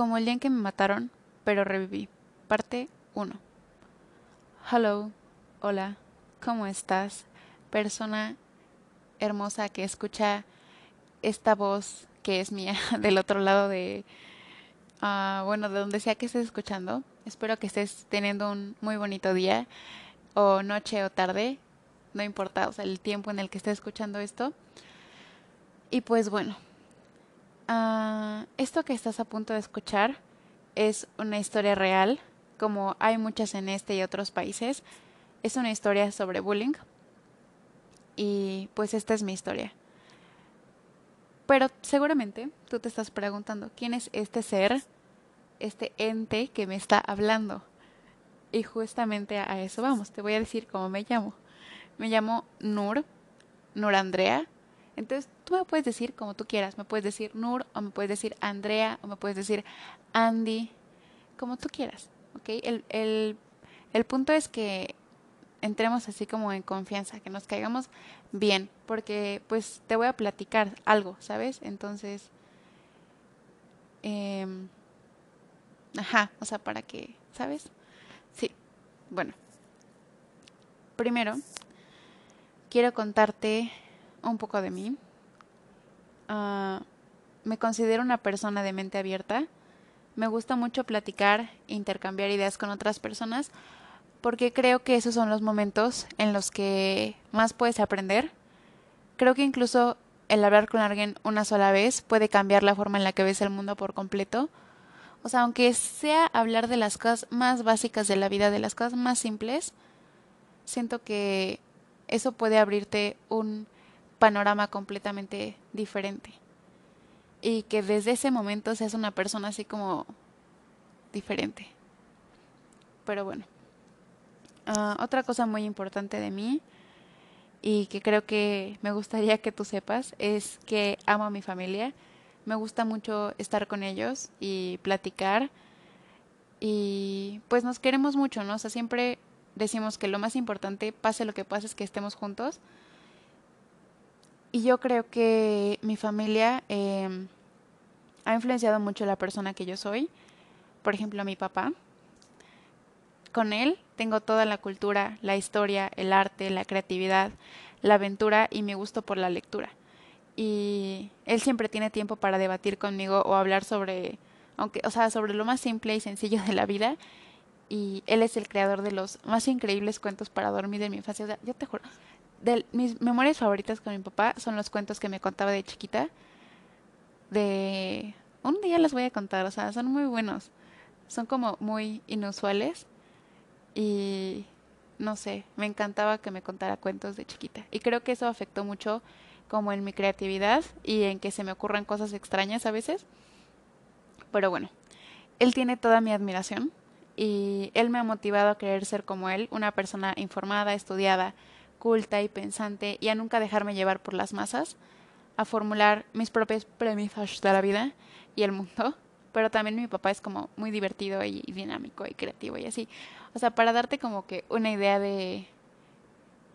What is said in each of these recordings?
Como el día en que me mataron, pero reviví. Parte 1. Hello, hola, ¿cómo estás? Persona hermosa que escucha esta voz que es mía del otro lado de, ah, bueno, de donde sea que estés escuchando. Espero que estés teniendo un muy bonito día o noche o tarde, no importa, o sea, el tiempo en el que estés escuchando esto. Y pues bueno, uh, esto que estás a punto de escuchar es una historia real, como hay muchas en este y otros países. Es una historia sobre bullying. Y pues esta es mi historia. Pero seguramente tú te estás preguntando, ¿quién es este ser, este ente que me está hablando? Y justamente a eso vamos, te voy a decir cómo me llamo. Me llamo Nur, Nur Andrea. Entonces me puedes decir como tú quieras, me puedes decir Nur o me puedes decir Andrea o me puedes decir Andy, como tú quieras, ¿ok? El, el, el punto es que entremos así como en confianza, que nos caigamos bien, porque pues te voy a platicar algo, ¿sabes? Entonces, eh, ajá, o sea, para que, ¿sabes? Sí, bueno. Primero, quiero contarte un poco de mí. Uh, me considero una persona de mente abierta. Me gusta mucho platicar intercambiar ideas con otras personas porque creo que esos son los momentos en los que más puedes aprender. Creo que incluso el hablar con alguien una sola vez puede cambiar la forma en la que ves el mundo por completo. O sea, aunque sea hablar de las cosas más básicas de la vida, de las cosas más simples, siento que eso puede abrirte un panorama completamente diferente. Y que desde ese momento seas una persona así como diferente. Pero bueno. Uh, otra cosa muy importante de mí y que creo que me gustaría que tú sepas es que amo a mi familia me gusta mucho estar con ellos y platicar. Y pues nos queremos mucho, ¿no? O sea, siempre decimos que lo más importante, pase lo que pase, es que estemos juntos. Y yo creo que mi familia eh, ha influenciado mucho la persona que yo soy. Por ejemplo, mi papá. Con él tengo toda la cultura, la historia, el arte, la creatividad, la aventura y mi gusto por la lectura y él siempre tiene tiempo para debatir conmigo o hablar sobre, aunque, o sea, sobre lo más simple y sencillo de la vida. Y él es el creador de los más increíbles cuentos para dormir de mi infancia. Yo te juro, de mis memorias favoritas con mi papá son los cuentos que me contaba de chiquita. De un día les voy a contar, o sea, son muy buenos. Son como muy inusuales y no sé, me encantaba que me contara cuentos de chiquita. Y creo que eso afectó mucho como en mi creatividad y en que se me ocurran cosas extrañas a veces. Pero bueno, él tiene toda mi admiración y él me ha motivado a querer ser como él, una persona informada, estudiada, culta y pensante y a nunca dejarme llevar por las masas, a formular mis propias premisas de la vida y el mundo. Pero también mi papá es como muy divertido y dinámico y creativo y así. O sea, para darte como que una idea de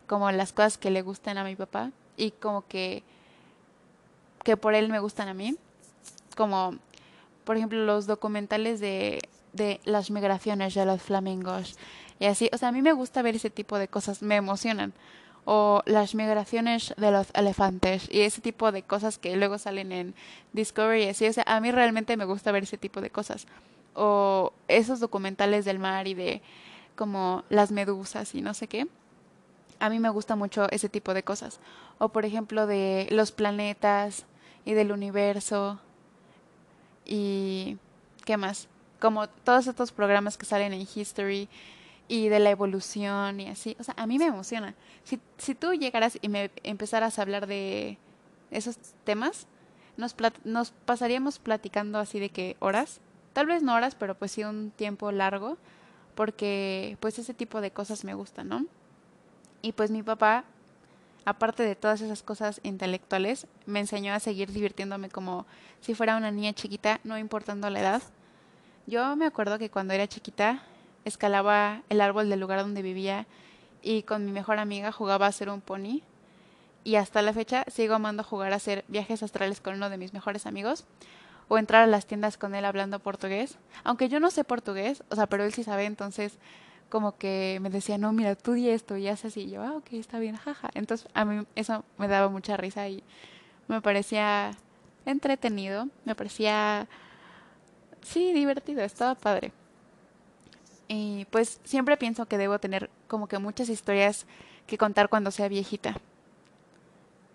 como las cosas que le gustan a mi papá, y como que, que por él me gustan a mí. Como, por ejemplo, los documentales de, de las migraciones de los flamingos y así. O sea, a mí me gusta ver ese tipo de cosas, me emocionan. O las migraciones de los elefantes y ese tipo de cosas que luego salen en Discovery y así. O sea, a mí realmente me gusta ver ese tipo de cosas. O esos documentales del mar y de como las medusas y no sé qué a mí me gusta mucho ese tipo de cosas. O por ejemplo de los planetas y del universo y qué más. Como todos estos programas que salen en History y de la evolución y así. O sea, a mí me emociona. Si, si tú llegaras y me empezaras a hablar de esos temas, nos, nos pasaríamos platicando así de que horas. Tal vez no horas, pero pues sí un tiempo largo. Porque pues ese tipo de cosas me gustan, ¿no? Y pues mi papá, aparte de todas esas cosas intelectuales, me enseñó a seguir divirtiéndome como si fuera una niña chiquita, no importando la edad. Yo me acuerdo que cuando era chiquita escalaba el árbol del lugar donde vivía y con mi mejor amiga jugaba a ser un pony. Y hasta la fecha sigo amando jugar a hacer viajes astrales con uno de mis mejores amigos. o entrar a las tiendas con él hablando portugués, aunque yo no sé portugués, o sea, pero él sí sabe, entonces como que me decía, no, mira, tú di esto y haces así, y yo, ah, ok, está bien, jaja. Entonces a mí eso me daba mucha risa y me parecía entretenido, me parecía, sí, divertido, estaba padre. Y pues siempre pienso que debo tener como que muchas historias que contar cuando sea viejita.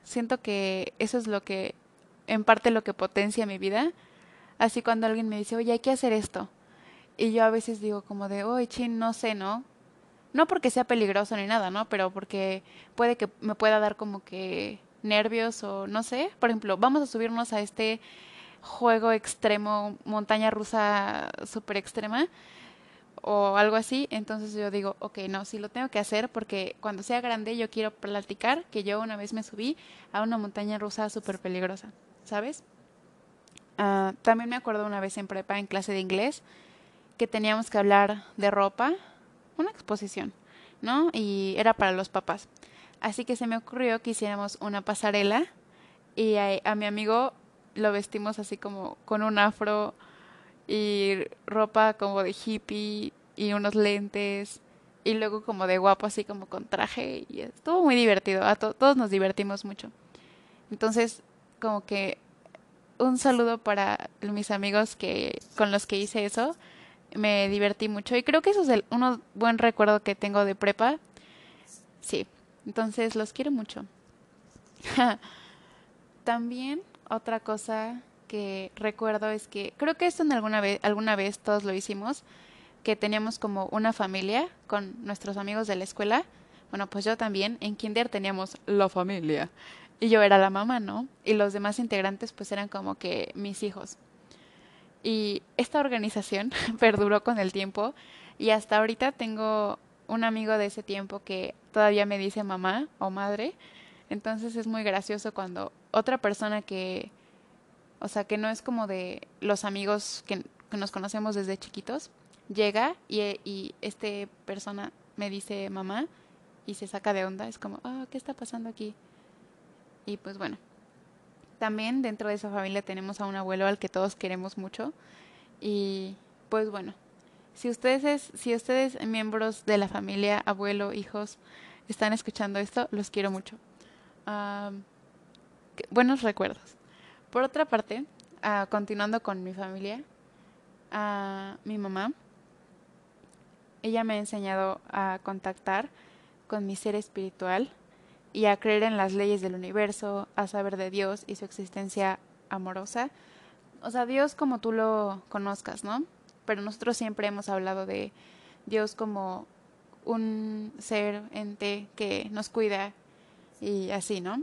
Siento que eso es lo que, en parte lo que potencia mi vida. Así cuando alguien me dice, oye, hay que hacer esto. Y yo a veces digo como de, oye, chin, no sé, ¿no? No porque sea peligroso ni nada, ¿no? Pero porque puede que me pueda dar como que nervios o no sé. Por ejemplo, vamos a subirnos a este juego extremo, montaña rusa super extrema o algo así, entonces yo digo, ok, no, sí lo tengo que hacer porque cuando sea grande yo quiero platicar que yo una vez me subí a una montaña rusa súper peligrosa, ¿sabes? Uh, también me acuerdo una vez en prepa, en clase de inglés, que teníamos que hablar de ropa, una exposición, ¿no? Y era para los papás. Así que se me ocurrió que hiciéramos una pasarela y a, a mi amigo lo vestimos así como con un afro y ropa como de hippie y unos lentes y luego como de guapo así como con traje y estuvo muy divertido, a todos nos divertimos mucho. Entonces, como que un saludo para mis amigos que con los que hice eso, me divertí mucho y creo que eso es el, un buen recuerdo que tengo de prepa. Sí, entonces los quiero mucho. También otra cosa que recuerdo es que creo que esto en alguna vez, alguna vez todos lo hicimos, que teníamos como una familia con nuestros amigos de la escuela. Bueno, pues yo también, en kinder teníamos la familia y yo era la mamá, ¿no? Y los demás integrantes pues eran como que mis hijos. Y esta organización perduró con el tiempo y hasta ahorita tengo un amigo de ese tiempo que todavía me dice mamá o madre. Entonces es muy gracioso cuando otra persona que o sea, que no es como de los amigos que, nos conocemos desde chiquitos. Llega y, y este persona me dice mamá y se saca de onda. Es como, ah, ¿qué está pasando aquí? Y pues bueno. También dentro de esa familia tenemos a un abuelo al que todos queremos mucho. Y pues bueno, si ustedes, si ustedes miembros de la familia, abuelo, hijos, están escuchando esto, los quiero mucho. buenos recuerdos. Por otra parte, uh, continuando con mi familia, uh, mi mamá, ella me ha enseñado a contactar con mi ser espiritual y a creer en las leyes del universo, a saber de Dios y su existencia amorosa. O sea, Dios como tú lo conozcas, ¿no? Pero nosotros siempre hemos hablado de Dios como un ser ente que nos cuida y así, ¿no?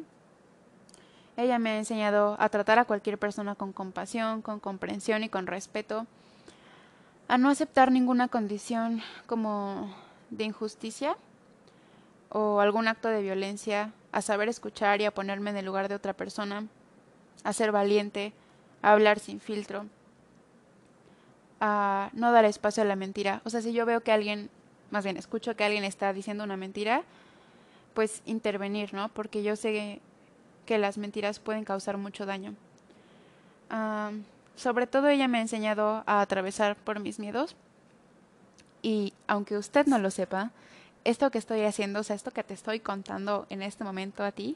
Ella me ha enseñado a tratar a cualquier persona con compasión, con comprensión y con respeto, a no aceptar ninguna condición como de injusticia o algún acto de violencia, a saber escuchar y a ponerme en el lugar de otra persona, a ser valiente, a hablar sin filtro, a no dar espacio a la mentira. O sea, si yo veo que alguien, más bien escucho que alguien está diciendo una mentira, pues intervenir, ¿no? Porque yo sé que las mentiras pueden causar mucho daño. sobre todo ella me ha enseñado a atravesar por mis miedos y aunque usted no lo sepa, esto que estoy haciendo, o sea, esto que te estoy contando en este momento a ti,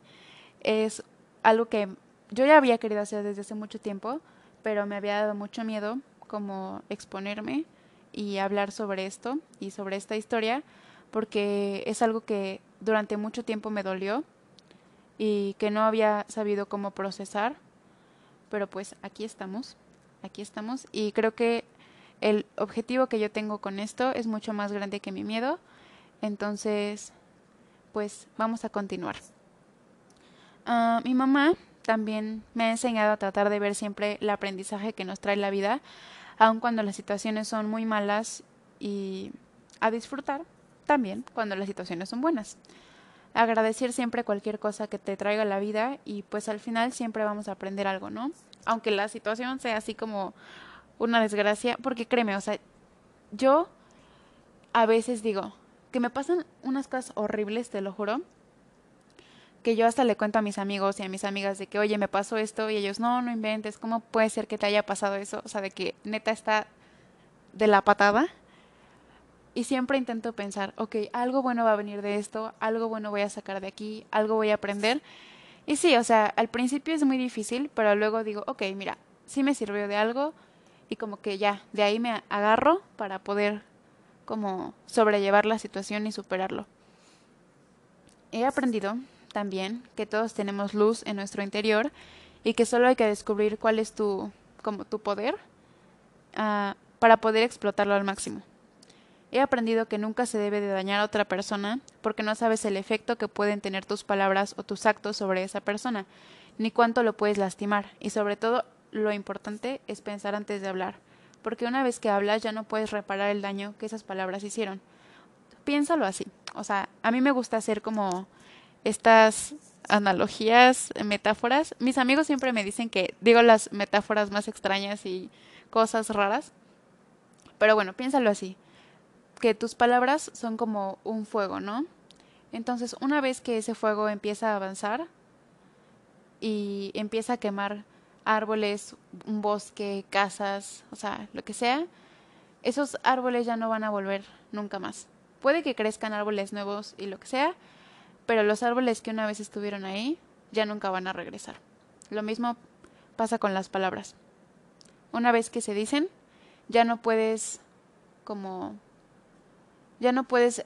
es algo que yo ya había querido hacer desde hace mucho tiempo, pero me había dado mucho miedo como exponerme y hablar sobre esto y sobre esta historia, porque es algo que durante mucho tiempo me dolió y que no había sabido cómo procesar, pero pues aquí estamos, aquí estamos. Y creo que el objetivo que yo tengo con esto es mucho más grande que mi miedo, entonces pues vamos a continuar. Ah, mi mamá también me ha enseñado a tratar de ver siempre el aprendizaje que nos trae la vida, aun cuando las situaciones son muy malas y a disfrutar también cuando las situaciones son buenas agradecer siempre cualquier cosa que te traiga la vida y pues al final siempre vamos a aprender algo, ¿no? Aunque la situación sea así como una desgracia, porque créeme, o sea, yo a veces digo que me pasan unas cosas horribles, te lo juro, que yo hasta le cuento a mis amigos y a mis amigas de que, oye, me pasó esto y ellos, no, no inventes, ¿cómo puede ser que te haya pasado eso? O sea, de que neta está de la patada. Y siempre intento pensar, ok, algo bueno va a venir de esto, algo bueno voy a sacar de aquí, algo voy a aprender. Y sí, o sea, al principio es muy difícil, pero luego digo, ok, mira, sí me sirvió de algo y como que ya, de ahí me agarro para poder como sobrellevar la situación y superarlo. He aprendido también que todos tenemos luz en nuestro interior y que solo hay que descubrir cuál es tu, como tu poder uh, para poder explotarlo al máximo. He aprendido que nunca se debe de dañar a otra persona porque no sabes el efecto que pueden tener tus palabras o tus actos sobre esa persona, ni cuánto lo puedes lastimar, y sobre todo lo importante es pensar antes de hablar, porque una vez que hablas ya no puedes reparar el daño que esas palabras hicieron. Piénsalo así. O sea, a mí me gusta hacer como estas analogías, metáforas. Mis amigos siempre me dicen que digo las metáforas más extrañas y cosas raras. Pero bueno, piénsalo así, que tus palabras son como un fuego, ¿no? Entonces, una vez que ese fuego empieza a avanzar y empieza a quemar árboles, un bosque, casas, o sea, lo que sea, esos árboles ya no van a volver nunca más. Puede que crezcan árboles nuevos y lo que sea, pero los árboles que una vez estuvieron ahí ya nunca van a regresar. Lo mismo pasa con las palabras. Una vez que se dicen, ya no puedes como ya no puedes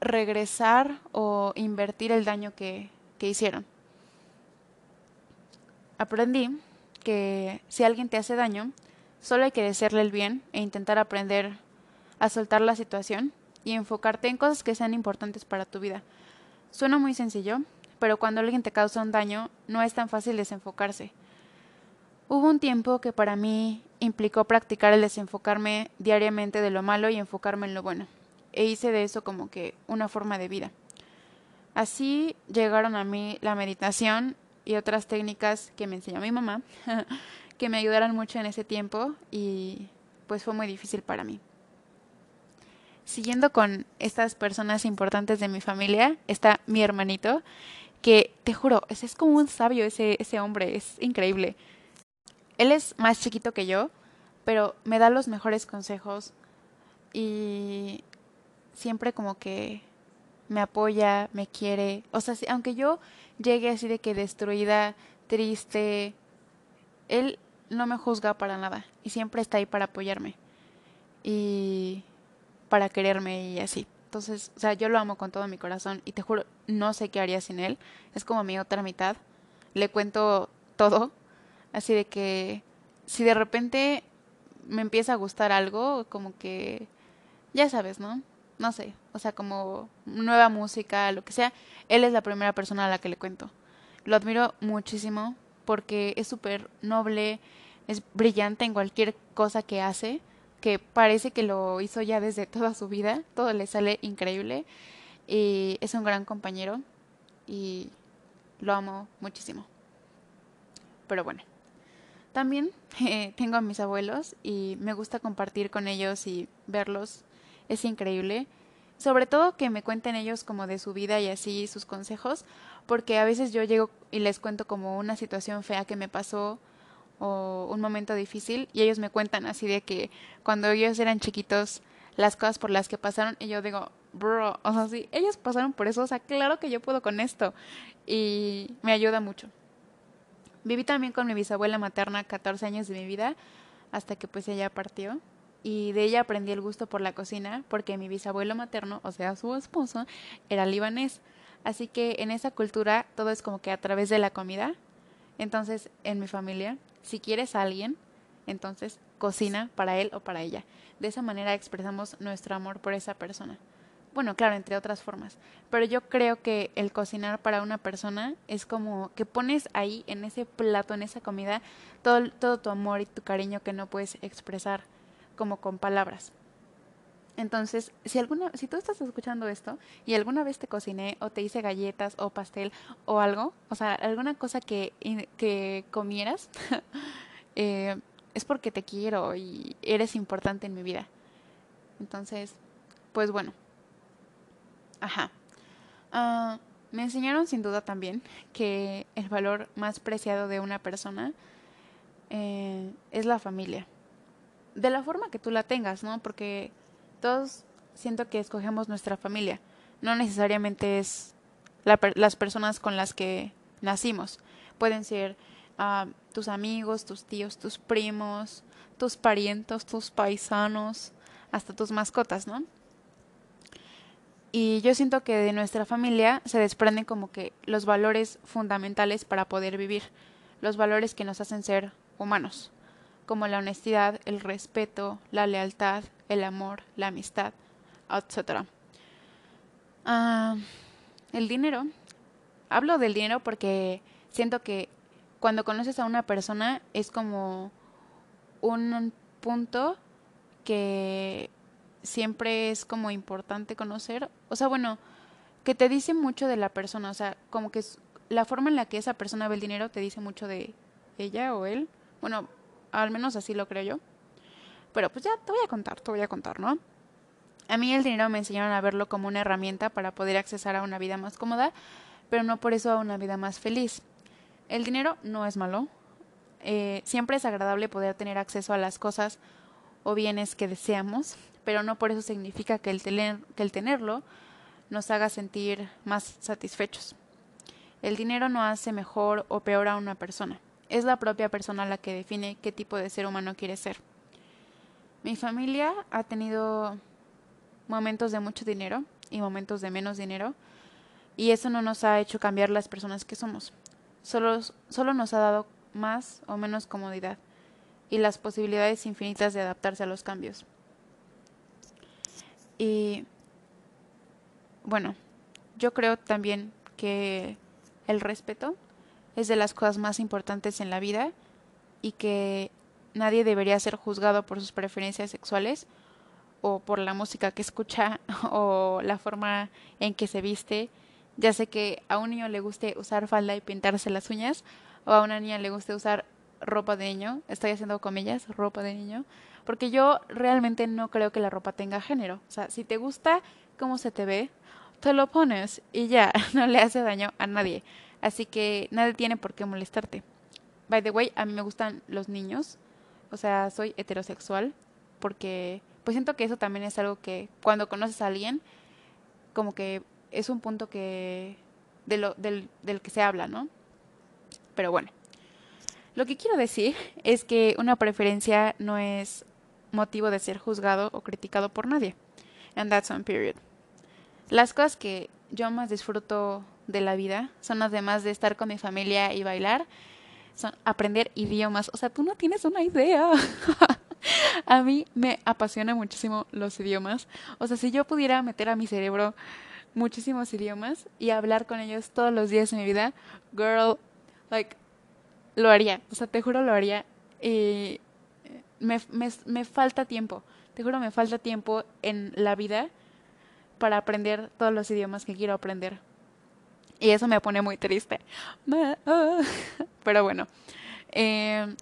regresar o invertir el daño que, que hicieron. Aprendí que si alguien te hace daño, solo hay que desearle el bien e intentar aprender a soltar la situación y enfocarte en cosas que sean importantes para tu vida. Suena muy sencillo, pero cuando alguien te causa un daño no es tan fácil desenfocarse. Hubo un tiempo que para mí implicó practicar el desenfocarme diariamente de lo malo y enfocarme en lo bueno, e hice de eso como que una forma de vida. Así llegaron a mí la meditación y otras técnicas que me enseñó mi mamá, que me ayudaron mucho en ese tiempo y pues fue muy difícil para mí. Siguiendo con estas personas importantes de mi familia, está mi hermanito, que te juro, ese es como un sabio ese, ese hombre, es increíble. Él es más chiquito que yo, pero me da los mejores consejos y siempre como que me apoya, me quiere. O sea, aunque yo llegue así de que destruida, triste, él no me juzga para nada y siempre está ahí para apoyarme. Y para quererme y así. Entonces, o sea, yo lo amo con todo mi corazón y te juro, no sé qué haría sin él. Es como mi otra mitad. Le cuento todo. Así de que si de repente me empieza a gustar algo, como que, ya sabes, ¿no? No sé, o sea, como nueva música, lo que sea, él es la primera persona a la que le cuento. Lo admiro muchísimo porque es súper noble, es brillante en cualquier cosa que hace que parece que lo hizo ya desde toda su vida, todo le sale increíble y es un gran compañero y lo amo muchísimo. Pero bueno, también eh, tengo a mis abuelos y me gusta compartir con ellos y verlos, es increíble. Sobre todo que me cuenten ellos como de su vida y así sus consejos, porque a veces yo llego y les cuento como una situación fea que me pasó o un momento difícil y ellos me cuentan así de que cuando ellos eran chiquitos las cosas por las que pasaron y yo digo, bro, o sea, sí, ellos pasaron por eso, o sea, claro que yo puedo con esto y me ayuda mucho. Viví también con mi bisabuela materna 14 años de mi vida hasta que pues ella partió y de ella aprendí el gusto por la cocina porque mi bisabuelo materno, o sea, su esposo, era libanés. Así que en esa cultura todo es como que a través de la comida. Entonces, en mi familia si quieres a alguien, entonces cocina para él o para ella. De esa manera expresamos nuestro amor por esa persona. Bueno, claro, entre otras formas. Pero yo creo que el cocinar para una persona es como que pones ahí en ese plato, en esa comida, todo, todo tu amor y tu cariño que no puedes expresar como con palabras. Entonces, si alguna, si tú estás escuchando esto y alguna vez te cociné o te hice galletas o pastel o algo, o sea, alguna cosa que, que comieras, eh, es porque te quiero y eres importante en mi vida. Entonces, pues bueno. Ajá. Ah, Me enseñaron sin duda también que el valor más preciado de una persona eh, es la familia. De la forma que tú la tengas, ¿no? Porque todos siento que escogemos nuestra familia. No necesariamente es las personas con las que nacimos. Pueden ser ah, tus amigos, tus tíos, tus primos, tus parientos, tus paisanos, hasta tus mascotas, ¿no? Y yo siento que de nuestra familia se desprenden como que los valores fundamentales para poder vivir, los valores que nos hacen ser humanos, como la honestidad, el respeto, la lealtad, el amor, la amistad, etc. Ah, el dinero. Hablo del dinero porque siento que cuando conoces a una persona es como un punto que siempre es como importante conocer. O sea, bueno, que te dice mucho de la persona. O sea, como que la forma en la que esa persona ve el dinero te dice mucho de ella o él. Bueno, al menos así lo creo yo. Pero pues ya te voy a contar, te voy a contar, ¿no? A mí el dinero me enseñaron a verlo como una herramienta para poder accesar a una vida más cómoda, pero no por eso a una vida más feliz. El dinero no es malo. Eh, siempre es agradable poder tener acceso a las cosas o bienes que deseamos, pero no por eso significa que el, tener, que el tenerlo nos haga sentir más satisfechos. El dinero no hace mejor o peor a una persona. Es la propia persona la que define qué tipo de ser humano quiere ser. Mi familia ha tenido momentos de mucho dinero y momentos de menos dinero, y eso no nos ha hecho cambiar las personas que somos. Solo, solo nos ha dado más o menos comodidad y las posibilidades infinitas de adaptarse a los cambios. Y bueno, yo creo también que el respeto es de las cosas más importantes en la vida y que nadie debería ser juzgado por sus preferencias sexuales o por la música que escucha o la forma en que se viste. Ya sé que a un niño le guste usar falda y pintarse las uñas o a una niña le guste usar ropa de niño, estoy haciendo comillas, ropa de niño, porque yo realmente no creo que la ropa tenga género. O sea, si te gusta cómo se te ve, te lo pones y ya, no le hace daño a nadie. Así que nadie tiene por qué molestarte. By the way, a mí me gustan los niños. O sea, soy heterosexual porque pues siento que eso también es algo que cuando conoces a alguien como que es un punto que de lo, del, del que se habla, ¿no? Pero bueno, lo que quiero decir es que una preferencia no es motivo de ser juzgado o criticado por nadie. And that's on period. Las cosas que yo más disfruto de la vida son además de estar con mi familia y bailar, son aprender idiomas. O sea, tú no tienes una idea. a mí me apasiona muchísimo los idiomas. O sea, si yo pudiera meter a mi cerebro muchísimos idiomas y hablar con ellos todos los días de mi vida, girl, like, lo haría. O sea, te juro lo haría. Y me, me, me falta tiempo, te juro, me falta tiempo en la vida para aprender todos los idiomas que quiero aprender. Y eso me pone muy triste. Pero bueno, eh,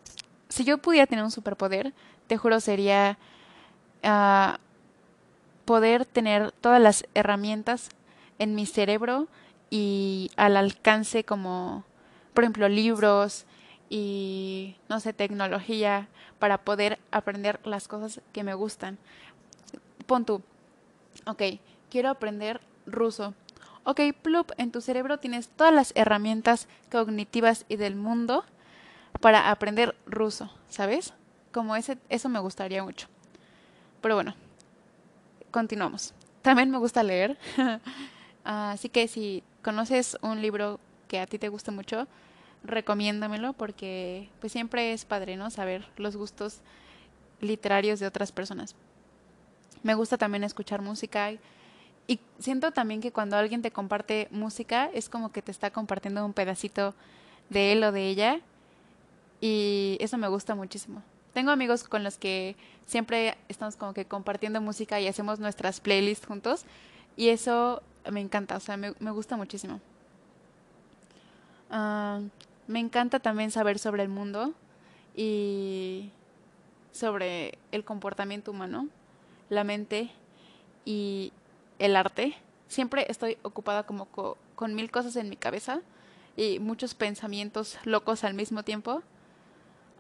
si yo pudiera tener un superpoder, te juro sería uh, poder tener todas las herramientas en mi cerebro y al alcance como, por ejemplo, libros, y, no sé, tecnología para poder aprender las cosas que me gustan. Pon tú, ok, quiero aprender ruso. Ok, plup, en tu cerebro tienes todas las herramientas cognitivas y del mundo para aprender ruso, ¿sabes? Como ese, eso me gustaría mucho. Pero bueno, continuamos. También me gusta leer. Así que si conoces un libro que a ti te gusta mucho, recomiéndamelo porque pues siempre es padre, ¿no? Saber los gustos literarios de otras personas. Me gusta también escuchar música y siento también que cuando alguien te comparte música es como que te está compartiendo un pedacito de él o de ella y eso me gusta muchísimo. Tengo amigos con los que siempre estamos como que compartiendo música y hacemos nuestras playlists juntos y eso me encanta, o sea, me, me gusta muchísimo. Uh, me encanta también saber sobre el mundo y sobre el comportamiento humano, la mente y el arte. Siempre estoy ocupada como con mil cosas en mi cabeza y muchos pensamientos locos al mismo tiempo.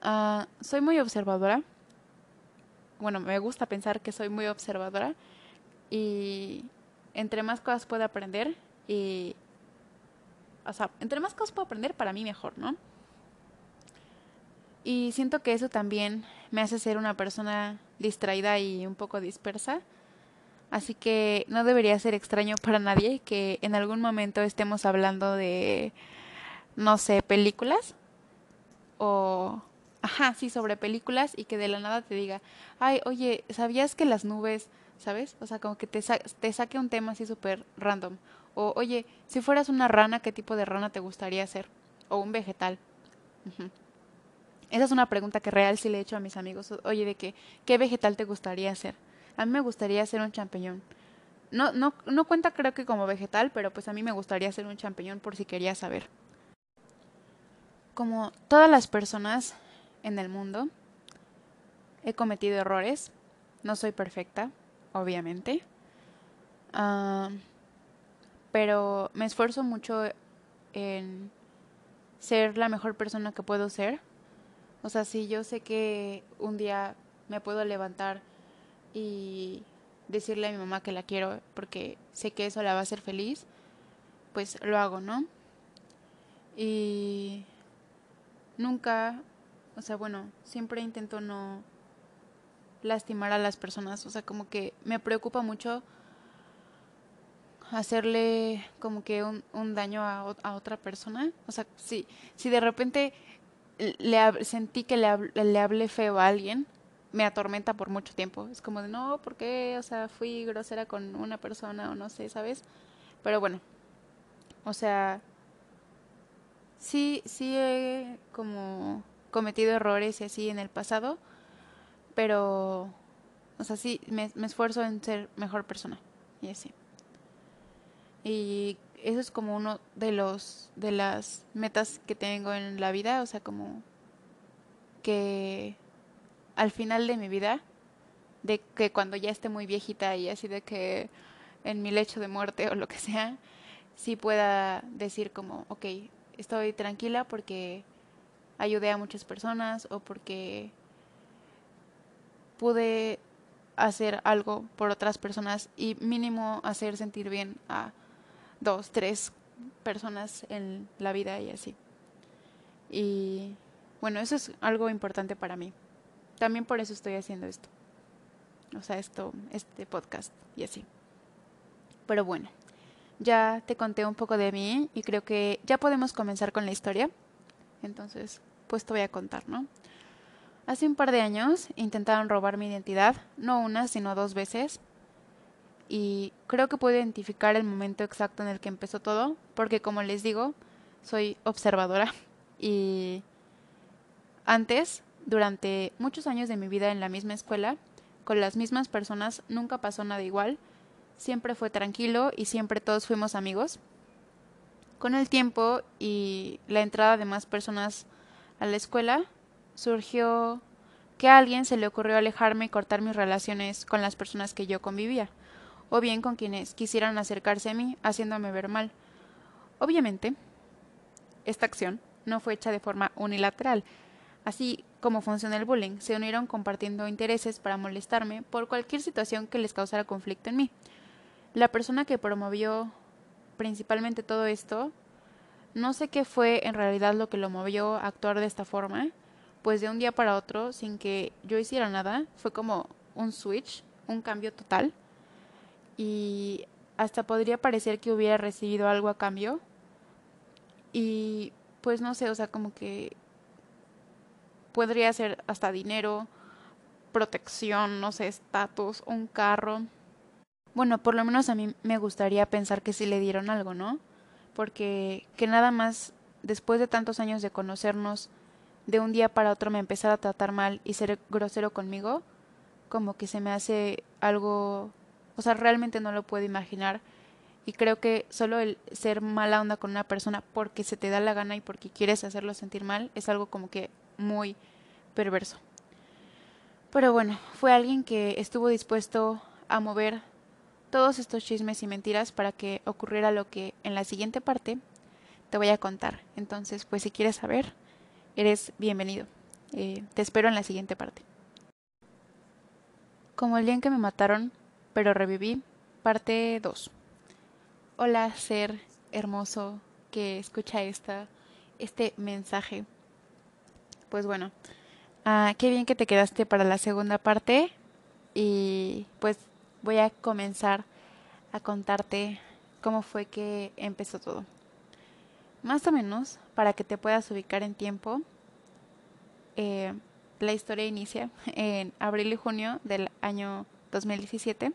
Ah, soy muy observadora. Bueno, me gusta pensar que soy muy observadora y entre más cosas puedo aprender y o sea, entre más cosas puedo aprender para mí mejor, ¿no? Y siento que eso también me hace ser una persona distraída y un poco dispersa. Así que no debería ser extraño para nadie que en algún momento estemos hablando de, no sé, películas. O, ajá, sí, sobre películas y que de la nada te diga, ay, oye, ¿sabías que las nubes, sabes? O sea, como que te, te saque un tema así súper random. O, oye, si fueras una rana, ¿qué tipo de rana te gustaría ser? O un vegetal. Esa es una pregunta que real sí le he hecho a mis amigos. Oye, ¿de qué, qué vegetal te gustaría ser? A mí me gustaría ser un champiñón. No, no, no cuenta creo que como vegetal, pero pues a mí me gustaría ser un champiñón por si querías saber. Como todas las personas en el mundo, he cometido errores. No soy perfecta, obviamente. pero me esfuerzo mucho en ser la mejor persona que puedo ser o sea, si yo sé que un día me puedo levantar y decirle a mi mamá que la quiero porque sé que eso la va a hacer feliz, pues lo hago, ¿no? Y nunca, o sea, bueno, siempre intento no lastimar a las personas, o sea, como que me preocupa mucho hacerle como que un, un daño a, a, otra persona, o sea, si, si de repente le sentí que le, le hablé feo a alguien, me atormenta por mucho tiempo. Es como de, no, ¿por qué? O sea, fui grosera con una persona o no sé, ¿sabes? Pero bueno, o sea, sí, sí he como cometido errores y así en el pasado, pero, o sea, sí, me, me esfuerzo en ser mejor persona y así. Y eso es como uno de los de las metas que tengo en la vida, o sea, como que al final de mi vida, de que cuando ya esté muy viejita y así de que en mi lecho de muerte o lo que sea, sí pueda decir como, ok, estoy tranquila porque ayudé a muchas personas o porque pude hacer algo por otras personas y mínimo hacer sentir bien a dos, tres personas en la vida y así. Y bueno, eso es algo importante para mí. También por eso estoy haciendo esto. O sea, esto, este podcast y así. Pero bueno, ya te conté un poco de mí y creo que ya podemos comenzar con la historia. Entonces, pues te voy a contar, ¿no? Hace un par de años intentaron robar mi identidad, no una, sino dos veces, y creo que puedo identificar el momento exacto en el que empezó todo, porque como les digo, soy observadora y antes, durante muchos años de mi vida en la misma escuela, con las mismas personas, nunca pasó nada igual, siempre fue tranquilo y siempre todos fuimos amigos. Con el tiempo y la entrada de más personas a la escuela, surgió que a alguien se le ocurrió alejarme y cortar mis relaciones con las personas que yo convivía o bien con quienes quisieran acercarse a mí haciéndome ver mal. Obviamente, esta acción no fue hecha de forma unilateral. Así como funciona el bullying, se unieron compartiendo intereses para molestarme por cualquier situación que les causara conflicto en mí. La persona que promovió principalmente todo esto, no sé qué fue en realidad lo que lo movió a actuar de esta forma, pues de un día para otro, sin que yo hiciera nada, fue como un switch, un cambio total y hasta podría parecer que hubiera recibido algo a cambio. Y pues no sé, o sea, como que podría ser hasta dinero, protección, no sé, estatus, un carro. Bueno, por lo menos a mí me gustaría pensar que sí le dieron algo, ¿no? Porque que nada más después de tantos años de conocernos, de un día para otro me empezara a tratar mal y ser grosero conmigo, como que se me hace algo o sea, realmente no lo puedo imaginar. Y creo que solo el ser mala onda con una persona porque se te da la gana y porque quieres hacerlo sentir mal es algo como que muy perverso. Pero bueno, fue alguien que estuvo dispuesto a mover todos estos chismes y mentiras para que ocurriera lo que en la siguiente parte te voy a contar. Entonces, pues si quieres saber, eres bienvenido. Eh, te espero en la siguiente parte. Como el día en que me mataron, pero reviví, parte 2. Hola, ser hermoso que escucha esta, este mensaje. Pues bueno, ah, qué bien que te quedaste para la segunda parte y pues voy a comenzar a contarte cómo fue que empezó todo. Más o menos, para que te puedas ubicar en tiempo, eh, la historia inicia en abril y junio del año 2017.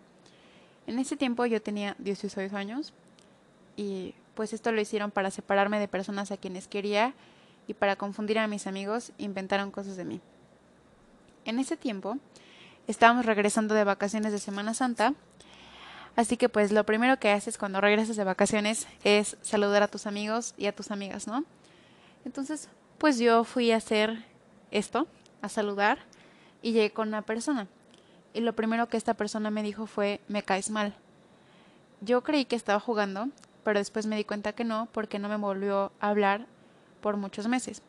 En ese tiempo yo tenía 16 años y pues esto lo hicieron para separarme de personas a quienes quería y para confundir a mis amigos inventaron cosas de mí. En ese tiempo estábamos regresando de vacaciones de Semana Santa, así que pues lo primero que haces cuando regresas de vacaciones es saludar a tus amigos y a tus amigas, ¿no? Entonces, pues yo fui a hacer esto, a saludar, y llegué con una persona. Y lo primero que esta persona me dijo fue, me caes mal. Yo creí que estaba jugando, pero después me di cuenta que no, porque no me volvió a hablar por muchos meses.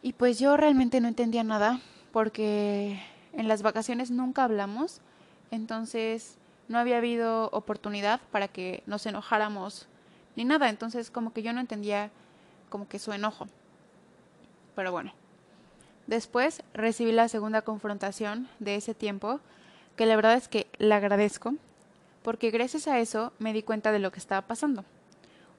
Y pues yo realmente no entendía nada, porque en las vacaciones nunca hablamos, entonces no había habido oportunidad para que nos enojáramos ni nada, entonces como que yo no entendía como que su enojo. Pero bueno, después recibí la segunda confrontación de ese tiempo, que la verdad es que la agradezco, porque gracias a eso me di cuenta de lo que estaba pasando.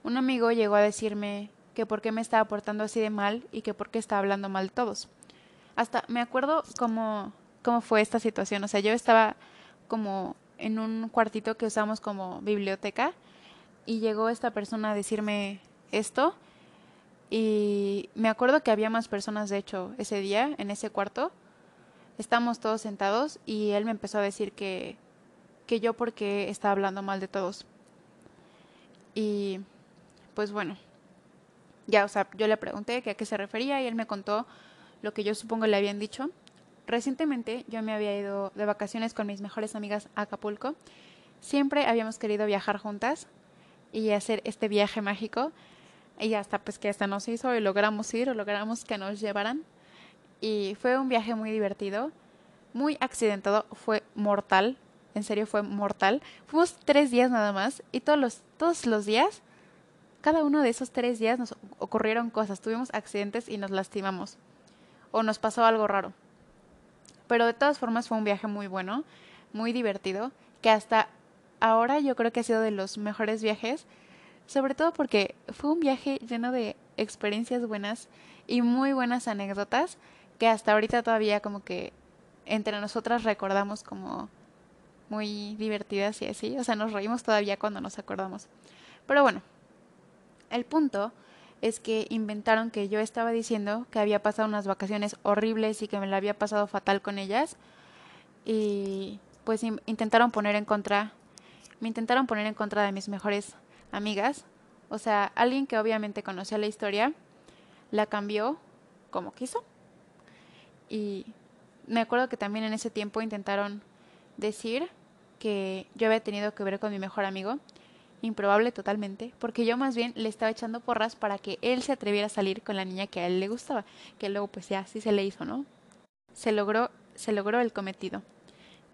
Un amigo llegó a decirme que por qué me estaba portando así de mal y que por qué estaba hablando mal de todos. Hasta me acuerdo cómo, cómo fue esta situación. O sea, yo estaba como en un cuartito que usamos como biblioteca y llegó esta persona a decirme esto y me acuerdo que había más personas de hecho ese día en ese cuarto. Estábamos todos sentados y él me empezó a decir que que yo porque estaba hablando mal de todos. Y pues bueno, ya, o sea, yo le pregunté a qué se refería y él me contó lo que yo supongo le habían dicho. Recientemente yo me había ido de vacaciones con mis mejores amigas a Acapulco. Siempre habíamos querido viajar juntas y hacer este viaje mágico. Y hasta pues que hasta nos hizo y logramos ir o logramos que nos llevaran. Y fue un viaje muy divertido, muy accidentado, fue mortal, en serio fue mortal. Fuimos tres días nada más y todos los, todos los días, cada uno de esos tres días nos ocurrieron cosas, tuvimos accidentes y nos lastimamos o nos pasó algo raro. Pero de todas formas fue un viaje muy bueno, muy divertido, que hasta ahora yo creo que ha sido de los mejores viajes, sobre todo porque fue un viaje lleno de experiencias buenas y muy buenas anécdotas que hasta ahorita todavía como que entre nosotras recordamos como muy divertidas y así. O sea, nos reímos todavía cuando nos acordamos. Pero bueno, el punto es que inventaron que yo estaba diciendo que había pasado unas vacaciones horribles y que me la había pasado fatal con ellas. Y pues intentaron poner en contra, me intentaron poner en contra de mis mejores amigas. O sea, alguien que obviamente conocía la historia, la cambió como quiso. Y me acuerdo que también en ese tiempo intentaron decir que yo había tenido que ver con mi mejor amigo. Improbable totalmente, porque yo más bien le estaba echando porras para que él se atreviera a salir con la niña que a él le gustaba, que luego pues ya sí se le hizo, ¿no? Se logró, se logró el cometido.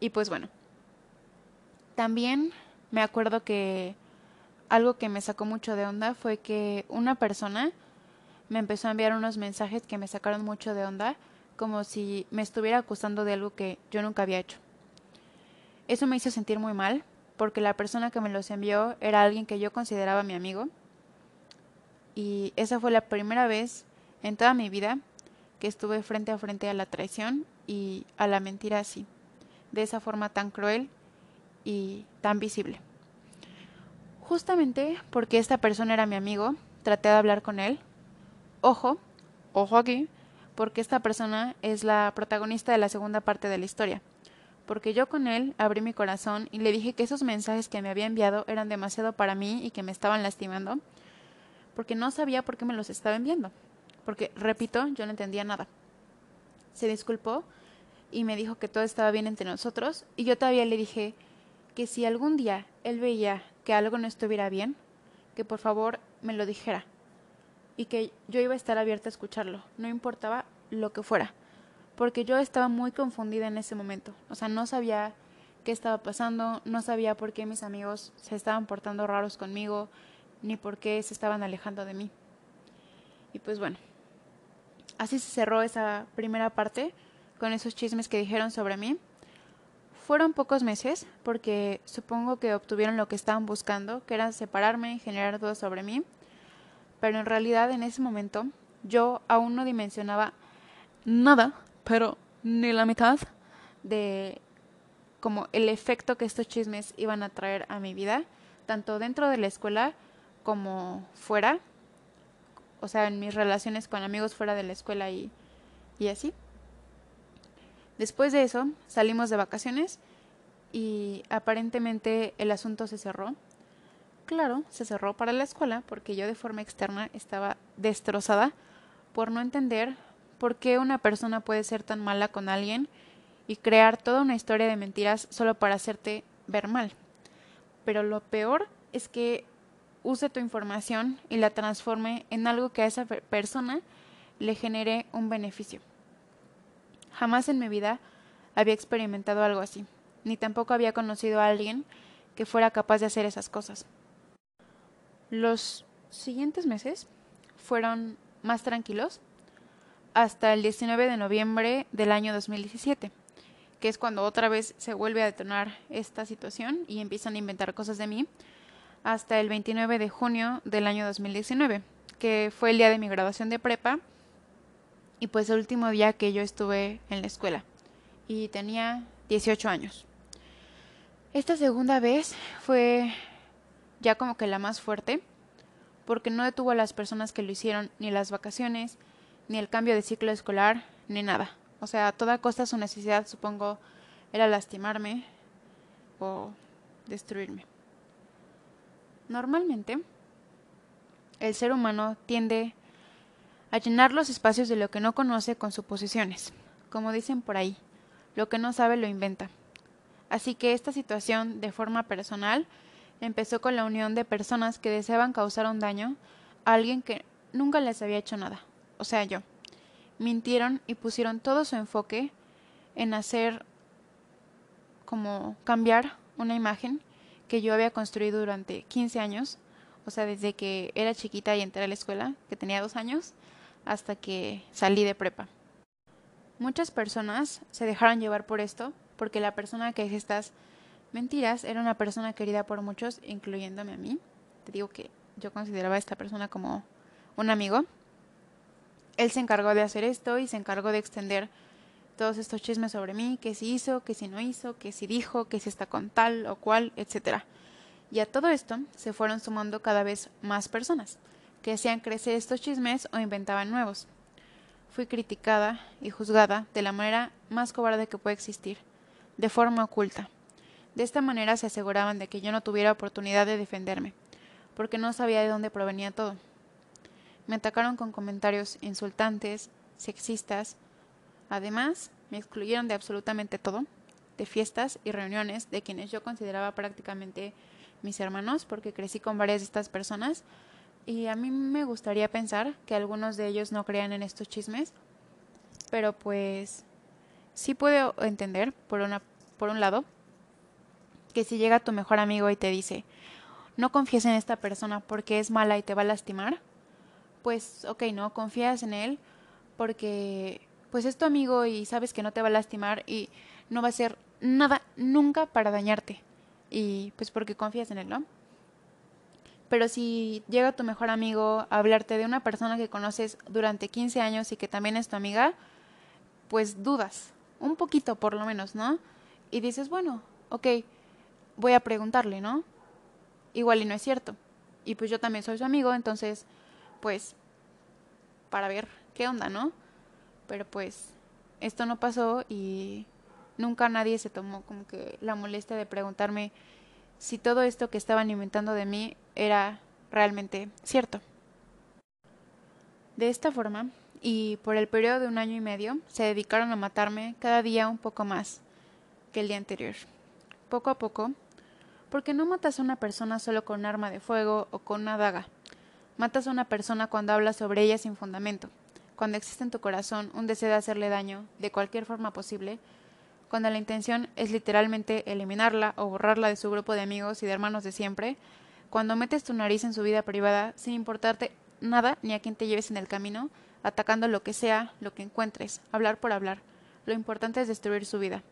Y pues bueno. También me acuerdo que algo que me sacó mucho de onda fue que una persona me empezó a enviar unos mensajes que me sacaron mucho de onda, como si me estuviera acusando de algo que yo nunca había hecho. Eso me hizo sentir muy mal, porque la persona que me los envió era alguien que yo consideraba mi amigo. Y esa fue la primera vez en toda mi vida que estuve frente a frente a la traición y a la mentira así, de esa forma tan cruel y tan visible. Justamente porque esta persona era mi amigo, traté de hablar con él. Ojo, ojo aquí, porque esta persona es la protagonista de la segunda parte de la historia porque yo con él abrí mi corazón y le dije que esos mensajes que me había enviado eran demasiado para mí y que me estaban lastimando, porque no sabía por qué me los estaba enviando, porque, repito, yo no entendía nada. Se disculpó y me dijo que todo estaba bien entre nosotros y yo todavía le dije, que si algún día él veía que algo no estuviera bien, que por favor me lo dijera y que yo iba a estar abierta a escucharlo, no importaba lo que fuera, porque yo estaba muy confundida en ese momento, o sea, no sabía qué estaba pasando, no sabía por qué mis amigos se estaban portando raros conmigo, ni por qué se estaban alejando de mí. Y pues bueno, así se cerró esa primera parte con esos chismes que dijeron sobre mí. Fueron pocos meses porque supongo que obtuvieron lo que estaban buscando, que era separarme y generar dudas sobre mí. Pero en realidad en ese momento yo aún no dimensionaba nada, pero ni la mitad de como el efecto que estos chismes iban a traer a mi vida, tanto dentro de la escuela como fuera, o sea, en mis relaciones con amigos fuera de la escuela y, y así. Después de eso salimos de vacaciones y aparentemente el asunto se cerró. Claro, se cerró para la escuela porque yo de forma externa estaba destrozada por no entender por qué una persona puede ser tan mala con alguien y crear toda una historia de mentiras solo para hacerte ver mal. Pero lo peor es que use tu información y la transforme en algo que a esa persona le genere un beneficio. Jamás en mi vida había experimentado algo así, ni tampoco había conocido a alguien que fuera capaz de hacer esas cosas. Los siguientes meses fueron más tranquilos hasta el 19 de noviembre del año 2017, que es cuando otra vez se vuelve a detonar esta situación y empiezan a inventar cosas de mí, hasta el 29 de junio del año 2019, que fue el día de mi graduación de prepa y pues el último día que yo estuve en la escuela y tenía 18 años. Esta segunda vez fue ya como que la más fuerte porque no detuvo a las personas que lo hicieron ni las vacaciones, ni el cambio de ciclo escolar, ni nada. O sea, a toda costa su necesidad, supongo, era lastimarme o destruirme. Normalmente, el ser humano tiende a llenar los espacios de lo que no conoce con suposiciones. Como dicen por ahí, lo que no sabe lo inventa. Así que esta situación, de forma personal, empezó con la unión de personas que deseaban causar un daño a alguien que nunca les había hecho nada, o sea, yo. Mintieron y pusieron todo su enfoque en hacer como cambiar una imagen que yo había construido durante 15 años, o sea, desde que era chiquita y entré a la escuela, que tenía dos años, hasta que salí de prepa. Muchas personas se dejaron llevar por esto, porque la persona que dice estas mentiras era una persona querida por muchos, incluyéndome a mí. Te digo que yo consideraba a esta persona como un amigo. Él se encargó de hacer esto y se encargó de extender todos estos chismes sobre mí, que si hizo, que si no hizo, que si dijo, que si está con tal o cual, etc. Y a todo esto se fueron sumando cada vez más personas que hacían crecer estos chismes o inventaban nuevos. Fui criticada y juzgada de la manera más cobarde que puede existir, de forma oculta. De esta manera se aseguraban de que yo no tuviera oportunidad de defenderme, porque no sabía de dónde provenía todo. Me atacaron con comentarios insultantes, sexistas. Además, me excluyeron de absolutamente todo, de fiestas y reuniones de quienes yo consideraba prácticamente mis hermanos, porque crecí con varias de estas personas, y a mí me gustaría pensar que algunos de ellos no crean en estos chismes, pero pues sí puedo entender, por, una, por un lado, que si llega tu mejor amigo y te dice, no confíes en esta persona porque es mala y te va a lastimar, pues ok, no, confías en él porque pues es tu amigo y sabes que no te va a lastimar y no va a hacer nada nunca para dañarte. Y pues porque confías en él, ¿no? Pero si llega tu mejor amigo a hablarte de una persona que conoces durante 15 años y que también es tu amiga, pues dudas, un poquito por lo menos, ¿no? Y dices, bueno, ok, voy a preguntarle, ¿no? Igual y no es cierto. Y pues yo también soy su amigo, entonces, pues, para ver qué onda, ¿no? Pero pues, esto no pasó y nunca nadie se tomó como que la molestia de preguntarme si todo esto que estaban inventando de mí era realmente cierto. De esta forma, y por el periodo de un año y medio, se dedicaron a matarme cada día un poco más que el día anterior. Poco a poco, Porque no matas a una persona solo con un arma de fuego o con una daga. Matas a una persona cuando hablas sobre ella sin fundamento, cuando existe en tu corazón un deseo de hacerle daño de cualquier forma posible, cuando la intención es literalmente eliminarla o borrarla de su grupo de amigos y de hermanos de siempre, cuando metes tu nariz en su vida privada sin importarte nada ni a quién te lleves en el camino, atacando lo que sea, lo que encuentres, hablar por hablar. Lo importante es destruir su vida.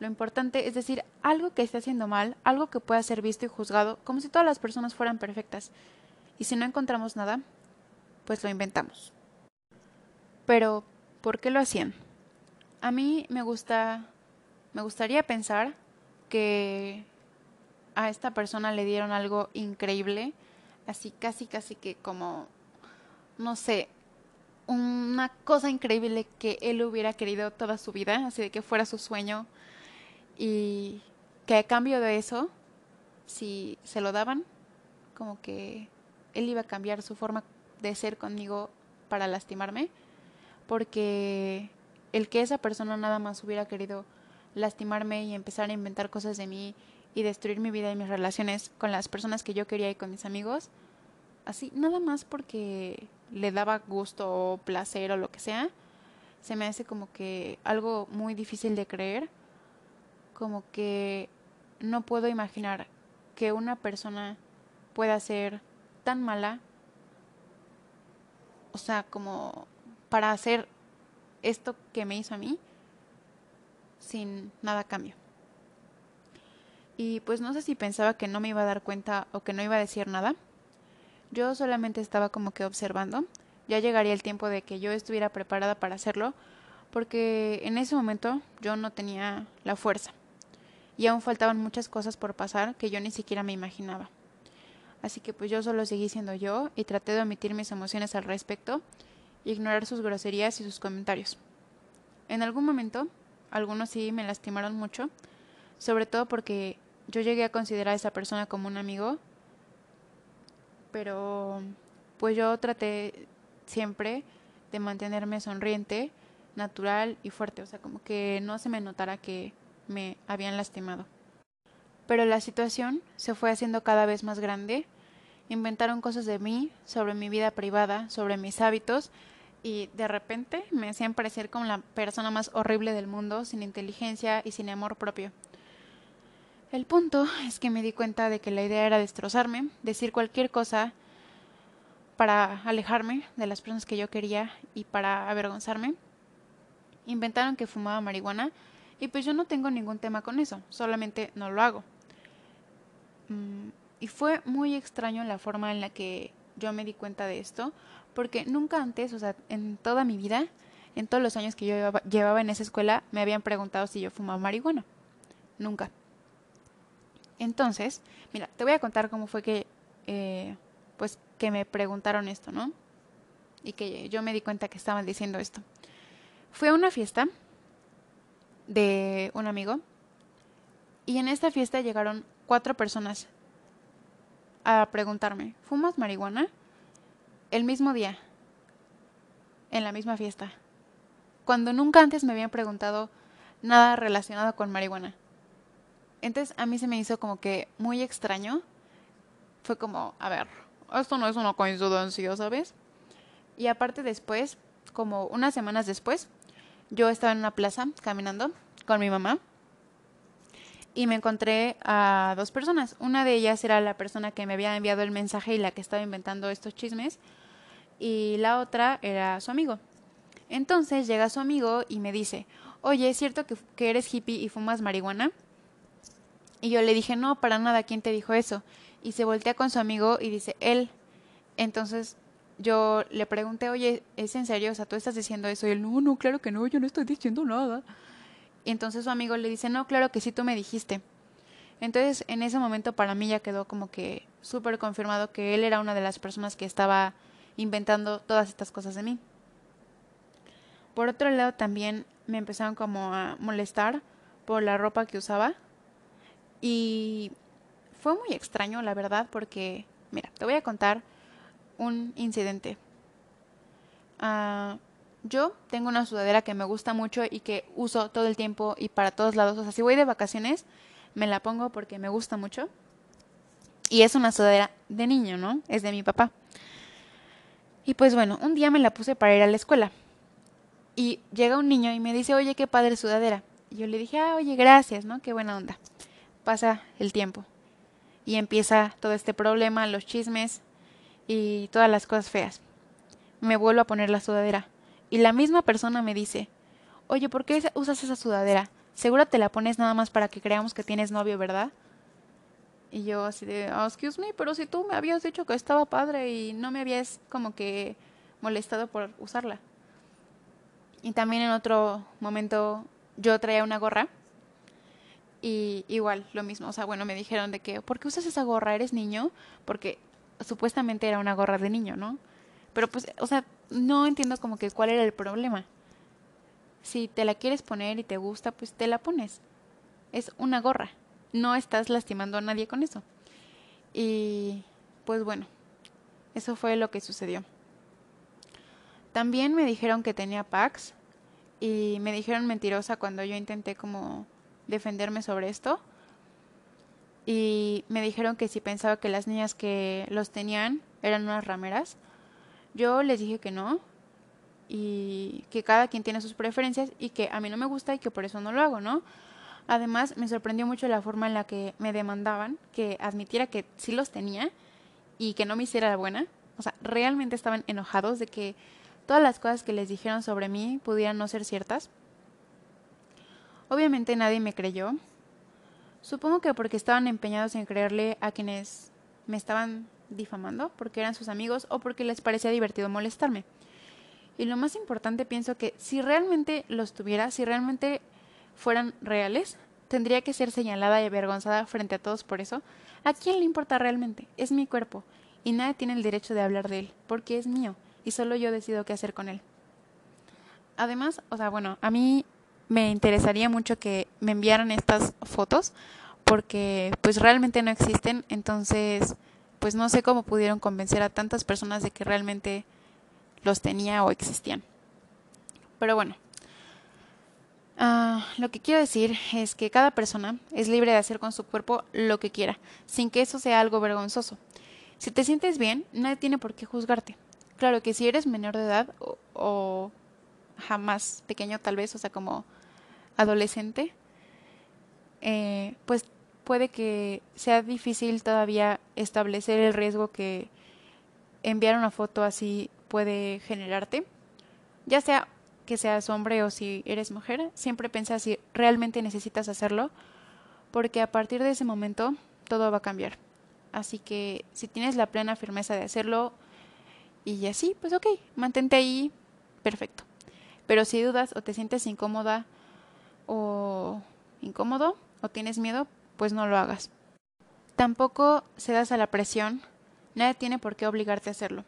Lo importante es decir algo que esté haciendo mal, algo que pueda ser visto y juzgado, como si todas las personas fueran perfectas. Y si no encontramos nada, pues lo inventamos. Pero, ¿por qué lo hacían? A mí me gusta, me gustaría pensar que a esta persona le dieron algo increíble, así casi casi que como, no sé, una cosa increíble que él hubiera querido toda su vida, así de que fuera su sueño y que a cambio de eso, si se lo daban, como que él iba a cambiar su forma de ser conmigo para lastimarme, porque el que esa persona nada más hubiera querido lastimarme y empezar a inventar cosas de mí y destruir mi vida y mis relaciones con las personas que yo quería y con mis amigos, así, nada más porque le daba gusto o placer o lo que sea, se me hace como que algo muy difícil de creer, como que no puedo imaginar que una persona pueda ser tan mala, o sea, como para hacer esto que me hizo a mí sin nada cambio. Y pues no sé si pensaba que no me iba a dar cuenta o que no iba a decir nada yo solamente estaba como que observando. Ya llegaría el tiempo de que yo estuviera preparada para hacerlo, porque en ese momento yo no tenía la fuerza. Y aún faltaban muchas cosas por pasar que yo ni siquiera me imaginaba. Así que pues yo solo seguí siendo yo y traté de omitir mis emociones al respecto, ignorar sus groserías y sus comentarios. En algún momento, algunos sí me lastimaron mucho, sobre todo porque yo llegué a considerar a esa persona como un amigo pero pues yo traté siempre de mantenerme sonriente, natural y fuerte, o sea, como que no se me notara que me habían lastimado. Pero la situación se fue haciendo cada vez más grande, inventaron cosas de mí, sobre mi vida privada, sobre mis hábitos, y de repente me hacían parecer como la persona más horrible del mundo, sin inteligencia y sin amor propio. El punto es que me di cuenta de que la idea era destrozarme, decir cualquier cosa para alejarme de las personas que yo quería y para avergonzarme. Inventaron que fumaba marihuana y pues yo no tengo ningún tema con eso, solamente no lo hago. Mm, y fue muy extraño la forma en la que yo me di cuenta de esto, porque nunca antes, o sea, en toda mi vida, en todos los años que yo llevaba, en esa escuela, me habían preguntado si yo fumaba marihuana. Nunca. Entonces, mira, te voy a contar cómo fue que, eh, pues, que me preguntaron esto, ¿no? Y que yo me di cuenta que estaban diciendo esto. Fue a una fiesta de un amigo y en esta fiesta llegaron cuatro personas a preguntarme, ¿fumas marihuana? El mismo día, en la misma fiesta, cuando nunca antes me habían preguntado nada relacionado con marihuana. Entonces a mí se me hizo como que muy extraño. Fue como, a ver, esto no es una coincidencia, ¿sabes? Y aparte después, como unas semanas después, yo estaba en una plaza caminando con mi mamá y me encontré a dos personas. Una de ellas era la persona que me había enviado el mensaje y la que estaba inventando estos chismes y la otra era su amigo. Entonces llega su amigo y me dice, oye, ¿es cierto que, que eres hippie y fumas marihuana? Y yo le dije, no, para nada, ¿quién te dijo eso? Y se voltea con su amigo y dice, él. Entonces yo le pregunté, oye, ¿es en serio? O sea, ¿tú estás diciendo eso? Y él, no, no, claro que no, yo no estoy diciendo nada. Y entonces su amigo le dice, no, claro que sí, tú me dijiste. Entonces, en ese momento para mí ya quedó como que súper confirmado que él era una de las personas que estaba inventando todas estas cosas de mí. Por otro lado, también me empezaron como a molestar por la ropa que usaba y fue muy extraño, la verdad, porque, mira, te voy a contar un incidente. Ah, yo tengo una sudadera que me gusta mucho y que uso todo el tiempo y para todos lados. O sea, si voy de vacaciones, me la pongo porque me gusta mucho. Y es una sudadera de niño, ¿no? Es de mi papá. Y pues bueno, un día me la puse para ir a la escuela. Y llega un niño y me dice, oye, qué padre sudadera. Y yo le dije, ah, oye, gracias, ¿no? Qué buena onda. Pasa el tiempo. Y empieza todo este problema, los chismes y todas las cosas feas. Me vuelvo a poner la sudadera. Y la misma persona me dice, oye, ¿por qué usas esa sudadera? Seguro te la pones nada más para que creamos que tienes novio, ¿verdad? Y yo así de, oh, excuse me, pero si tú me habías dicho que estaba padre y no me habías como que molestado por usarla. Y también en otro momento yo traía una gorra y igual lo mismo, o sea, bueno, me dijeron de que, ¿por qué usas esa gorra? ¿Eres niño? Porque supuestamente era una gorra de niño, ¿no? Pero pues, o sea, no entiendo como que cuál era el problema. Si te la quieres poner y te gusta, pues te la pones. Es una gorra no estás lastimando a nadie con eso. Y pues bueno, eso fue lo que sucedió. También me dijeron que tenía Pax y me dijeron mentirosa cuando yo intenté como defenderme sobre esto. Y me dijeron que si pensaba que las niñas que los tenían eran unas rameras. Yo les dije que no y que cada quien tiene sus preferencias y que a mí no me gusta y que por eso no lo hago, ¿no? Además, me sorprendió mucho la forma en la que me demandaban que admitiera que sí los tenía y que no me hiciera la buena. O sea, realmente estaban enojados de que todas las cosas que les dijeron sobre mí pudieran no ser ciertas. Obviamente nadie me creyó. Supongo que porque estaban empeñados en creerle a quienes me estaban difamando, porque eran sus amigos o porque les parecía divertido molestarme. Y lo más importante pienso que si realmente los tuviera, si realmente fueran reales, tendría que ser señalada y avergonzada frente a todos por eso. ¿A quién le importa realmente? Es mi cuerpo, y nadie tiene el derecho de hablar de él, porque es mío, y solo yo decido qué hacer con él. Además, o sea, bueno, a mí me interesaría mucho que me enviaran estas fotos, porque pues realmente no existen, entonces pues no sé cómo pudieron convencer a tantas personas de que realmente los tenía o existían. Pero bueno, Ah, lo que quiero decir es que cada persona es libre de hacer con su cuerpo lo que quiera, sin que eso sea algo vergonzoso. Si te sientes bien, nadie tiene por qué juzgarte. Claro que si eres menor de edad o, jamás pequeño tal vez, o sea, como adolescente, eh, pues puede que sea difícil todavía establecer el riesgo que enviar una foto así puede generarte, ya sea que seas hombre o si eres mujer, siempre piensa si realmente necesitas hacerlo, porque a partir de ese momento todo va a cambiar. Así que si tienes la plena firmeza de hacerlo y así, pues ok, mantente ahí, perfecto. Pero si dudas o te sientes incómoda o incómodo o tienes miedo, pues no lo hagas. Tampoco cedas a la presión, nadie tiene por qué obligarte a hacerlo.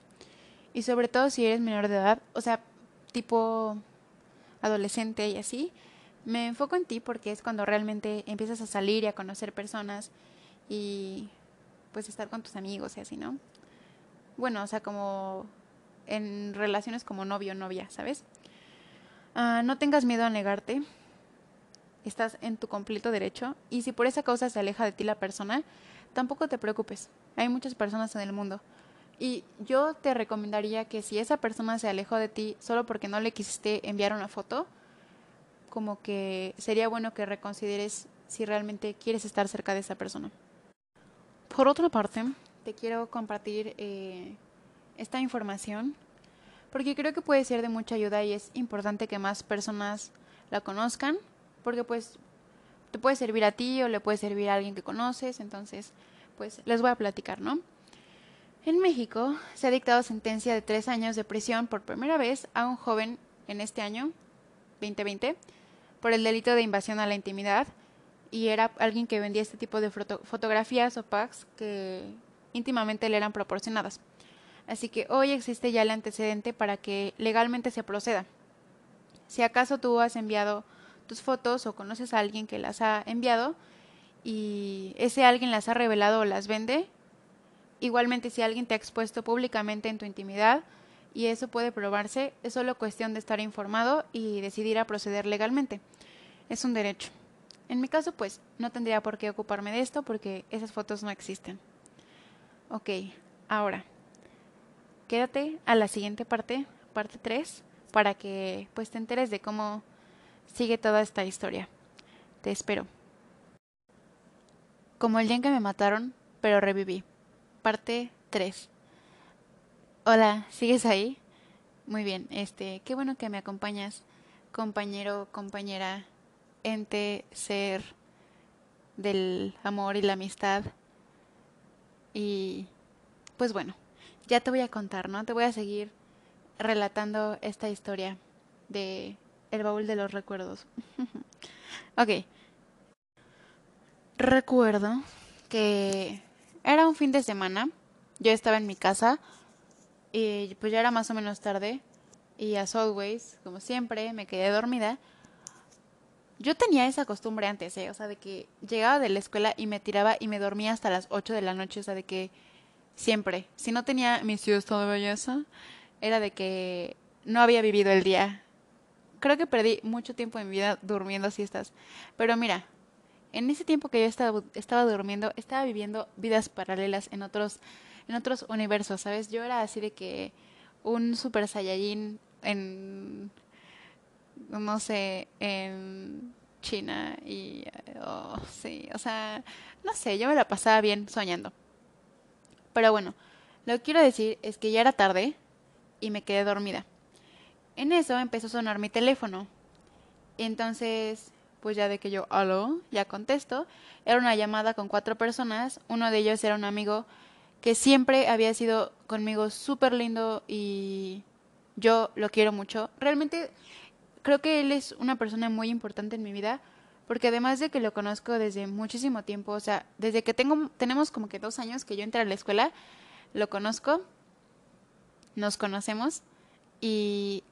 Y sobre todo si eres menor de edad, o sea, tipo adolescente y así, me enfoco en ti porque es cuando realmente empiezas a salir y a conocer personas y pues estar con tus amigos y así, ¿no? Bueno, o sea, como en relaciones como novio novia, ¿sabes? Ah, no tengas miedo a negarte, estás en tu completo derecho y si por esa causa se aleja de ti la persona, tampoco te preocupes, hay muchas personas en el mundo. Y yo te recomendaría que si esa persona se alejó de ti solo porque no le quisiste enviar una foto, como que sería bueno que reconsideres si realmente quieres estar cerca de esa persona. Por otra parte, te quiero compartir eh, esta información porque creo que puede ser de mucha ayuda y es importante que más personas la conozcan porque pues te puede servir a ti o le puede servir a alguien que conoces, entonces pues les voy a platicar, ¿no? En México se ha dictado sentencia de tres años de prisión por primera vez a un joven en este año, 2020, por el delito de invasión a la intimidad y era alguien que vendía este tipo de fotografías o packs que íntimamente le eran proporcionadas. Así que hoy existe ya el antecedente para que legalmente se proceda. Si acaso tú has enviado tus fotos o conoces a alguien que las ha enviado y ese alguien las ha revelado o las vende, Igualmente, si alguien te ha expuesto públicamente en tu intimidad y eso puede probarse, es solo cuestión de estar informado y decidir a proceder legalmente. Es un derecho. En mi caso, pues, no tendría por qué ocuparme de esto porque esas fotos no existen. Ok, ahora, quédate a la siguiente parte, parte 3, para que pues te enteres de cómo sigue toda esta historia. Te espero. Como el día en que me mataron, pero reviví. Parte 3. Hola, ¿sigues ahí? Muy bien, este, qué bueno que me acompañas, compañero, compañera, ente, ser del amor y la amistad. Y pues bueno, ya te voy a contar, ¿no? Te voy a seguir relatando esta historia de El baúl de los recuerdos. ok. Recuerdo que era un fin de semana. Yo estaba en mi casa y pues ya era más o menos tarde. Y as always, como siempre, me quedé dormida. Yo tenía esa costumbre antes, ¿eh? O sea, de que llegaba de la escuela y me tiraba y me dormía hasta las 8 de la noche. O sea, de que siempre. Si no tenía mi siesta de belleza, era de que no había vivido el día. Creo que perdí mucho tiempo en mi vida durmiendo siestas. Pero mira, en ese tiempo que yo estaba, estaba durmiendo, estaba viviendo vidas paralelas en otros, en otros universos, ¿sabes? Yo era así de que un super saiyajin en no sé, en China y, oh, sí, o sea, no sé, yo me la pasaba bien soñando. Pero bueno, lo que quiero decir es que ya era tarde y me quedé dormida. En eso empezó a sonar mi teléfono. Entonces, pues ya de que yo, aló, ya contesto. Era una llamada con cuatro personas. Uno de ellos era un amigo que siempre había sido conmigo súper lindo y yo lo quiero mucho. Realmente creo que él es una persona muy importante en mi vida, porque además de que lo conozco desde muchísimo tiempo, o sea, desde que tengo, tenemos como que dos años que yo entré a la escuela, lo conozco, nos conocemos, y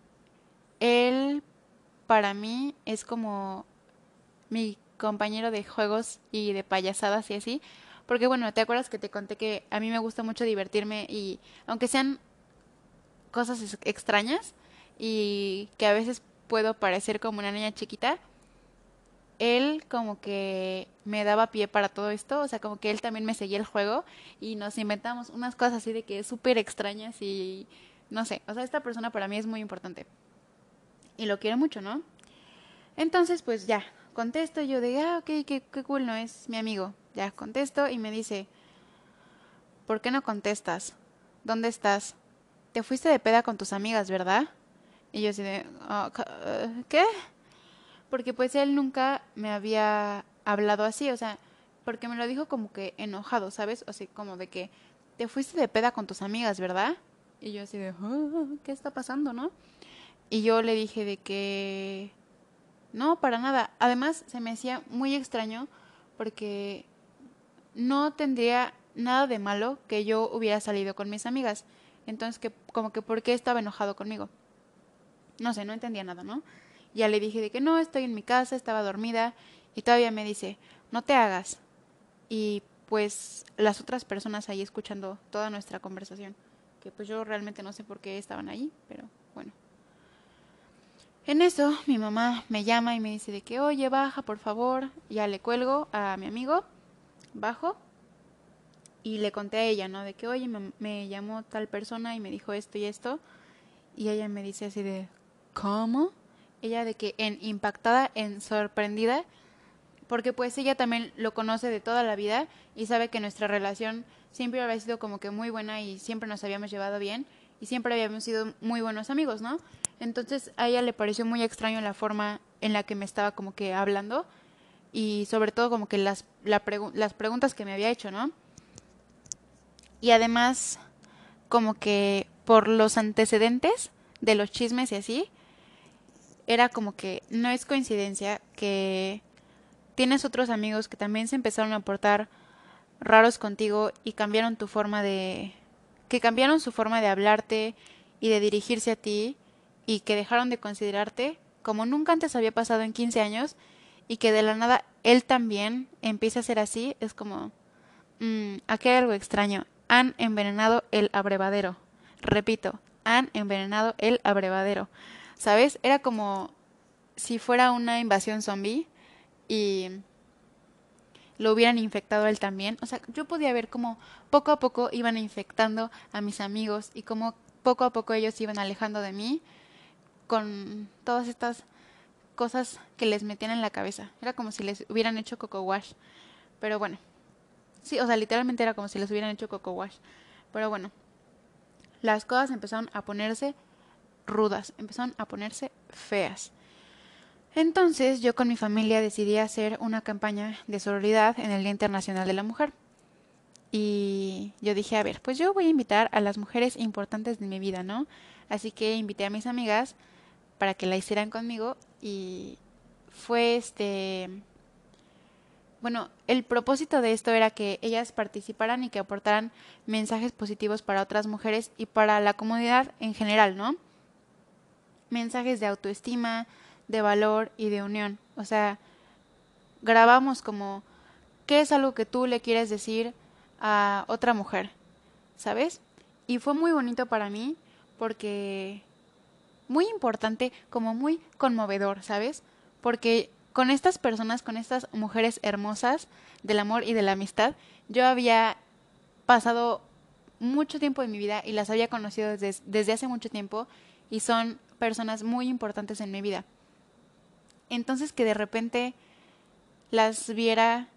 él para mí es como mi compañero de juegos y de payasadas y así, porque bueno, ¿te acuerdas que te conté que a mí me gusta mucho divertirme y aunque sean cosas extrañas y que a veces puedo parecer como una niña chiquita, él como que me daba pie para todo esto, o sea, como que él también me seguía el juego y nos inventamos unas cosas así de que súper extrañas y no sé, o sea, esta persona para mí es muy importante y lo quiero mucho, ¿no? Entonces, pues ya, contesto yo de, ah, ok, qué, cool, ¿no? Es mi amigo. Ya, contesto y me dice, ¿por qué no contestas? ¿Dónde estás? Te fuiste de peda con tus amigas, ¿verdad? Y yo así de, eh, ¿qué? Porque pues él nunca me había hablado así, o sea, porque me lo dijo como que enojado, ¿sabes? O sea, como de que te fuiste de peda con tus amigas, ¿verdad? Y yo así de, ah, ¿qué está pasando, no? Y yo le dije de que no, para nada. Además, se me hacía muy extraño porque no tendría nada de malo que yo hubiera salido con mis amigas. Entonces, que como que por qué estaba enojado conmigo. No sé, no entendía nada, ¿no? Ya le dije de que no, estoy en mi casa, estaba dormida y todavía me dice, no te hagas. Y pues las otras personas ahí escuchando toda nuestra conversación, que pues yo realmente no sé por qué estaban ahí, pero bueno. En eso mi mamá me llama y me dice de que, oye, baja, por favor. Ya le cuelgo a mi amigo, bajo y le conté a ella, ¿no? De que, oye, me, me llamó tal persona y me dijo esto y esto. Y ella me dice así de, ¿cómo? Ella de que en impactada, en sorprendida, porque pues ella también lo conoce de toda la vida y sabe que nuestra relación siempre había sido como que muy buena y siempre nos habíamos llevado bien y siempre habíamos sido muy buenos amigos, ¿no? Entonces a ella le pareció muy extraño la forma en la que me estaba como que hablando y sobre todo como que las, las preguntas que me había hecho, ¿no? Y además como que por los antecedentes de los chismes y así, era como que no es coincidencia que tienes otros amigos que también se empezaron a portar raros contigo y cambiaron tu forma de que cambiaron su forma de hablarte y de dirigirse a ti y que dejaron de considerarte como nunca antes había pasado en 15 años y que de la nada él también empieza a ser así, es como, mmm, aquí hay algo extraño. Han envenenado el abrevadero. Repito, han envenenado el abrevadero. ¿sabes? Era como si fuera una invasión zombie y lo hubieran infectado él también. O sea, yo podía ver cómo poco a poco iban infectando a mis amigos y cómo poco a poco ellos iban alejando de mí con todas estas cosas que les metían en la cabeza. Era como si les hubieran hecho coco wash. Pero bueno. Sí, o sea, literalmente era como si les hubieran hecho coco wash. Pero bueno. Las cosas empezaron a ponerse rudas, empezaron a ponerse feas. Entonces yo con mi familia decidí hacer una campaña de sororidad en el Día Internacional de la Mujer. Y yo dije, a ver, pues yo voy a invitar a las mujeres importantes de mi vida, ¿no? Así que invité a mis amigas para que la hicieran conmigo y fue este... Bueno, el propósito de esto era que ellas participaran y que aportaran mensajes positivos para otras mujeres y para la comunidad en general, ¿no? Mensajes de autoestima, de valor y de unión. O sea, grabamos como qué es algo que tú le quieres decir a otra mujer, ¿sabes? Y fue muy bonito para mí porque muy importante, como muy conmovedor, ¿sabes? Porque con estas personas, con estas mujeres hermosas del amor y de la amistad, yo había pasado mucho tiempo en mi vida y las había conocido desde, desde hace mucho tiempo y son personas muy importantes en mi vida. Entonces que de repente las viera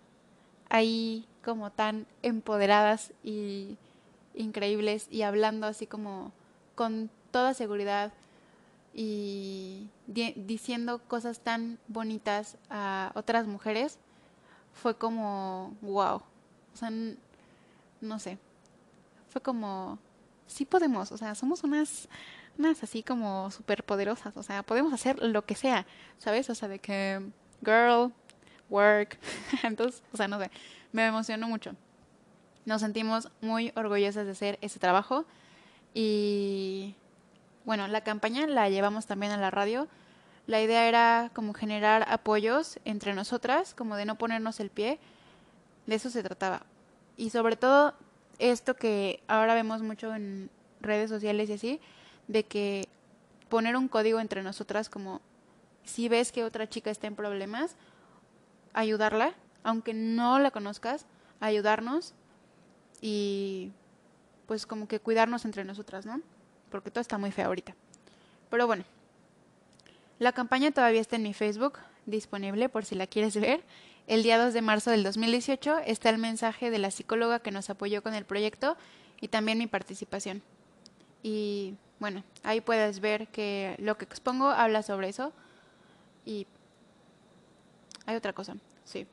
ahí como tan empoderadas y increíbles y hablando así como con toda seguridad y diciendo cosas tan bonitas a otras mujeres fue como wow o sea no sé. Fue como sí podemos o sea somos unas unas así como súper poderosas o sea podemos hacer lo que sea sabes o sea de que girl work. Entonces o sea no sé me emocionó mucho. Nos sentimos muy orgullosas de hacer ese trabajo y bueno, la campaña la llevamos también a la radio. La idea era como generar apoyos entre nosotras, como de no ponernos el pie. De eso se trataba. Y sobre todo esto que ahora vemos mucho en redes sociales y así, de que poner un código entre nosotras como si ves que otra chica está en problemas, ayudarla, aunque no la conozcas, ayudarnos y pues como que cuidarnos entre nosotras, ¿no? Porque todo está muy feo ahorita. Pero bueno, la campaña todavía está en mi Facebook, disponible por si la quieres ver. El día 2 de marzo del 2018 está el mensaje de la psicóloga que nos apoyó con el proyecto y también mi participación. Y bueno, ahí puedes ver que lo que expongo habla sobre eso. Y hay otra cosa, sí.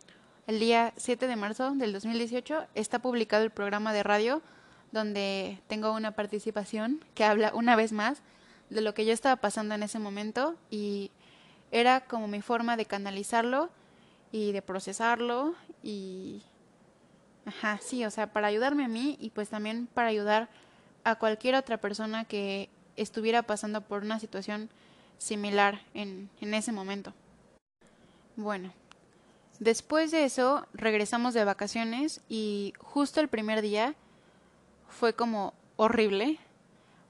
El día 7 de marzo del 2018 está publicado el programa de radio donde tengo una participación que habla una vez más de lo que yo estaba pasando en ese momento y era como mi forma de canalizarlo y de procesarlo y ajá, sí, o sea, para ayudarme a mí y pues también para ayudar a cualquier otra persona que estuviera pasando por una situación similar en, en ese momento. Bueno, después de eso regresamos de vacaciones y justo el primer día fue como horrible,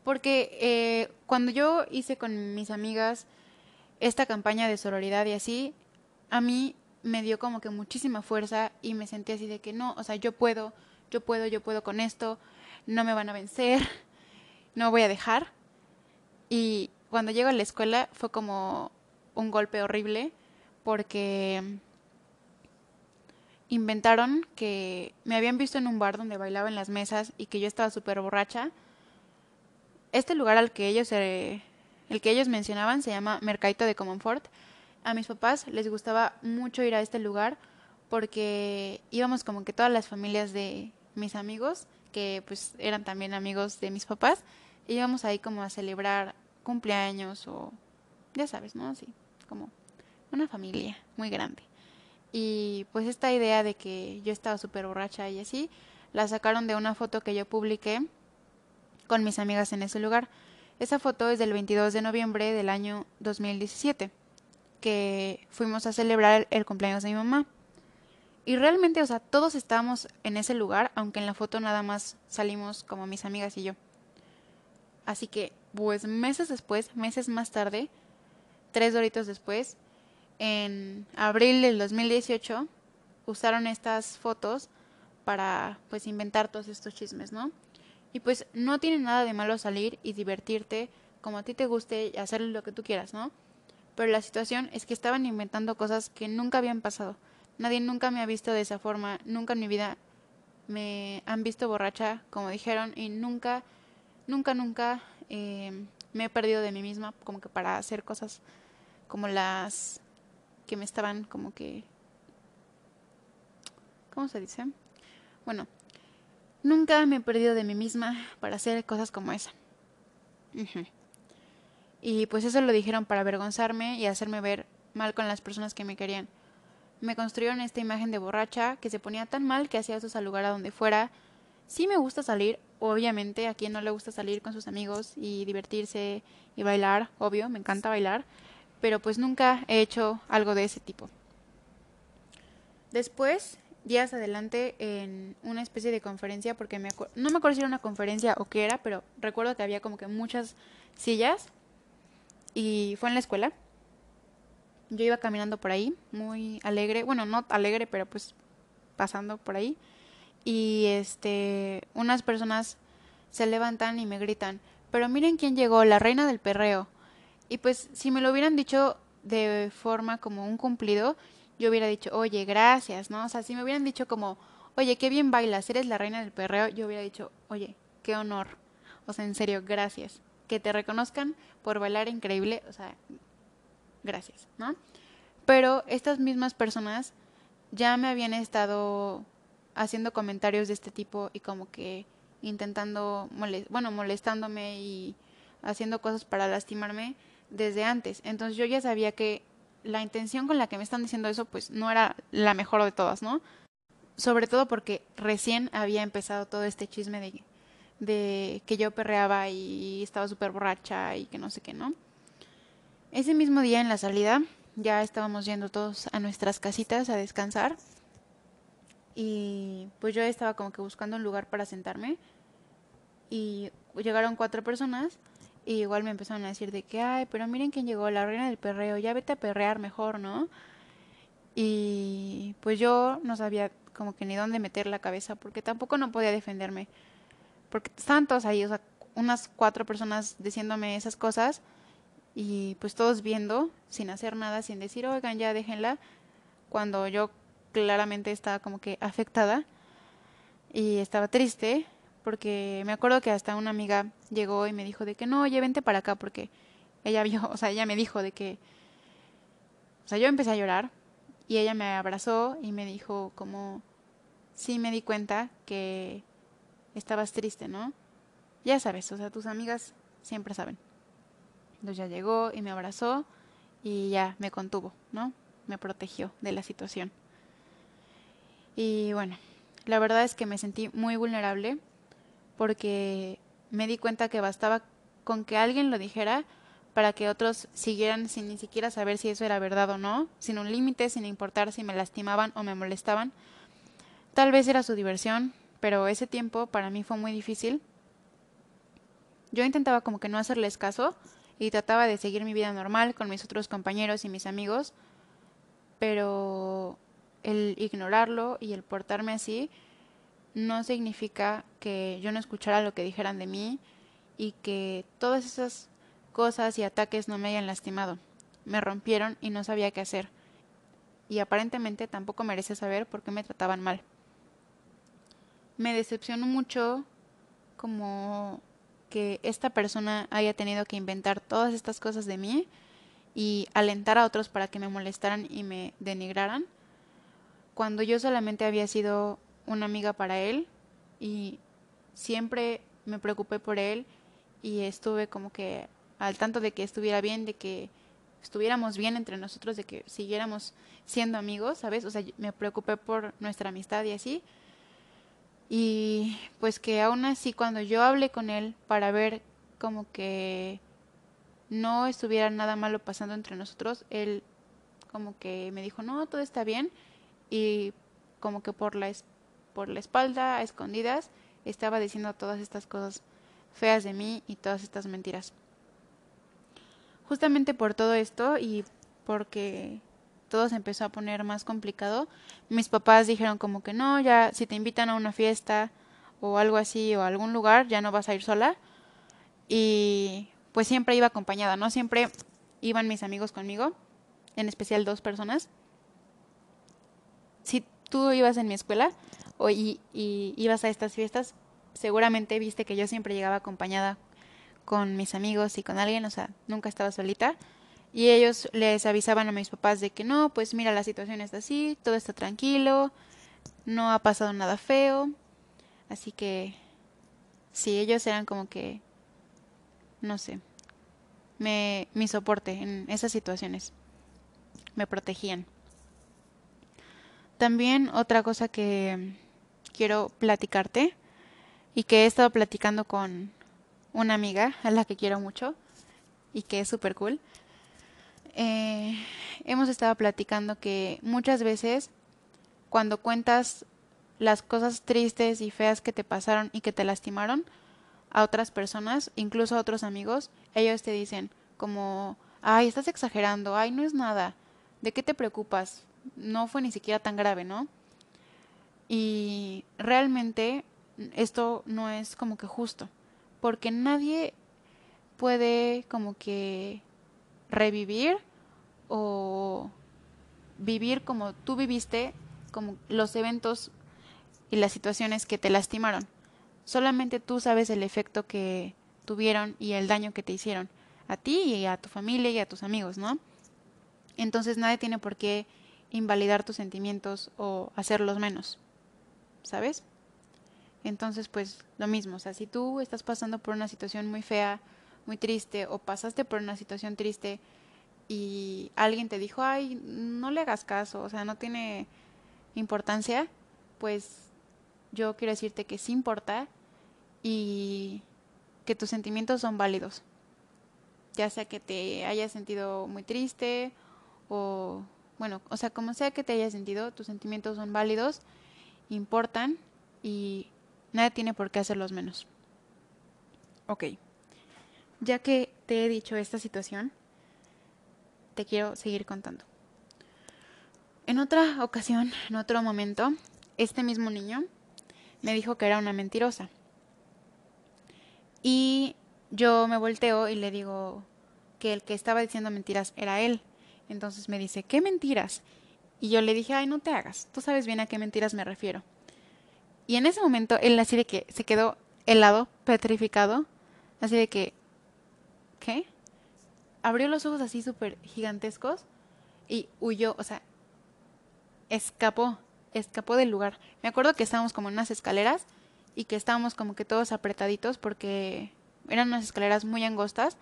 porque eh, cuando yo hice con mis amigas esta campaña de sororidad y así, a mí me dio como que muchísima fuerza y me sentí así de que no, o sea, yo puedo, yo puedo, yo puedo con esto, no me van a vencer, no voy a dejar. Y cuando llego a la escuela fue como un golpe horrible porque inventaron que me habían visto en un bar donde bailaba en las mesas y que yo estaba súper borracha. Este lugar al que ellos el que ellos mencionaban se llama Mercadito de Comonfort. A mis papás les gustaba mucho ir a este lugar porque íbamos como que todas las familias de mis amigos, que pues eran también amigos de mis papás, íbamos ahí como a celebrar cumpleaños o ya sabes, ¿no? Así, como una familia muy grande. Y pues esta idea de que yo estaba súper borracha y así, la sacaron de una foto que yo publiqué con mis amigas en ese lugar. Esa foto es del 22 de noviembre del año 2017, que fuimos a celebrar el cumpleaños de mi mamá. Y realmente, o sea, todos estábamos en ese lugar, aunque en la foto nada más salimos como mis amigas y yo. Así que, pues meses después, meses más tarde, tres doritos después, en abril del 2018, usaron estas fotos para pues inventar todos estos chismes, ¿no? Y pues no tiene nada de malo salir y divertirte como a ti te guste y hacer lo que tú quieras, ¿no? Pero la situación es que estaban inventando cosas que nunca habían pasado. Nadie nunca me ha visto de esa forma, nunca en mi vida me han visto borracha, como dijeron, y nunca, nunca, nunca eh, me he perdido de mí misma como que para hacer cosas como las que me estaban como que... ¿Cómo se dice? Bueno, nunca me he perdido de mí misma para hacer cosas como esa. Y pues eso lo dijeron para avergonzarme y hacerme ver mal con las personas que me querían. Me construyeron esta imagen de borracha que se ponía tan mal que hacía eso al lugar a donde fuera. Sí me gusta salir, obviamente, a quien no le gusta salir con sus amigos y divertirse y bailar, obvio, me encanta bailar, pero pues nunca he hecho algo de ese tipo. Después, días adelante, en una especie de conferencia, porque me no me acuerdo si era una conferencia o qué era, pero recuerdo que había como que muchas sillas y fue en la escuela. Yo iba caminando por ahí, muy alegre, bueno, no alegre, pero pues pasando por ahí. Y este, unas personas se levantan y me gritan, pero miren quién llegó, la reina del perreo. Y pues si me lo hubieran dicho de forma como un cumplido, yo hubiera dicho, oye, gracias, ¿no? O sea, si me hubieran dicho como, oye, qué bien bailas, eres la reina del perreo, yo hubiera dicho, oye, qué honor. O sea, en serio, gracias. Que te reconozcan por bailar increíble, o sea, gracias, ¿no? Pero estas mismas personas ya me habían estado haciendo comentarios de este tipo y como que intentando, bueno, molestándome y haciendo cosas para lastimarme desde antes. Entonces yo ya sabía que la intención con la que me están diciendo eso pues no era la mejor de todas, ¿no? Sobre todo porque recién había empezado todo este chisme de, de que yo perreaba y estaba súper borracha y que no sé qué, ¿no? Ese mismo día en la salida ya estábamos yendo todos a nuestras casitas a descansar y pues yo estaba como que buscando un lugar para sentarme y llegaron cuatro personas y igual me empezaron a decir de que, ay, pero miren quién llegó, la reina del perreo, ya vete a perrear mejor, ¿no? Y pues yo no sabía como que ni dónde meter la cabeza, porque tampoco no podía defenderme. Porque estaban todos ahí, o sea, unas cuatro personas diciéndome esas cosas y pues todos viendo, sin hacer nada, sin decir, oigan, ya déjenla, cuando yo claramente estaba como que afectada y estaba triste porque me acuerdo que hasta una amiga llegó y me dijo de que no, oye, vente para acá porque ella vio, o sea, ella me dijo de que, o sea, yo empecé a llorar y ella me abrazó y me dijo como, sí me di cuenta que estabas triste, ¿no? Ya sabes, o sea, tus amigas siempre saben. Entonces ya llegó y me abrazó y ya me contuvo, ¿no? Me protegió de la situación. Y bueno, la verdad es que me sentí muy vulnerable porque me di cuenta que bastaba con que alguien lo dijera para que otros siguieran sin ni siquiera saber si eso era verdad o no, sin un límite, sin importar si me lastimaban o me molestaban. Tal vez era su diversión, pero ese tiempo para mí fue muy difícil. Yo intentaba como que no hacerles caso y trataba de seguir mi vida normal con mis otros compañeros y mis amigos, pero el ignorarlo y el portarme así no significa que yo no escuchara lo que dijeran de mí y que todas esas cosas y ataques no me hayan lastimado. Me rompieron y no sabía qué hacer. Y aparentemente tampoco merece saber por qué me trataban mal. Me decepcionó mucho como que esta persona haya tenido que inventar todas estas cosas de mí y alentar a otros para que me molestaran y me denigraran, cuando yo solamente había sido una amiga para él y siempre me preocupé por él y estuve como que al tanto de que estuviera bien, de que estuviéramos bien entre nosotros, de que siguiéramos siendo amigos, ¿sabes? O sea, me preocupé por nuestra amistad y así. Y pues que aún así cuando yo hablé con él para ver como que no estuviera nada malo pasando entre nosotros, él como que me dijo, no, todo está bien. Y como que por la por la espalda, a escondidas, estaba diciendo todas estas cosas feas de mí y todas estas mentiras. Justamente por todo esto y porque todo se empezó a poner más complicado, mis papás dijeron como que no, ya si te invitan a una fiesta o algo así o a algún lugar, ya no vas a ir sola. Y pues siempre iba acompañada, ¿no? Siempre iban mis amigos conmigo, en especial dos personas. Si tú ibas en mi escuela o y, y ibas a estas fiestas, seguramente viste que yo siempre llegaba acompañada con mis amigos y con alguien, o sea, nunca estaba solita. Y ellos les avisaban a mis papás de que no, pues mira, la situación está así, todo está tranquilo, no ha pasado nada feo. Así que sí, ellos eran como que, no sé, me, mi soporte en esas situaciones. Me protegían. También otra cosa que quiero platicarte y que he estado platicando con una amiga a la que quiero mucho y que es súper cool. Eh, hemos estado platicando que muchas veces cuando cuentas las cosas tristes y feas que te pasaron y que te lastimaron a otras personas, incluso a otros amigos, ellos te dicen como, ay, estás exagerando, ay, no es nada, ¿de qué te preocupas? No fue ni siquiera tan grave, ¿no? Y realmente esto no es como que justo, porque nadie puede como que revivir o vivir como tú viviste, como los eventos y las situaciones que te lastimaron. Solamente tú sabes el efecto que tuvieron y el daño que te hicieron a ti y a tu familia y a tus amigos, ¿no? Entonces nadie tiene por qué invalidar tus sentimientos o hacerlos menos, ¿sabes? Entonces, pues lo mismo, o sea, si tú estás pasando por una situación muy fea, muy triste, o pasaste por una situación triste y alguien te dijo, ay, no le hagas caso, o sea, no tiene importancia, pues yo quiero decirte que sí importa y que tus sentimientos son válidos. Ya sea que te hayas sentido muy triste o, bueno, o sea, como sea que te hayas sentido, tus sentimientos son válidos, importan y nadie tiene por qué hacerlos menos. Ok, ya que te he dicho esta situación, te quiero seguir contando. En otra ocasión, en otro momento, este mismo niño me dijo que era una mentirosa. Y yo me volteo y le digo que el que estaba diciendo mentiras era él. Entonces me dice, ¿qué mentiras? Y yo le dije, ay, no te hagas, tú sabes bien a qué mentiras me refiero. Y en ese momento él así de que se quedó helado, petrificado, así de que, ¿qué? Abrió los ojos así súper gigantescos y huyó, o sea, escapó escapó del lugar. Me acuerdo que estábamos como en unas escaleras y que estábamos como que todos apretaditos porque eran unas escaleras muy angostas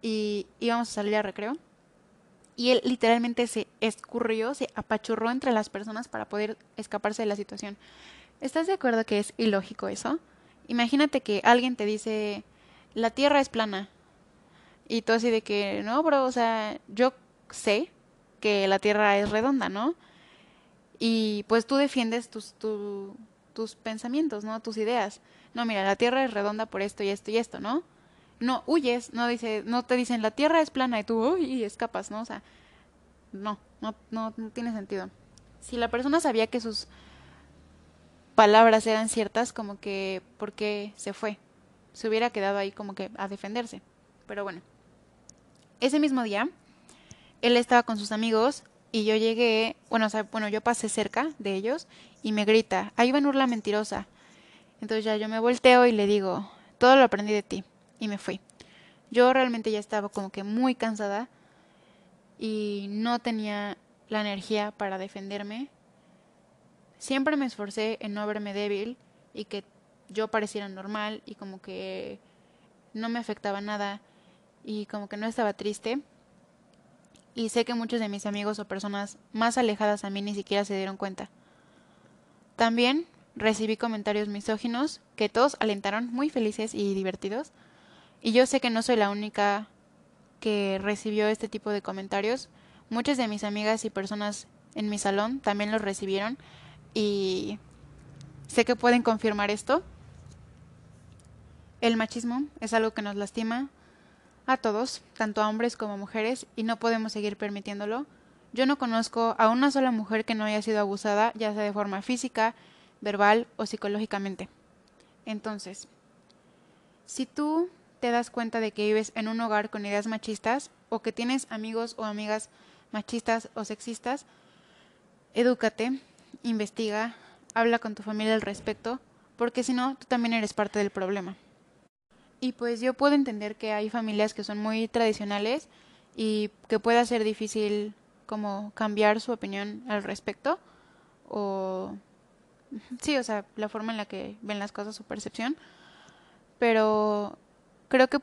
y íbamos a salir a recreo. Y él literalmente se escurrió, se apachurró entre las personas para poder escaparse de la situación. ¿Estás de acuerdo que es ilógico eso? Imagínate que alguien te dice, la Tierra es plana. Y tú así de que, no, bro, o sea, yo sé que la Tierra es redonda, ¿no? y pues tú defiendes tus, tus pensamientos, ¿no? Tus ideas. No, mira, la Tierra es redonda por esto y esto y esto, ¿no? No huyes, no dice, no te dicen la Tierra es plana y tú uy, escapas, ¿no? O sea, no, no, no, no tiene sentido. Si la persona sabía que sus palabras eran ciertas, como que, ¿por qué se fue? Se hubiera quedado ahí como que a defenderse. Pero bueno, ese mismo día, él estaba con sus amigos y yo llegué, bueno, o sea, bueno, yo pasé cerca de ellos y me grita, ahí va Nurla mentirosa. Entonces ya yo me volteo y le digo, todo lo aprendí de ti y me fui. Yo realmente ya estaba como que muy cansada y no tenía la energía para defenderme. Siempre me esforcé en no verme débil y que yo pareciera normal y como que no me afectaba nada y como que no estaba triste y sé que muchos de mis amigos o personas más alejadas a mí ni siquiera se dieron cuenta. También recibí comentarios misóginos que todos alentaron muy felices y divertidos. Y yo sé que no soy la única que recibió este tipo de comentarios. Muchas de mis amigas y personas en mi salón también los recibieron y sé que pueden confirmar esto. El machismo es algo que nos lastima, a todos, tanto a hombres como a mujeres, y no podemos seguir permitiéndolo. Yo no conozco a una sola mujer que no haya sido abusada, ya sea de forma física, verbal o psicológicamente. Entonces, si tú te das cuenta de que vives en un hogar con ideas machistas o que tienes amigos o amigas machistas o sexistas, edúcate, investiga, habla con tu familia al respecto, porque si no, tú también eres parte del problema. Y pues yo puedo entender que hay familias que son muy tradicionales y que pueda ser difícil como cambiar su opinión al respecto o sí, o sea, la forma en la que ven las cosas, su percepción, pero creo que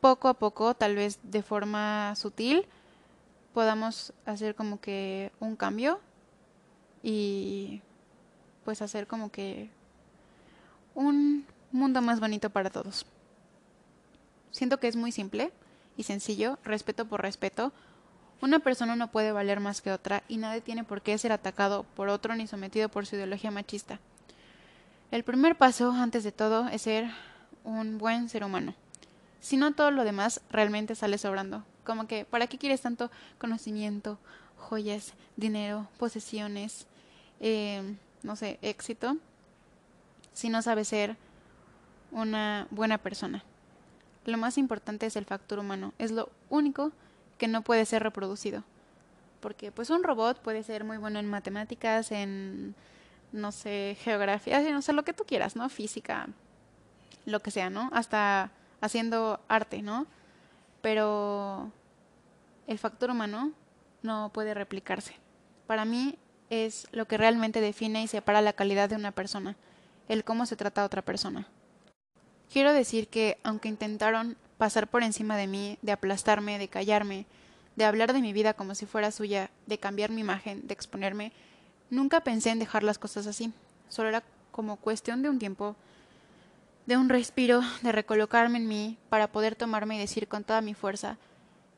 poco a poco, tal vez de forma sutil, podamos hacer como que un cambio y pues hacer como que un mundo más bonito para todos. Siento que es muy simple y sencillo, respeto por respeto. Una persona no puede valer más que otra y nadie tiene por qué ser atacado por otro ni sometido por su ideología machista. El primer paso, antes de todo, es ser un buen ser humano. Si no, todo lo demás realmente sale sobrando. Como que, ¿para qué quieres tanto conocimiento, joyas, dinero, posesiones, eh, no sé, éxito, si no sabes ser una buena persona? Lo más importante es el factor humano. Es lo único que no puede ser reproducido. Porque pues un robot puede ser muy bueno en matemáticas, en no sé, geografía, no sé, lo que tú quieras, ¿no? Física, lo que sea, ¿no? Hasta haciendo arte, ¿no? Pero el factor humano no puede replicarse. Para mí es lo que realmente define y separa la calidad de una persona, el cómo se trata a otra persona. Quiero decir que, aunque intentaron pasar por encima de mí, de aplastarme, de callarme, de hablar de mi vida como si fuera suya, de cambiar mi imagen, de exponerme, nunca pensé en dejar las cosas así. Solo era como cuestión de un tiempo, de un respiro, de recolocarme en mí para poder tomarme y decir con toda mi fuerza,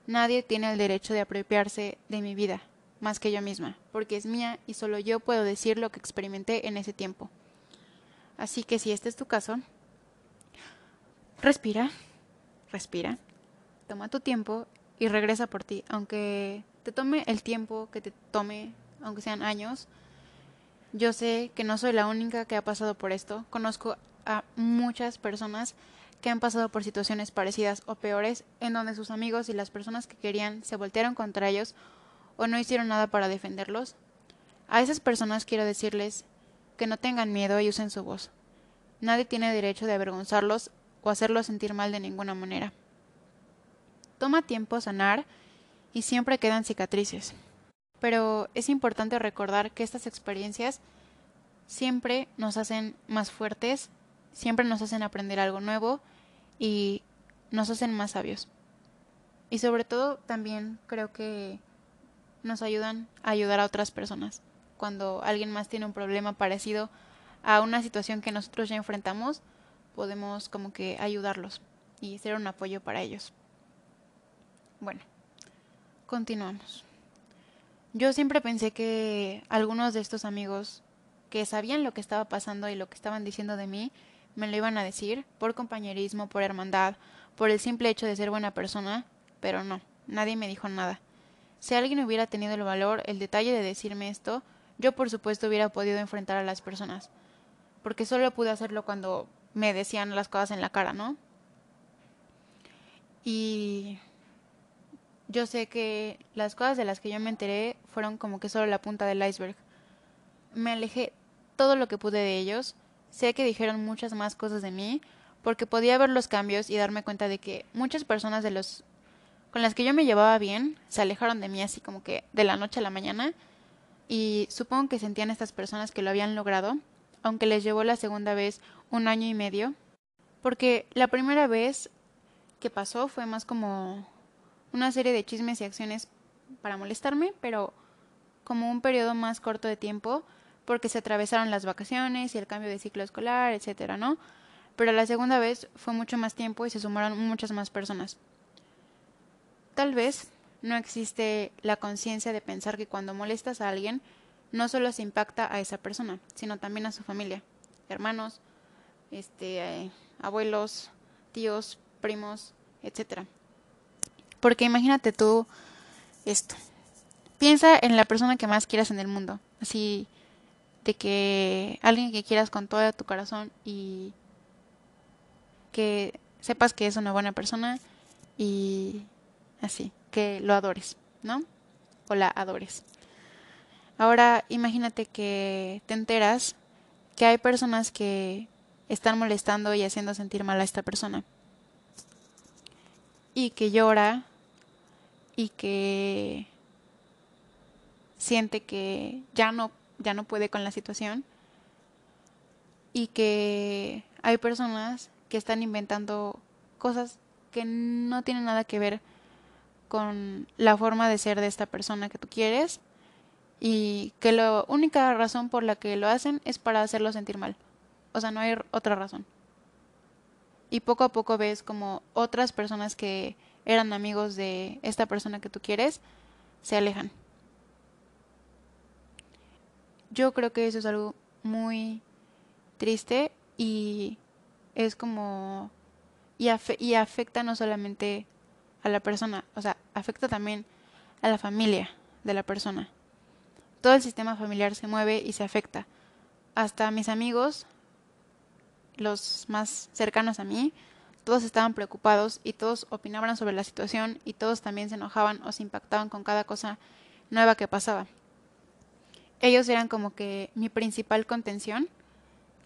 nadie tiene el derecho de apropiarse de mi vida, más que yo misma, porque es mía y solo yo puedo decir lo que experimenté en ese tiempo. Así que si este es tu caso, respira, respira, toma tu tiempo y regresa por ti, aunque te tome el tiempo que te tome, aunque sean años. Yo sé que no soy la única que ha pasado por esto, conozco a muchas personas que han pasado por situaciones parecidas o peores, en donde sus amigos y las personas que querían se voltearon contra ellos o no hicieron nada para defenderlos. A esas personas quiero decirles que no tengan miedo y usen su voz. Nadie tiene derecho de avergonzarlos o hacerlos sentir mal de ninguna manera. Toma tiempo sanar y siempre quedan cicatrices. Pero es importante recordar que estas experiencias siempre nos hacen más fuertes siempre nos hacen aprender algo nuevo y nos hacen más sabios. Y sobre todo también creo que nos ayudan a ayudar a otras personas. Cuando alguien más tiene un problema parecido a una situación que nosotros ya enfrentamos, podemos como que ayudarlos y ser un apoyo para ellos. Bueno, continuamos. Yo siempre pensé que algunos de estos amigos que sabían lo que estaba pasando y lo que estaban diciendo de mí me lo iban a decir, por compañerismo, por hermandad, por el simple hecho de ser buena persona, pero no, nadie me dijo nada. Si alguien hubiera tenido el valor, el detalle de decirme esto, yo por supuesto hubiera podido enfrentar a las personas, porque solo pude hacerlo cuando me decían las cosas en la cara, ¿no? Y yo sé que las cosas de las que yo me enteré fueron como que solo la punta del iceberg. Me alejé todo lo que pude de ellos, Sé que dijeron muchas más cosas de mí, porque podía ver los cambios y darme cuenta de que muchas personas de los con las que yo me llevaba bien se alejaron de mí así como que de la noche a la mañana. Y supongo que sentían estas personas que lo habían logrado, aunque les llevó la segunda vez un año y medio, porque la primera vez que pasó fue más como una serie de chismes y acciones para molestarme, pero como un periodo más corto de tiempo porque se atravesaron las vacaciones y el cambio de ciclo escolar, etcétera, ¿no? Pero la segunda vez fue mucho más tiempo y se sumaron muchas más personas. Tal vez no existe la conciencia de pensar que cuando molestas a alguien, no solo se impacta a esa persona, sino también a su familia, hermanos, este, eh, abuelos, tíos, primos, etcétera. Porque imagínate tú esto. piensa en la persona que más quieras en el mundo. Así de que alguien que quieras con todo tu corazón y que sepas que es una buena persona y así, que lo adores, ¿no? O la adores. Ahora imagínate que te enteras que hay personas que están molestando y haciendo sentir mal a esta persona. Y que llora y que siente que ya no ya no puede con la situación y que hay personas que están inventando cosas que no tienen nada que ver con la forma de ser de esta persona que tú quieres y que la única razón por la que lo hacen es para hacerlo sentir mal. O sea, no hay otra razón. Y poco a poco ves como otras personas que eran amigos de esta persona que tú quieres se alejan. Yo creo que eso es algo muy triste y es como... Y, y afecta no solamente a la persona, o sea, afecta también a la familia de la persona. Todo el sistema familiar se mueve y se afecta. Hasta mis amigos, los más cercanos a mí, todos estaban preocupados y todos opinaban sobre la situación y todos también se enojaban o se impactaban con cada cosa nueva que pasaba ellos eran como que mi principal contención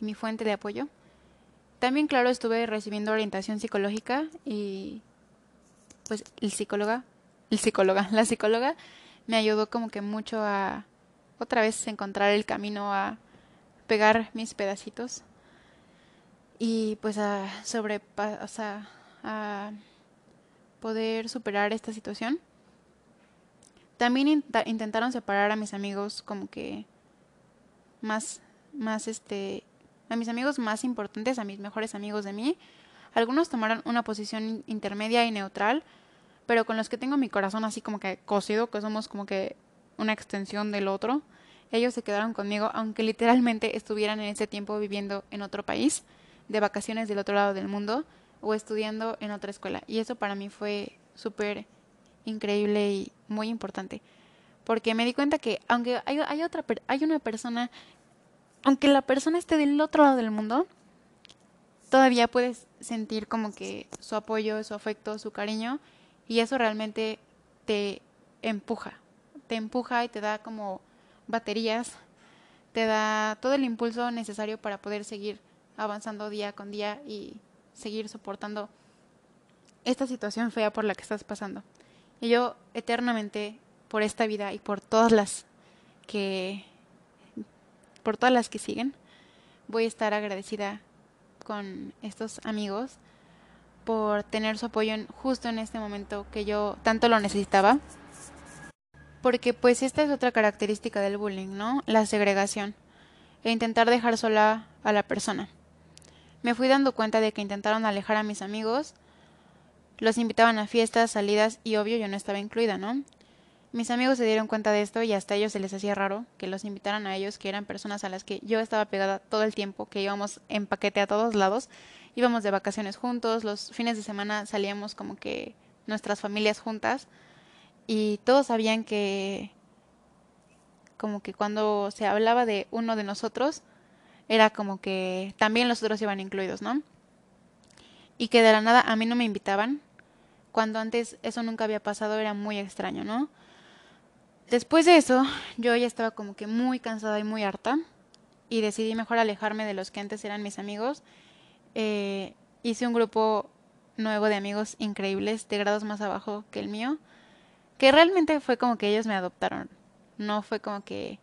mi fuente de apoyo. También, claro, estuve recibiendo orientación psicológica y pues el psicóloga, el psicóloga, la psicóloga me ayudó como que mucho a otra vez encontrar el camino a pegar mis pedacitos y pues a sobre o sea, a poder superar esta situación. También intentaron separar a mis amigos como que más, más este, a mis amigos más importantes, a mis mejores amigos de mí. Algunos tomaron una posición intermedia y neutral, pero con los que tengo mi corazón así como que cosido, que somos como que una extensión del otro, ellos se quedaron conmigo, aunque literalmente estuvieran en ese tiempo viviendo en otro país, de vacaciones del otro lado del mundo, o estudiando en otra escuela. Y eso para mí fue súper increíble y muy importante. Porque me di cuenta que aunque hay, hay, otra, hay una persona, aunque la persona esté del otro lado del mundo, todavía puedes sentir como que su apoyo, su afecto, su cariño, y eso realmente te empuja, te empuja y te da como baterías, te da todo el impulso necesario para poder seguir avanzando día con día y seguir soportando esta situación fea por la que estás pasando. Y yo eternamente por esta vida y por todas las que por todas las que siguen, voy a estar agradecida con estos amigos por tener su apoyo justo en este momento que yo tanto lo necesitaba. Porque pues esta es otra característica del bullying, ¿no? La segregación e intentar dejar sola a la persona. Me fui dando cuenta de que intentaron alejar a mis amigos los invitaban a fiestas, salidas y obvio yo no estaba incluida, ¿no? Mis amigos se dieron cuenta de esto y hasta ellos se les hacía raro que los invitaran a ellos, que eran personas a las que yo estaba pegada todo el tiempo, que íbamos en paquete a todos lados, íbamos de vacaciones juntos, los fines de semana salíamos como que nuestras familias juntas y todos sabían que como que cuando se hablaba de uno de nosotros era como que también los otros iban incluidos, ¿no? y que de la nada a mí no me invitaban, cuando antes eso nunca había pasado, era muy extraño, ¿no? Después de eso, yo ya estaba como que muy cansada y muy harta y decidí mejor alejarme de los que antes eran mis amigos. Eh, hice un grupo nuevo de amigos increíbles, de grados más abajo que el mío, que realmente fue como que ellos me adoptaron. No fue como que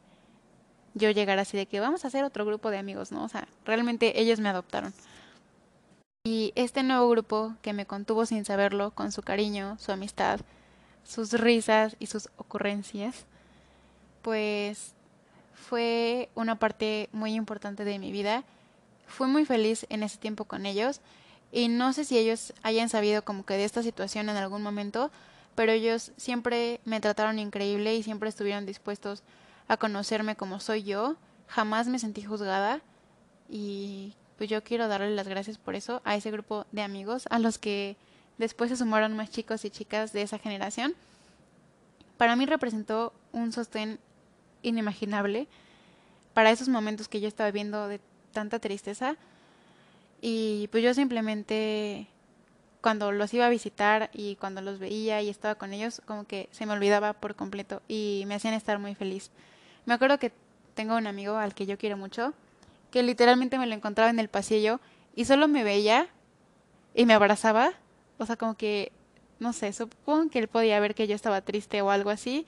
yo llegara así de que vamos a hacer otro grupo de amigos, ¿no? O sea, realmente ellos me adoptaron. Y este nuevo grupo que me contuvo sin saberlo, con su cariño, su amistad, sus risas y sus ocurrencias, pues fue una parte muy importante de mi vida. Fui muy feliz en ese tiempo con ellos y no sé si ellos hayan sabido como que de esta situación en algún momento, pero ellos siempre me trataron increíble y siempre estuvieron dispuestos a conocerme como soy yo. Jamás me sentí juzgada y pues yo quiero darle las gracias por eso a ese grupo de amigos, a los que después se sumaron más chicos y chicas de esa generación, para mí representó un sostén inimaginable para esos momentos que yo estaba viendo de tanta tristeza. Y pues yo simplemente cuando los iba a visitar y cuando los veía y estaba con ellos, como que se me olvidaba por completo y me hacían estar muy feliz. Me acuerdo que tengo un amigo al que yo quiero mucho, que literalmente me lo encontraba en el pasillo y solo me veía y me abrazaba. O sea, como que, no sé, supongo que él podía ver que yo estaba triste o algo así,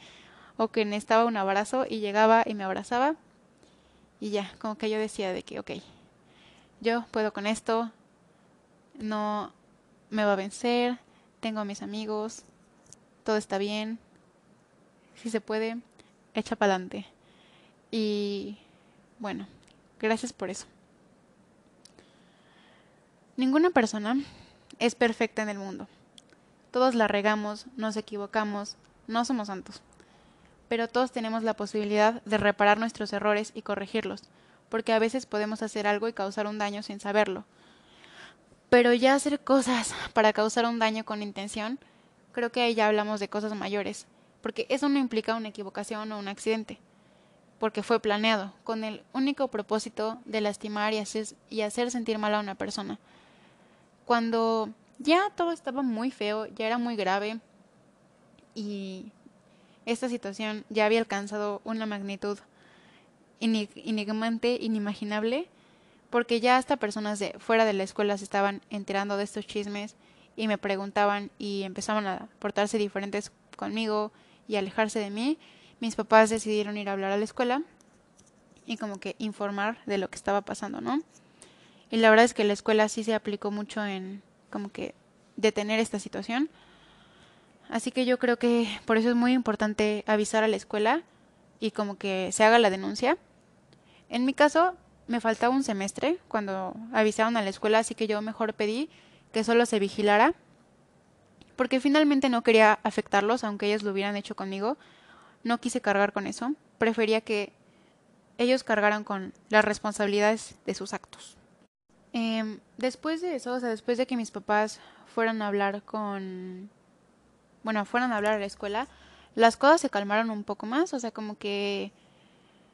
o que necesitaba un abrazo y llegaba y me abrazaba. Y ya, como que yo decía de que, ok, yo puedo con esto, no me va a vencer, tengo a mis amigos, todo está bien, si se puede, echa para adelante. Y bueno, gracias por eso. Ninguna persona es perfecta en el mundo. Todos la regamos, nos equivocamos, no somos santos. Pero todos tenemos la posibilidad de reparar nuestros errores y corregirlos, porque a veces podemos hacer algo y causar un daño sin saberlo. Pero ya hacer cosas para causar un daño con intención, creo que ahí ya hablamos de cosas mayores, porque eso no implica una equivocación o un accidente, porque fue planeado, con el único propósito de lastimar y hacer, y hacer sentir mal a una persona cuando ya todo estaba muy feo, ya era muy grave y esta situación ya había alcanzado una magnitud enigmante, inimaginable, porque ya hasta personas de fuera de la escuela se estaban enterando de estos chismes y me preguntaban y empezaban a portarse diferentes conmigo y alejarse de mí. Mis papás decidieron ir a hablar a la escuela y como que informar de lo que estaba pasando, ¿no? Y la verdad es que la escuela sí se aplicó mucho en como que detener esta situación. Así que yo creo que por eso es muy importante avisar a la escuela y como que se haga la denuncia. En mi caso, me faltaba un semestre cuando avisaron a la escuela, así que yo mejor pedí que solo se vigilara, porque finalmente no quería afectarlos, aunque ellos lo hubieran hecho conmigo. No quise cargar con eso. Prefería que ellos cargaran con las responsabilidades de sus actos. Eh, después de eso, o sea, después de que mis papás fueran a hablar con... Bueno, fueran a hablar a la escuela, las cosas se calmaron un poco más, o sea, como que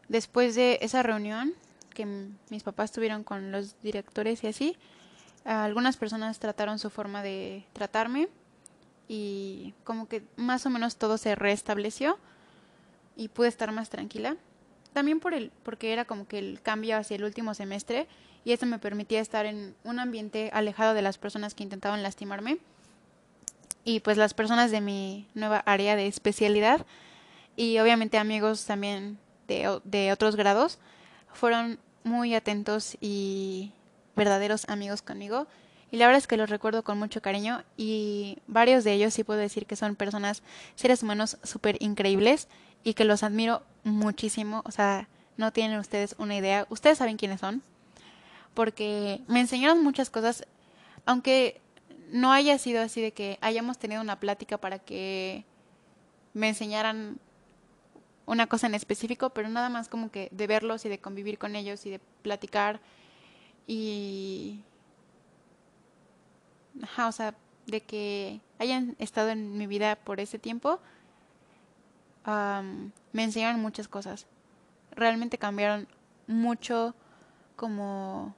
después de esa reunión que mis papás tuvieron con los directores y así, algunas personas trataron su forma de tratarme y como que más o menos todo se restableció y pude estar más tranquila. También por el porque era como que el cambio hacia el último semestre y eso me permitía estar en un ambiente alejado de las personas que intentaban lastimarme y pues las personas de mi nueva área de especialidad y obviamente amigos también de, de otros grados fueron muy atentos y verdaderos amigos conmigo y la verdad es que los recuerdo con mucho cariño y varios de ellos sí puedo decir que son personas, seres humanos súper increíbles y que los admiro muchísimo, o sea, no tienen ustedes una idea, ustedes saben quiénes son, porque me enseñaron muchas cosas, aunque no haya sido así de que hayamos tenido una plática para que me enseñaran una cosa en específico, pero nada más como que de verlos y de convivir con ellos y de platicar y... Ajá, o sea, de que hayan estado en mi vida por ese tiempo, me enseñaron muchas cosas. Realmente cambiaron mucho como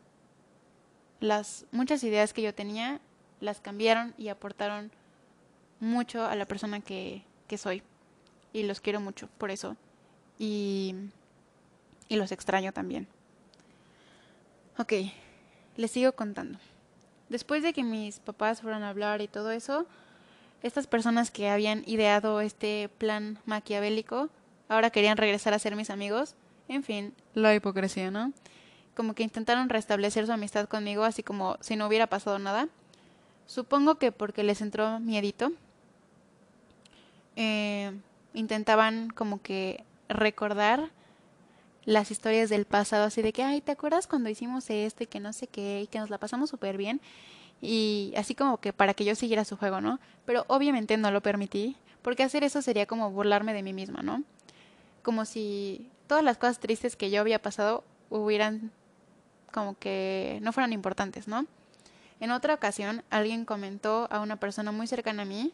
las muchas ideas que yo tenía las cambiaron y aportaron mucho a la persona que, que soy. Y los quiero mucho por eso. Y, y los extraño también. Ok, les sigo contando. Después de que mis papás fueron a hablar y todo eso, estas personas que habían ideado este plan maquiavélico ahora querían regresar a ser mis amigos. En fin, la hipocresía, ¿no? como que intentaron restablecer su amistad conmigo, así como si no hubiera pasado nada. Supongo que porque les entró miedito. Eh, intentaban como que recordar las historias del pasado, así de que, ay, ¿te acuerdas cuando hicimos esto y que no sé qué y que nos la pasamos súper bien? Y así como que para que yo siguiera su juego, ¿no? Pero obviamente no lo permití, porque hacer eso sería como burlarme de mí misma, ¿no? Como si todas las cosas tristes que yo había pasado hubieran como que no fueran importantes, ¿no? En otra ocasión, alguien comentó a una persona muy cercana a mí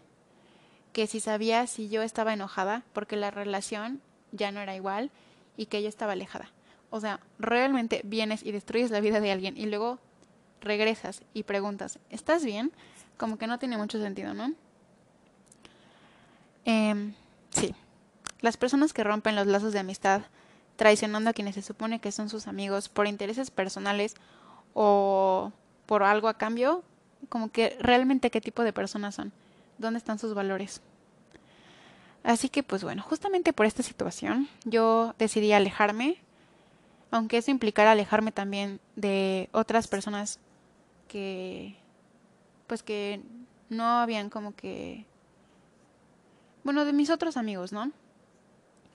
que si sabía si yo estaba enojada porque la relación ya no era igual y que ella estaba alejada. O sea, realmente vienes y destruyes la vida de alguien y luego regresas y preguntas, ¿estás bien? Como que no tiene mucho sentido, ¿no? Eh, sí, las personas que rompen los lazos de amistad, traicionando a quienes se supone que son sus amigos por intereses personales o por algo a cambio, como que realmente qué tipo de personas son, dónde están sus valores. Así que pues bueno, justamente por esta situación yo decidí alejarme, aunque eso implicara alejarme también de otras personas que pues que no habían como que bueno, de mis otros amigos, ¿no?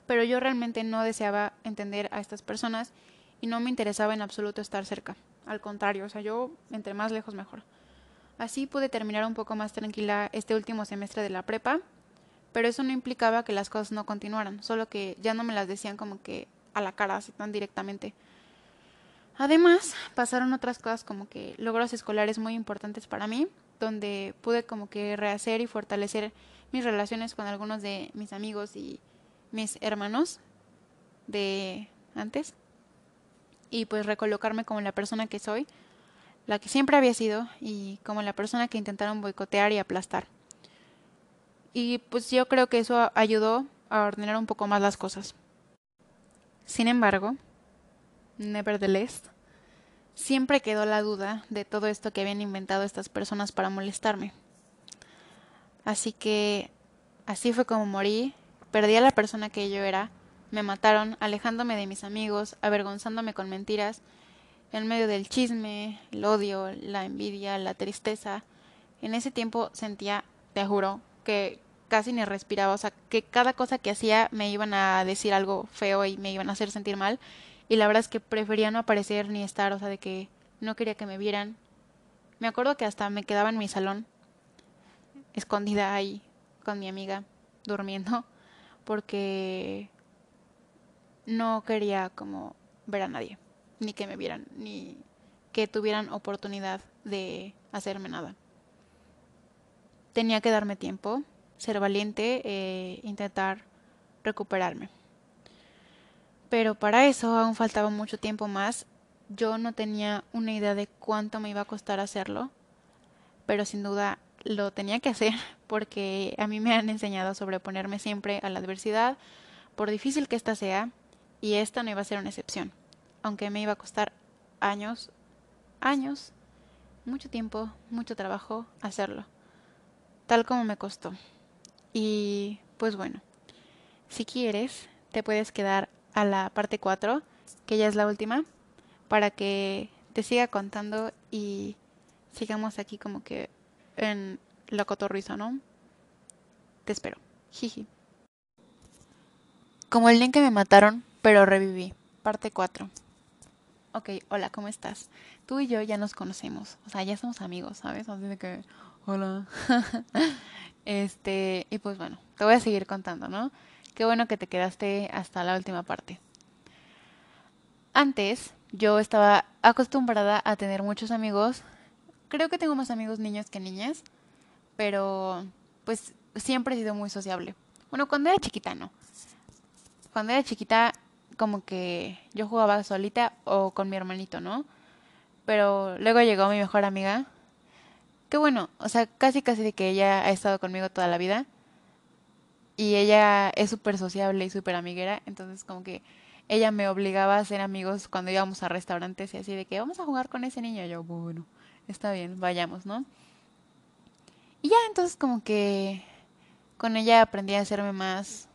Pero yo realmente no deseaba entender a estas personas y no me interesaba en absoluto estar cerca. Al contrario, o sea, yo entre más lejos mejor. Así pude terminar un poco más tranquila este último semestre de la prepa, pero eso no implicaba que las cosas no continuaran, solo que ya no me las decían como que a la cara, así tan directamente. Además, pasaron otras cosas como que logros escolares muy importantes para mí, donde pude como que rehacer y fortalecer mis relaciones con algunos de mis amigos y mis hermanos de antes y pues recolocarme como la persona que soy, la que siempre había sido y como la persona que intentaron boicotear y aplastar. Y pues yo creo que eso ayudó a ordenar un poco más las cosas. Sin embargo, nevertheless, siempre quedó la duda de todo esto que habían inventado estas personas para molestarme. Así que así fue como morí, perdí a la persona que yo era, me mataron alejándome de mis amigos, avergonzándome con mentiras, en medio del chisme, el odio, la envidia, la tristeza. En ese tiempo sentía, te juro, que casi ni respiraba, o sea, que cada cosa que hacía me iban a decir algo feo y me iban a hacer sentir mal. Y la verdad es que prefería no aparecer ni estar, o sea, de que no quería que me vieran. Me acuerdo que hasta me quedaba en mi salón escondida ahí con mi amiga durmiendo porque no quería como ver a nadie, ni que me vieran, ni que tuvieran oportunidad de hacerme nada. Tenía que darme tiempo, ser valiente e intentar recuperarme. Pero para eso aún faltaba mucho tiempo más. Yo no tenía una idea de cuánto me iba a costar hacerlo, pero sin duda lo tenía que hacer porque a mí me han enseñado a sobreponerme siempre a la adversidad, por difícil que ésta sea, y esta no iba a ser una excepción, aunque me iba a costar años, años, mucho tiempo, mucho trabajo hacerlo, tal como me costó. Y pues bueno, si quieres, te puedes quedar a la parte 4, que ya es la última, para que te siga contando y sigamos aquí como que en la cotorriza, ¿no? Te espero. Jiji. Como el día en que me mataron, pero reviví. Parte 4. Ok, hola, ¿cómo estás? Tú y yo ya nos conocemos. O sea, ya somos amigos, ¿sabes? Así de que, hola. este, y pues bueno, te voy a seguir contando, ¿no? Qué bueno que te quedaste hasta la última parte. Antes, yo estaba acostumbrada a tener muchos amigos creo que tengo más amigos niños que niñas, pero pues siempre he sido muy sociable. Bueno, cuando era chiquita no. Cuando era chiquita como que yo jugaba solita o con mi hermanito, ¿no? Pero luego llegó mi mejor amiga. Que bueno, o sea, casi casi de que ella ha estado conmigo toda la vida. Y ella es súper sociable y súper amiguera. Entonces como que ella me obligaba a ser amigos cuando íbamos a restaurantes y así de que vamos a jugar con ese niño. Yo, bueno está bien, vayamos, ¿no? Y ya entonces como que con ella aprendí a hacerme más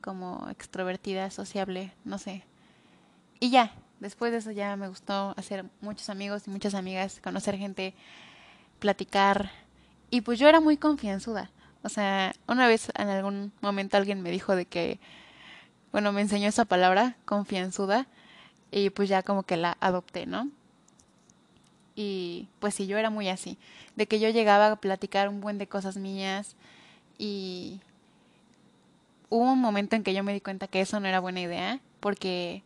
como extrovertida, sociable, no sé. Y ya, después de eso ya me gustó hacer muchos amigos y muchas amigas, conocer gente, platicar. Y pues yo era muy confianzuda. O sea, una vez en algún momento alguien me dijo de que, bueno, me enseñó esa palabra, confianzuda, y pues ya como que la adopté, ¿no? Y pues sí, yo era muy así, de que yo llegaba a platicar un buen de cosas mías y hubo un momento en que yo me di cuenta que eso no era buena idea, porque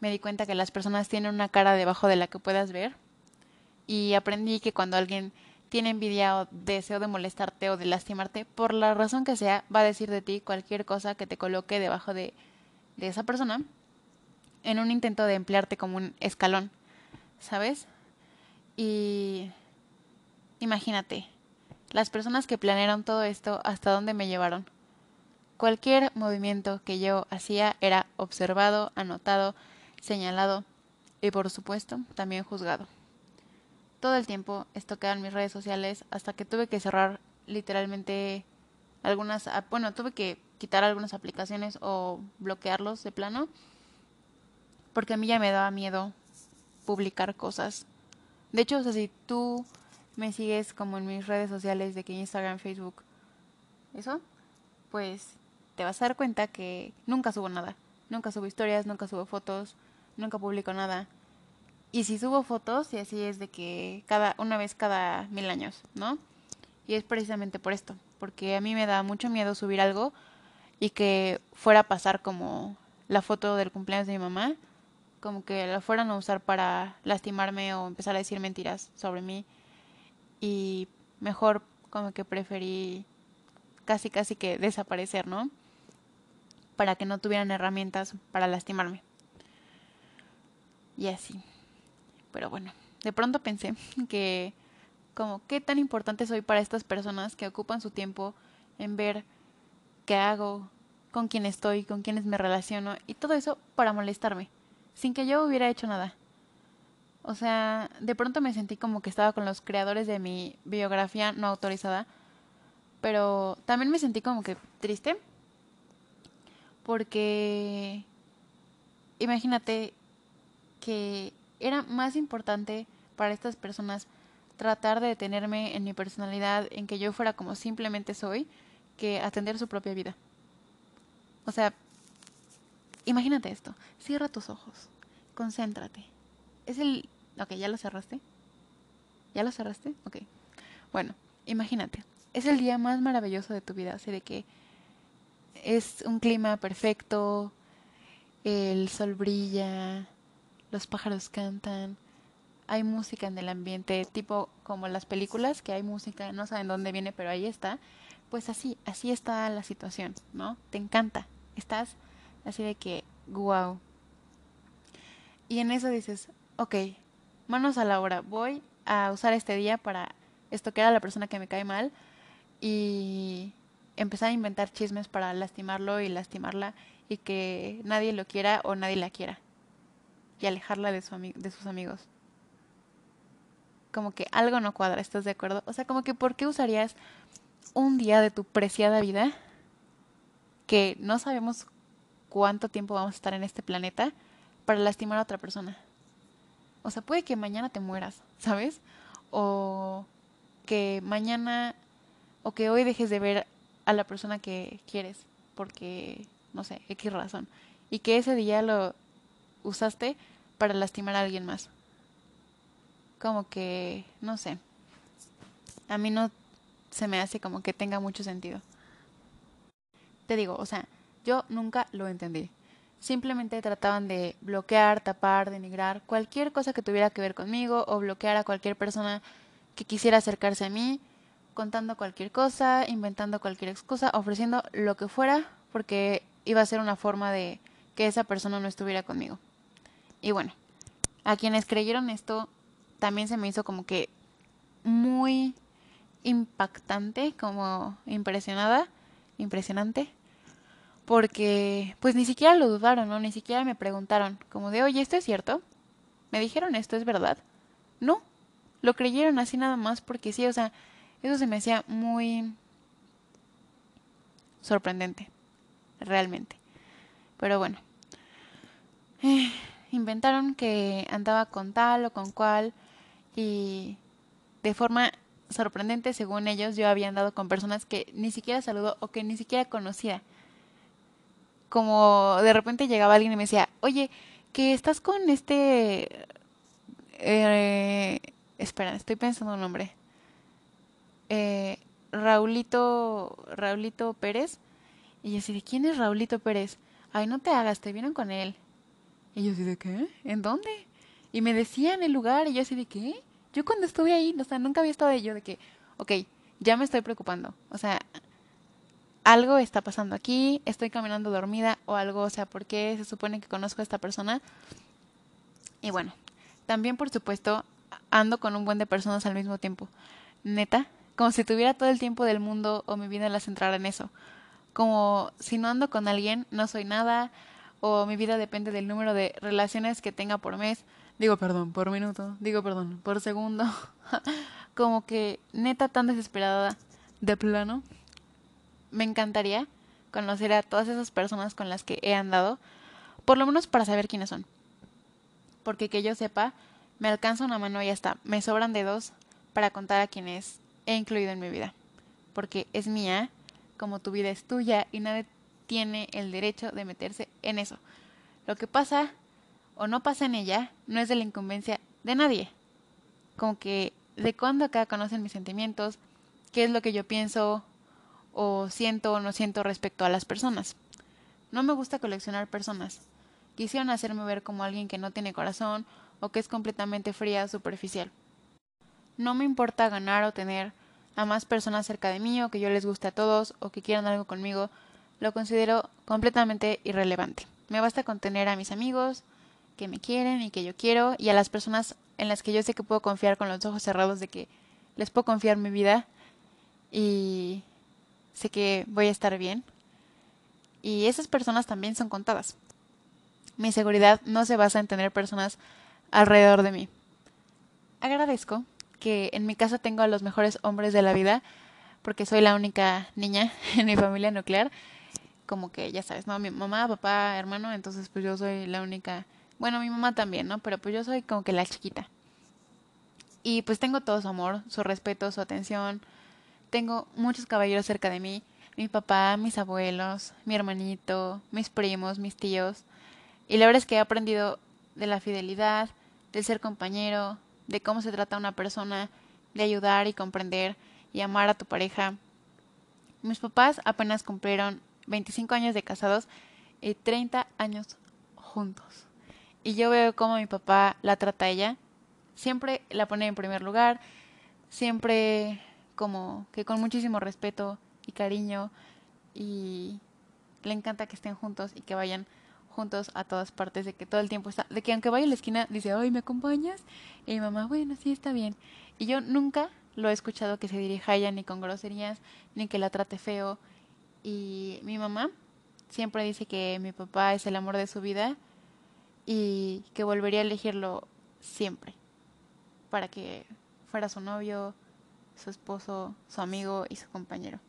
me di cuenta que las personas tienen una cara debajo de la que puedas ver y aprendí que cuando alguien tiene envidia o deseo de molestarte o de lastimarte, por la razón que sea, va a decir de ti cualquier cosa que te coloque debajo de, de esa persona en un intento de emplearte como un escalón, ¿sabes? Y imagínate, las personas que planearon todo esto, ¿hasta dónde me llevaron? Cualquier movimiento que yo hacía era observado, anotado, señalado y por supuesto también juzgado todo el tiempo estoqueaban mis redes sociales hasta que tuve que cerrar literalmente algunas, bueno, tuve que quitar algunas aplicaciones o bloquearlos de plano porque a mí ya me daba miedo publicar cosas. De hecho, o sea, si tú me sigues como en mis redes sociales de que Instagram, Facebook, eso, pues te vas a dar cuenta que nunca subo nada. Nunca subo historias, nunca subo fotos, nunca publico nada. Y si subo fotos, y así es de que cada una vez cada mil años, ¿no? Y es precisamente por esto, porque a mí me da mucho miedo subir algo y que fuera a pasar como la foto del cumpleaños de mi mamá, como que la fueran a usar para lastimarme o empezar a decir mentiras sobre mí. Y mejor como que preferí casi casi que desaparecer, ¿no? Para que no tuvieran herramientas para lastimarme. Y así. Pero bueno, de pronto pensé que como qué tan importante soy para estas personas que ocupan su tiempo en ver qué hago, con quién estoy, con quiénes me relaciono y todo eso para molestarme, sin que yo hubiera hecho nada. O sea, de pronto me sentí como que estaba con los creadores de mi biografía no autorizada, pero también me sentí como que triste porque imagínate que era más importante para estas personas tratar de detenerme en mi personalidad, en que yo fuera como simplemente soy, que atender su propia vida. O sea, imagínate esto, cierra tus ojos, concéntrate. Es el... Ok, ¿ya lo cerraste? ¿Ya lo cerraste? Ok. Bueno, imagínate, es el día más maravilloso de tu vida, así de que es un clima perfecto, el sol brilla, los pájaros cantan, hay música en el ambiente, tipo como las películas, que hay música, no saben dónde viene, pero ahí está. Pues así, así está la situación, ¿no? Te encanta. Estás así de que, wow. Y en eso dices, ok, manos a la obra, voy a usar este día para estoquear a la persona que me cae mal y empezar a inventar chismes para lastimarlo y lastimarla y que nadie lo quiera o nadie la quiera y alejarla de, de sus amigos. Como que algo no cuadra, ¿estás de acuerdo? O sea, como que ¿por qué usarías un día de tu preciada vida que no sabemos cuánto tiempo vamos a estar en este planeta para lastimar a otra persona? O sea, puede que mañana te mueras, ¿sabes? O que mañana o que hoy dejes de ver a la persona que quieres porque, no sé, X razón. Y que ese día lo usaste para lastimar a alguien más. Como que, no sé. A mí no se me hace como que tenga mucho sentido. Te digo, o sea, yo nunca lo entendí. Simplemente trataban de bloquear, tapar, denigrar cualquier cosa que tuviera que ver conmigo o bloquear a cualquier persona que quisiera acercarse a mí, contando cualquier cosa, inventando cualquier excusa, ofreciendo lo que fuera, porque iba a ser una forma de que esa persona no estuviera conmigo. Y bueno, a quienes creyeron esto, también se me hizo como que muy impactante, como impresionada, impresionante, porque pues ni siquiera lo dudaron, ¿no? Ni siquiera me preguntaron, como de, oye, ¿esto es cierto? ¿Me dijeron esto es verdad? No, lo creyeron así nada más porque sí, o sea, eso se me hacía muy sorprendente, realmente. Pero bueno. Inventaron que andaba con tal o con cual y de forma sorprendente, según ellos, yo había andado con personas que ni siquiera saludó o que ni siquiera conocía. Como de repente llegaba alguien y me decía, oye, que estás con este... Eh, espera, estoy pensando un nombre. Eh, Raulito, Raulito Pérez. Y yo así, ¿de quién es Raulito Pérez? Ay, no te hagas, te vieron con él. Y yo así de qué, ¿en dónde? Y me decían el lugar y yo así de qué, Yo cuando estuve ahí, o sea, nunca había estado de yo de que, ok, ya me estoy preocupando. O sea, algo está pasando aquí, estoy caminando dormida o algo, o sea, ¿por qué se supone que conozco a esta persona? Y bueno, también por supuesto ando con un buen de personas al mismo tiempo. Neta, como si tuviera todo el tiempo del mundo o mi vida la centrara en eso. Como si no ando con alguien, no soy nada, o mi vida depende del número de relaciones que tenga por mes. Digo perdón, por minuto, digo perdón, por segundo. como que neta tan desesperada de plano. Me encantaría conocer a todas esas personas con las que he andado, por lo menos para saber quiénes son. Porque que yo sepa, me alcanza una mano y hasta me sobran dedos para contar a quienes he incluido en mi vida. Porque es mía, como tu vida es tuya y nadie tiene el derecho de meterse en eso. Lo que pasa o no pasa en ella no es de la incumbencia de nadie. Como que de cuándo acá conocen mis sentimientos, qué es lo que yo pienso o siento o no siento respecto a las personas. No me gusta coleccionar personas. Quisieron hacerme ver como alguien que no tiene corazón o que es completamente fría o superficial. No me importa ganar o tener a más personas cerca de mí o que yo les guste a todos o que quieran algo conmigo, lo considero completamente irrelevante. Me basta con tener a mis amigos que me quieren y que yo quiero y a las personas en las que yo sé que puedo confiar con los ojos cerrados de que les puedo confiar mi vida y sé que voy a estar bien. Y esas personas también son contadas. Mi seguridad no se basa en tener personas alrededor de mí. Agradezco que en mi casa tengo a los mejores hombres de la vida, porque soy la única niña en mi familia nuclear. Como que ya sabes, ¿no? Mi mamá, papá, hermano, entonces pues yo soy la única bueno, mi mamá también, ¿no? Pero pues yo soy como que la chiquita. Y pues tengo todo su amor, su respeto, su atención. Tengo muchos caballeros cerca de mí. Mi papá, mis abuelos, mi hermanito, mis primos, mis tíos. Y la verdad es que he aprendido de la fidelidad, del ser compañero, de cómo se trata una persona, de ayudar y comprender y amar a tu pareja. Mis papás apenas cumplieron 25 años de casados y 30 años juntos y yo veo cómo mi papá la trata a ella, siempre la pone en primer lugar, siempre como que con muchísimo respeto y cariño y le encanta que estén juntos y que vayan juntos a todas partes, de que todo el tiempo está, de que aunque vaya a la esquina dice, ay, ¿me acompañas? Y mi mamá, bueno, sí, está bien. Y yo nunca lo he escuchado que se dirija a ella ni con groserías, ni que la trate feo. Y mi mamá siempre dice que mi papá es el amor de su vida y que volvería a elegirlo siempre para que fuera su novio, su esposo, su amigo y su compañero.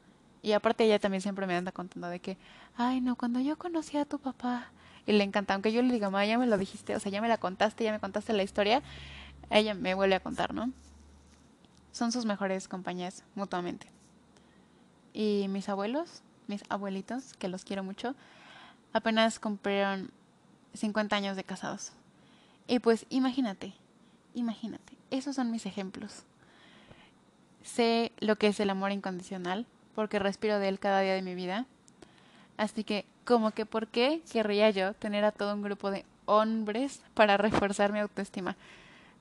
Y aparte ella también siempre me anda contando de que, ay no, cuando yo conocí a tu papá, y le encanta, aunque yo le diga, ya me lo dijiste, o sea, ya me la contaste, ya me contaste la historia, ella me vuelve a contar, ¿no? Son sus mejores compañías mutuamente. Y mis abuelos, mis abuelitos, que los quiero mucho, apenas cumplieron 50 años de casados. Y pues imagínate, imagínate, esos son mis ejemplos. Sé lo que es el amor incondicional, porque respiro de él cada día de mi vida. Así que, como que, ¿por qué querría yo tener a todo un grupo de hombres para reforzar mi autoestima?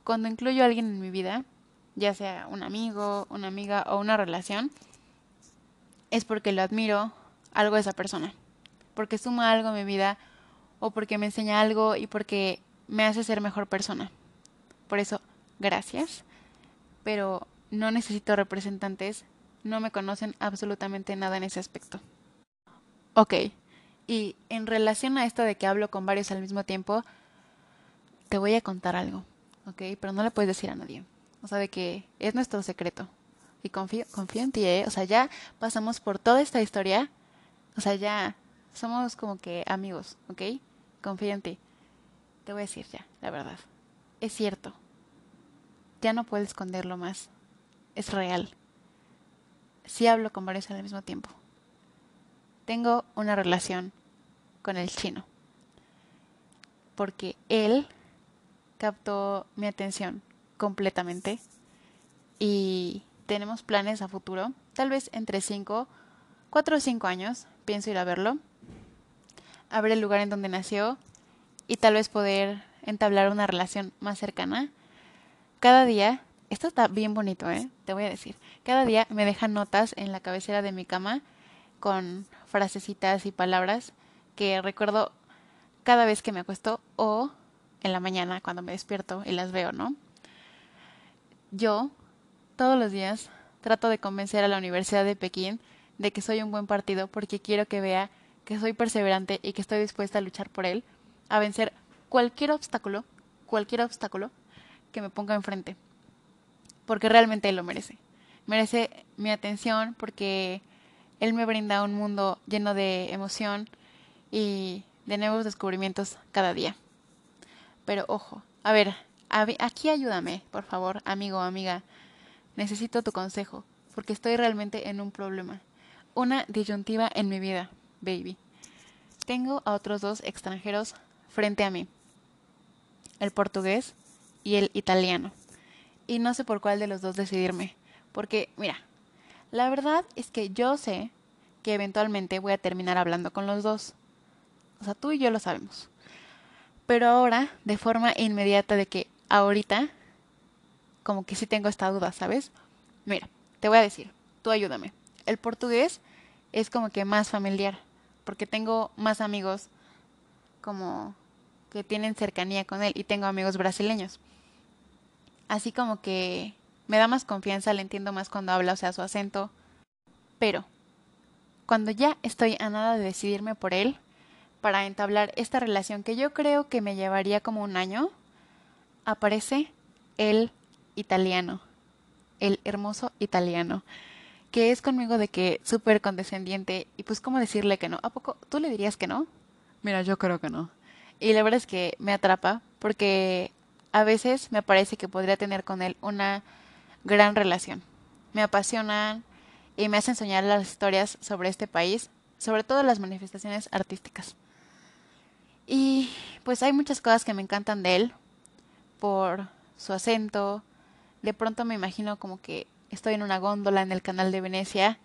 Cuando incluyo a alguien en mi vida, ya sea un amigo, una amiga o una relación, es porque lo admiro algo de esa persona, porque suma algo a mi vida o porque me enseña algo y porque me hace ser mejor persona. Por eso, gracias, pero no necesito representantes, no me conocen absolutamente nada en ese aspecto. Ok, y en relación a esto de que hablo con varios al mismo tiempo, te voy a contar algo, ok, pero no le puedes decir a nadie. O sea, de que es nuestro secreto. Y confío, confío en ti, ¿eh? O sea, ya pasamos por toda esta historia. O sea, ya somos como que amigos, ¿ok? confío en ti. Te voy a decir ya, la verdad. Es cierto. Ya no puedo esconderlo más. Es real. Sí hablo con varios al mismo tiempo. Tengo una relación con el chino. Porque él captó mi atención completamente. Y tenemos planes a futuro. Tal vez entre 5, 4 o 5 años. Pienso ir a verlo a ver el lugar en donde nació y tal vez poder entablar una relación más cercana. Cada día esto está bien bonito, ¿eh? Te voy a decir. Cada día me dejan notas en la cabecera de mi cama con frasecitas y palabras que recuerdo cada vez que me acuesto o en la mañana cuando me despierto y las veo, ¿no? Yo, todos los días, trato de convencer a la Universidad de Pekín de que soy un buen partido porque quiero que vea que soy perseverante y que estoy dispuesta a luchar por él, a vencer cualquier obstáculo, cualquier obstáculo que me ponga enfrente. Porque realmente él lo merece. Merece mi atención porque él me brinda un mundo lleno de emoción y de nuevos descubrimientos cada día. Pero ojo, a ver, aquí ayúdame, por favor, amigo o amiga. Necesito tu consejo, porque estoy realmente en un problema. Una disyuntiva en mi vida, baby. Tengo a otros dos extranjeros frente a mí. El portugués y el italiano. Y no sé por cuál de los dos decidirme. Porque, mira, la verdad es que yo sé que eventualmente voy a terminar hablando con los dos. O sea, tú y yo lo sabemos. Pero ahora, de forma inmediata de que ahorita, como que sí tengo esta duda, ¿sabes? Mira, te voy a decir, tú ayúdame. El portugués es como que más familiar, porque tengo más amigos como que tienen cercanía con él y tengo amigos brasileños. Así como que me da más confianza, le entiendo más cuando habla, o sea, su acento. Pero, cuando ya estoy a nada de decidirme por él, para entablar esta relación que yo creo que me llevaría como un año, aparece el italiano, el hermoso italiano, que es conmigo de que súper condescendiente y pues cómo decirle que no. ¿A poco tú le dirías que no? Mira, yo creo que no. Y la verdad es que me atrapa porque a veces me parece que podría tener con él una gran relación. Me apasionan y me hacen soñar las historias sobre este país, sobre todo las manifestaciones artísticas. Y pues hay muchas cosas que me encantan de él, por su acento. De pronto me imagino como que estoy en una góndola en el canal de Venecia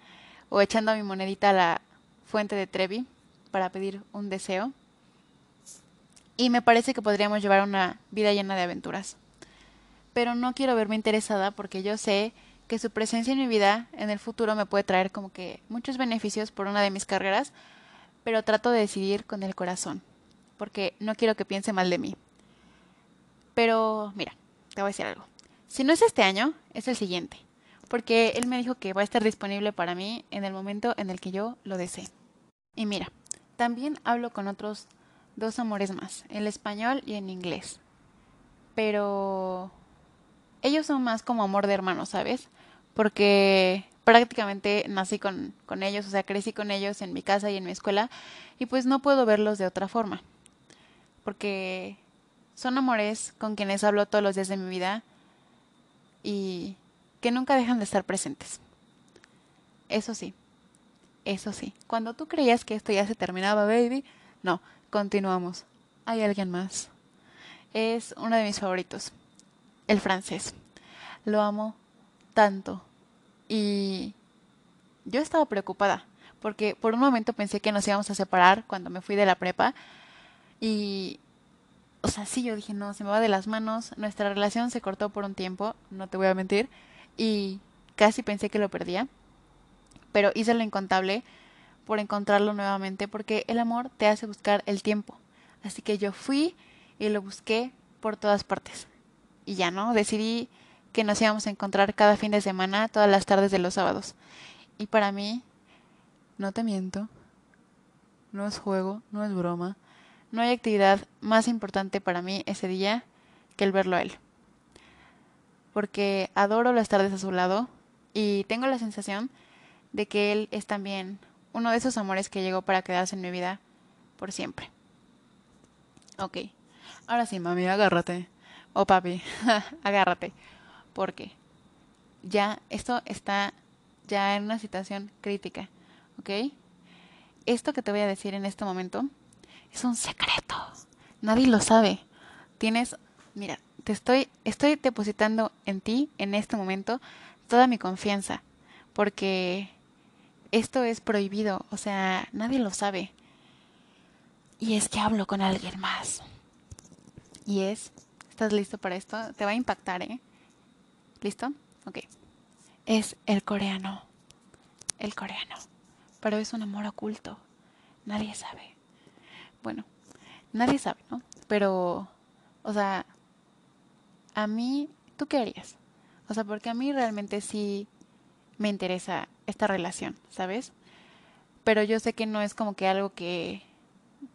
o echando mi monedita a la fuente de Trevi para pedir un deseo. Y me parece que podríamos llevar una vida llena de aventuras. Pero no quiero verme interesada porque yo sé que su presencia en mi vida en el futuro me puede traer como que muchos beneficios por una de mis carreras, pero trato de decidir con el corazón, porque no quiero que piense mal de mí. Pero mira, te voy a decir algo. Si no es este año, es el siguiente. Porque él me dijo que va a estar disponible para mí en el momento en el que yo lo desee. Y mira, también hablo con otros dos amores más, el español y en inglés. Pero ellos son más como amor de hermanos, ¿sabes? Porque prácticamente nací con, con ellos, o sea, crecí con ellos en mi casa y en mi escuela, y pues no puedo verlos de otra forma. Porque son amores con quienes hablo todos los días de mi vida y que nunca dejan de estar presentes. Eso sí, eso sí, cuando tú creías que esto ya se terminaba, baby, no, continuamos. Hay alguien más. Es uno de mis favoritos, el francés. Lo amo tanto. Y yo estaba preocupada, porque por un momento pensé que nos íbamos a separar cuando me fui de la prepa. Y o sea, sí, yo dije, no, se me va de las manos. Nuestra relación se cortó por un tiempo, no te voy a mentir, y casi pensé que lo perdía. Pero hice lo incontable por encontrarlo nuevamente, porque el amor te hace buscar el tiempo. Así que yo fui y lo busqué por todas partes. Y ya no, decidí que nos íbamos a encontrar cada fin de semana, todas las tardes de los sábados. Y para mí, no te miento, no es juego, no es broma no hay actividad más importante para mí ese día que el verlo a él. Porque adoro las tardes a su lado y tengo la sensación de que él es también uno de esos amores que llegó para quedarse en mi vida por siempre. Ok, ahora sí, mami, agárrate. O oh, papi, agárrate. Porque ya esto está ya en una situación crítica. ¿Ok? Esto que te voy a decir en este momento es un secreto. Nadie lo sabe. Tienes, mira, te estoy, estoy depositando en ti, en este momento, toda mi confianza. Porque esto es prohibido. O sea, nadie lo sabe. Y es que hablo con alguien más. Y es, ¿estás listo para esto? Te va a impactar, ¿eh? ¿Listo? Ok. Es el coreano. El coreano. Pero es un amor oculto. Nadie sabe. Bueno, nadie sabe, ¿no? Pero, o sea, a mí, ¿tú qué harías? O sea, porque a mí realmente sí me interesa esta relación, ¿sabes? Pero yo sé que no es como que algo que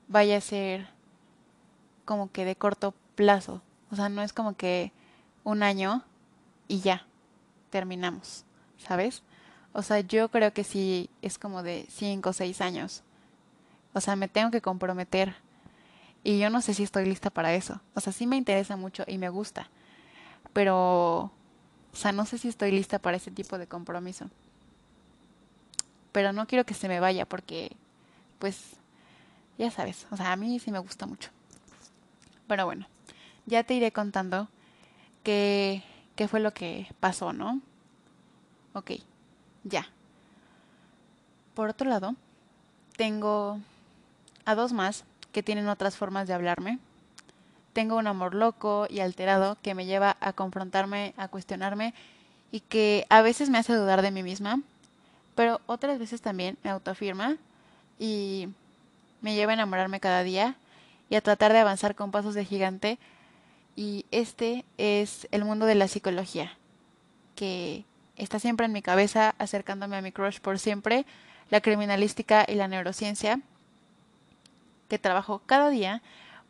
vaya a ser como que de corto plazo. O sea, no es como que un año y ya, terminamos, ¿sabes? O sea, yo creo que sí es como de cinco o seis años. O sea, me tengo que comprometer. Y yo no sé si estoy lista para eso. O sea, sí me interesa mucho y me gusta. Pero, o sea, no sé si estoy lista para ese tipo de compromiso. Pero no quiero que se me vaya porque, pues, ya sabes, o sea, a mí sí me gusta mucho. Pero bueno, ya te iré contando qué, qué fue lo que pasó, ¿no? Ok, ya. Por otro lado, tengo a dos más que tienen otras formas de hablarme. Tengo un amor loco y alterado que me lleva a confrontarme, a cuestionarme y que a veces me hace dudar de mí misma, pero otras veces también me autoafirma y me lleva a enamorarme cada día y a tratar de avanzar con pasos de gigante. Y este es el mundo de la psicología, que está siempre en mi cabeza, acercándome a mi crush por siempre, la criminalística y la neurociencia, que trabajo cada día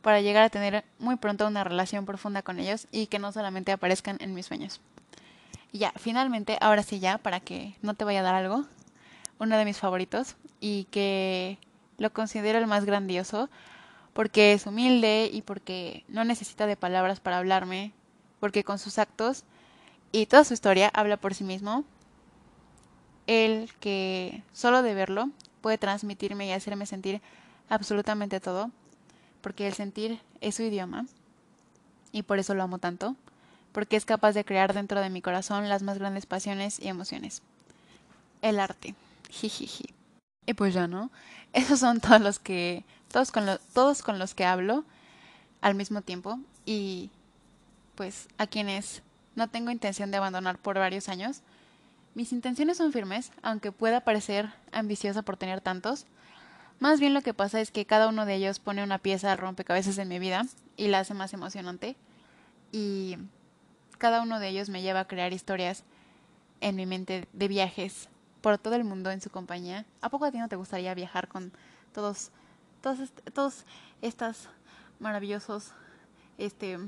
para llegar a tener muy pronto una relación profunda con ellos y que no solamente aparezcan en mis sueños. Y ya, finalmente, ahora sí ya, para que no te vaya a dar algo, uno de mis favoritos y que lo considero el más grandioso porque es humilde y porque no necesita de palabras para hablarme, porque con sus actos y toda su historia habla por sí mismo. El que solo de verlo puede transmitirme y hacerme sentir absolutamente todo, porque el sentir es su idioma y por eso lo amo tanto, porque es capaz de crear dentro de mi corazón las más grandes pasiones y emociones. El arte. Jijiji. Y pues ya, ¿no? Esos son todos los que, todos con, todos con los que hablo al mismo tiempo y pues a quienes no tengo intención de abandonar por varios años. Mis intenciones son firmes, aunque pueda parecer ambiciosa por tener tantos. Más bien lo que pasa es que cada uno de ellos pone una pieza rompecabezas en mi vida y la hace más emocionante. Y cada uno de ellos me lleva a crear historias en mi mente de viajes por todo el mundo en su compañía. ¿A poco a ti no te gustaría viajar con todos, todos, todos estas maravillosos, este,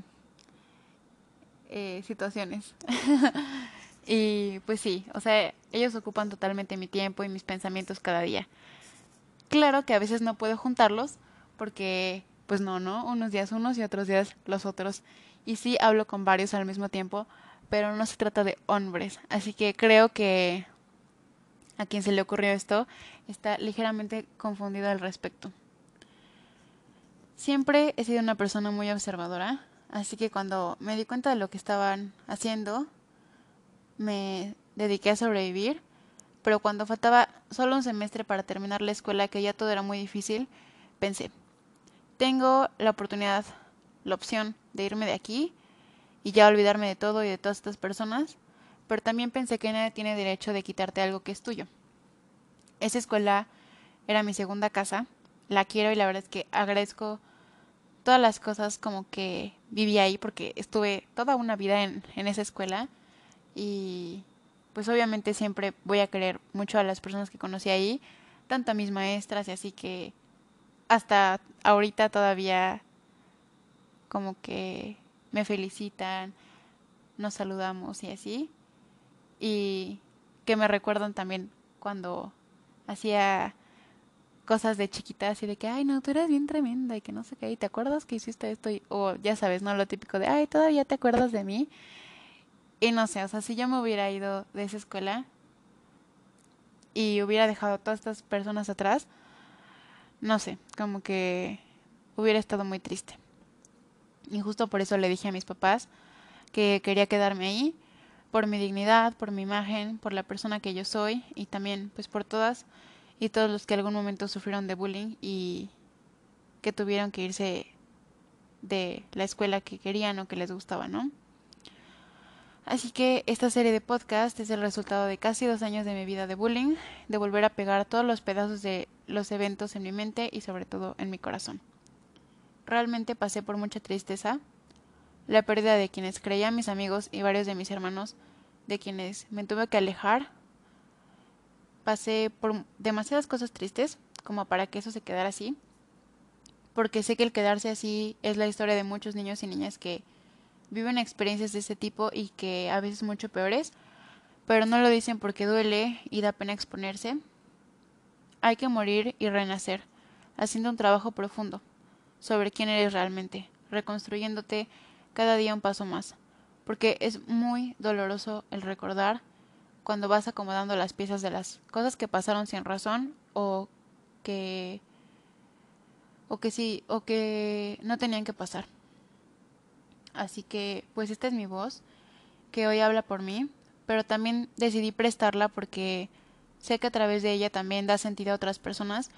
eh, situaciones? y pues sí, o sea, ellos ocupan totalmente mi tiempo y mis pensamientos cada día. Claro que a veces no puedo juntarlos porque, pues no, ¿no? Unos días unos y otros días los otros. Y sí hablo con varios al mismo tiempo, pero no se trata de hombres. Así que creo que a quien se le ocurrió esto está ligeramente confundido al respecto. Siempre he sido una persona muy observadora, así que cuando me di cuenta de lo que estaban haciendo, me dediqué a sobrevivir, pero cuando faltaba solo un semestre para terminar la escuela, que ya todo era muy difícil, pensé, tengo la oportunidad, la opción de irme de aquí y ya olvidarme de todo y de todas estas personas, pero también pensé que nadie tiene derecho de quitarte algo que es tuyo. Esa escuela era mi segunda casa, la quiero y la verdad es que agradezco todas las cosas como que viví ahí porque estuve toda una vida en, en esa escuela y pues obviamente siempre voy a querer mucho a las personas que conocí ahí, tanto a mis maestras y así que hasta ahorita todavía como que me felicitan, nos saludamos y así y que me recuerdan también cuando hacía cosas de chiquita así de que, ay, no, tú eras bien tremenda y que no sé qué, y te acuerdas que hiciste esto, o ya sabes, ¿no? Lo típico de, ay, todavía te acuerdas de mí. Y no sé, o sea, si yo me hubiera ido de esa escuela y hubiera dejado a todas estas personas atrás, no sé, como que hubiera estado muy triste. Y justo por eso le dije a mis papás que quería quedarme ahí por mi dignidad, por mi imagen, por la persona que yo soy y también pues por todas y todos los que algún momento sufrieron de bullying y que tuvieron que irse de la escuela que querían o que les gustaba, ¿no? Así que esta serie de podcast es el resultado de casi dos años de mi vida de bullying, de volver a pegar todos los pedazos de los eventos en mi mente y sobre todo en mi corazón. Realmente pasé por mucha tristeza, la pérdida de quienes creían mis amigos y varios de mis hermanos, de quienes me tuve que alejar. Pasé por demasiadas cosas tristes como para que eso se quedara así, porque sé que el quedarse así es la historia de muchos niños y niñas que viven experiencias de ese tipo y que a veces mucho peores, pero no lo dicen porque duele y da pena exponerse. Hay que morir y renacer, haciendo un trabajo profundo sobre quién eres realmente, reconstruyéndote cada día un paso más, porque es muy doloroso el recordar cuando vas acomodando las piezas de las cosas que pasaron sin razón o que o que sí o que no tenían que pasar. Así que, pues esta es mi voz, que hoy habla por mí, pero también decidí prestarla porque sé que a través de ella también da sentido a otras personas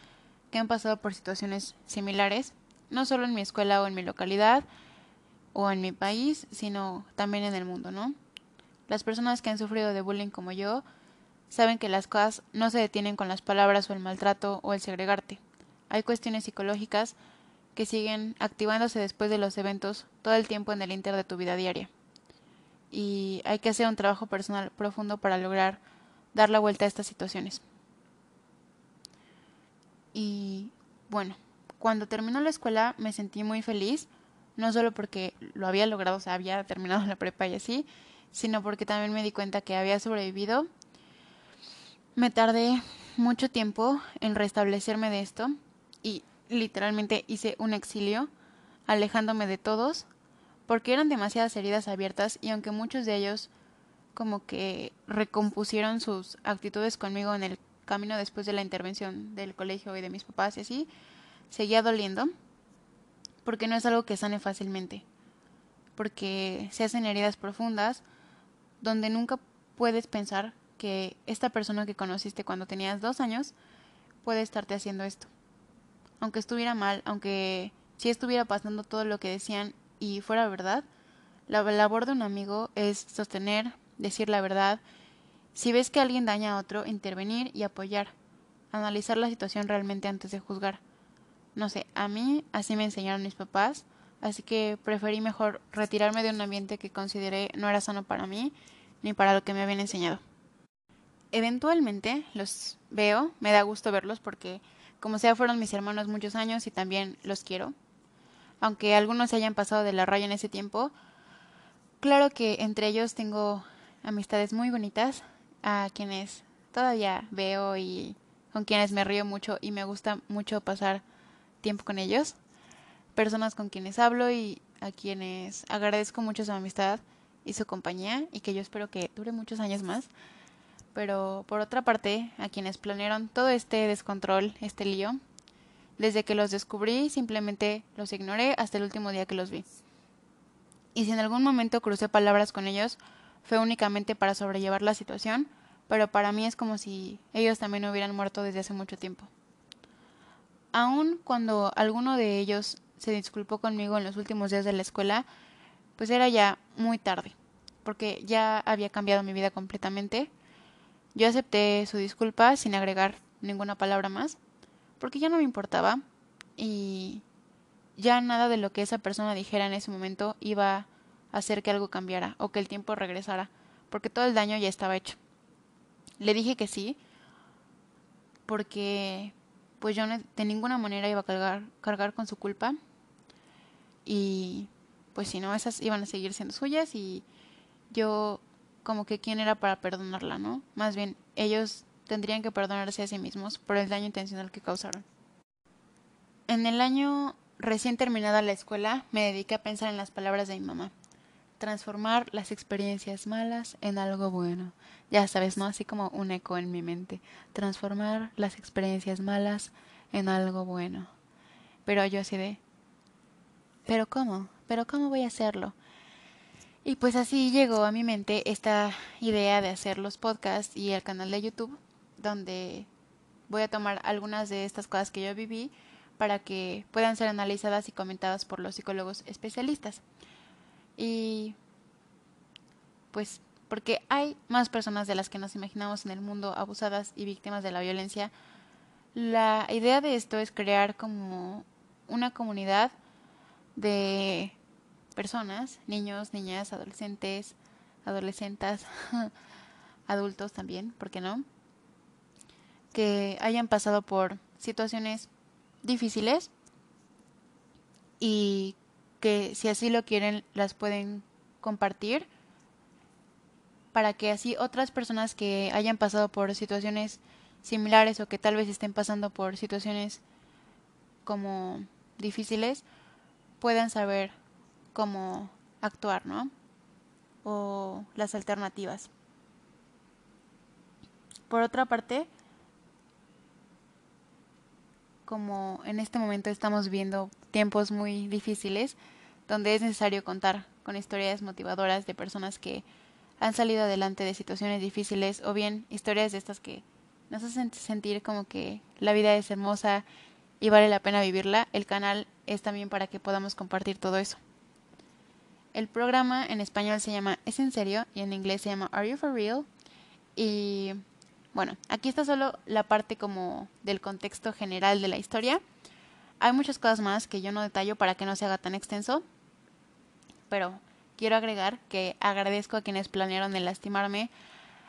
que han pasado por situaciones similares, no solo en mi escuela o en mi localidad o en mi país, sino también en el mundo, ¿no? Las personas que han sufrido de bullying como yo saben que las cosas no se detienen con las palabras o el maltrato o el segregarte. Hay cuestiones psicológicas que siguen activándose después de los eventos todo el tiempo en el inter de tu vida diaria. Y hay que hacer un trabajo personal profundo para lograr dar la vuelta a estas situaciones. Y bueno, cuando terminó la escuela me sentí muy feliz, no solo porque lo había logrado, o sea, había terminado la prepa y así, sino porque también me di cuenta que había sobrevivido. Me tardé mucho tiempo en restablecerme de esto y literalmente hice un exilio, alejándome de todos, porque eran demasiadas heridas abiertas y aunque muchos de ellos como que recompusieron sus actitudes conmigo en el camino después de la intervención del colegio y de mis papás y así, seguía doliendo, porque no es algo que sane fácilmente, porque se hacen heridas profundas donde nunca puedes pensar que esta persona que conociste cuando tenías dos años puede estarte haciendo esto aunque estuviera mal, aunque si estuviera pasando todo lo que decían y fuera verdad, la labor de un amigo es sostener, decir la verdad. Si ves que alguien daña a otro, intervenir y apoyar. Analizar la situación realmente antes de juzgar. No sé, a mí así me enseñaron mis papás, así que preferí mejor retirarme de un ambiente que consideré no era sano para mí ni para lo que me habían enseñado. Eventualmente los veo, me da gusto verlos porque como sea, fueron mis hermanos muchos años y también los quiero. Aunque algunos se hayan pasado de la raya en ese tiempo, claro que entre ellos tengo amistades muy bonitas a quienes todavía veo y con quienes me río mucho y me gusta mucho pasar tiempo con ellos. Personas con quienes hablo y a quienes agradezco mucho su amistad y su compañía y que yo espero que dure muchos años más pero por otra parte, a quienes planearon todo este descontrol, este lío, desde que los descubrí simplemente los ignoré hasta el último día que los vi. Y si en algún momento crucé palabras con ellos, fue únicamente para sobrellevar la situación, pero para mí es como si ellos también hubieran muerto desde hace mucho tiempo. Aun cuando alguno de ellos se disculpó conmigo en los últimos días de la escuela, pues era ya muy tarde, porque ya había cambiado mi vida completamente yo acepté su disculpa sin agregar ninguna palabra más, porque ya no me importaba y ya nada de lo que esa persona dijera en ese momento iba a hacer que algo cambiara o que el tiempo regresara, porque todo el daño ya estaba hecho. Le dije que sí, porque pues yo de ninguna manera iba a cargar, cargar con su culpa y pues si no, esas iban a seguir siendo suyas y yo como que quién era para perdonarla, ¿no? Más bien, ellos tendrían que perdonarse a sí mismos por el daño intencional que causaron. En el año recién terminada la escuela, me dediqué a pensar en las palabras de mi mamá. Transformar las experiencias malas en algo bueno. Ya sabes, ¿no? Así como un eco en mi mente. Transformar las experiencias malas en algo bueno. Pero yo así de... ¿Pero cómo? ¿Pero cómo voy a hacerlo? Y pues así llegó a mi mente esta idea de hacer los podcasts y el canal de YouTube, donde voy a tomar algunas de estas cosas que yo viví para que puedan ser analizadas y comentadas por los psicólogos especialistas. Y pues porque hay más personas de las que nos imaginamos en el mundo abusadas y víctimas de la violencia. La idea de esto es crear como una comunidad de personas, niños, niñas, adolescentes, adolescentes, adultos también, ¿por qué no? Que hayan pasado por situaciones difíciles y que si así lo quieren las pueden compartir para que así otras personas que hayan pasado por situaciones similares o que tal vez estén pasando por situaciones como difíciles puedan saber cómo actuar, ¿no? O las alternativas. Por otra parte, como en este momento estamos viendo tiempos muy difíciles, donde es necesario contar con historias motivadoras de personas que han salido adelante de situaciones difíciles o bien historias de estas que nos hacen sentir como que la vida es hermosa y vale la pena vivirla, el canal es también para que podamos compartir todo eso. El programa en español se llama Es en serio y en inglés se llama Are You for Real? Y bueno, aquí está solo la parte como del contexto general de la historia. Hay muchas cosas más que yo no detallo para que no se haga tan extenso, pero quiero agregar que agradezco a quienes planearon el lastimarme,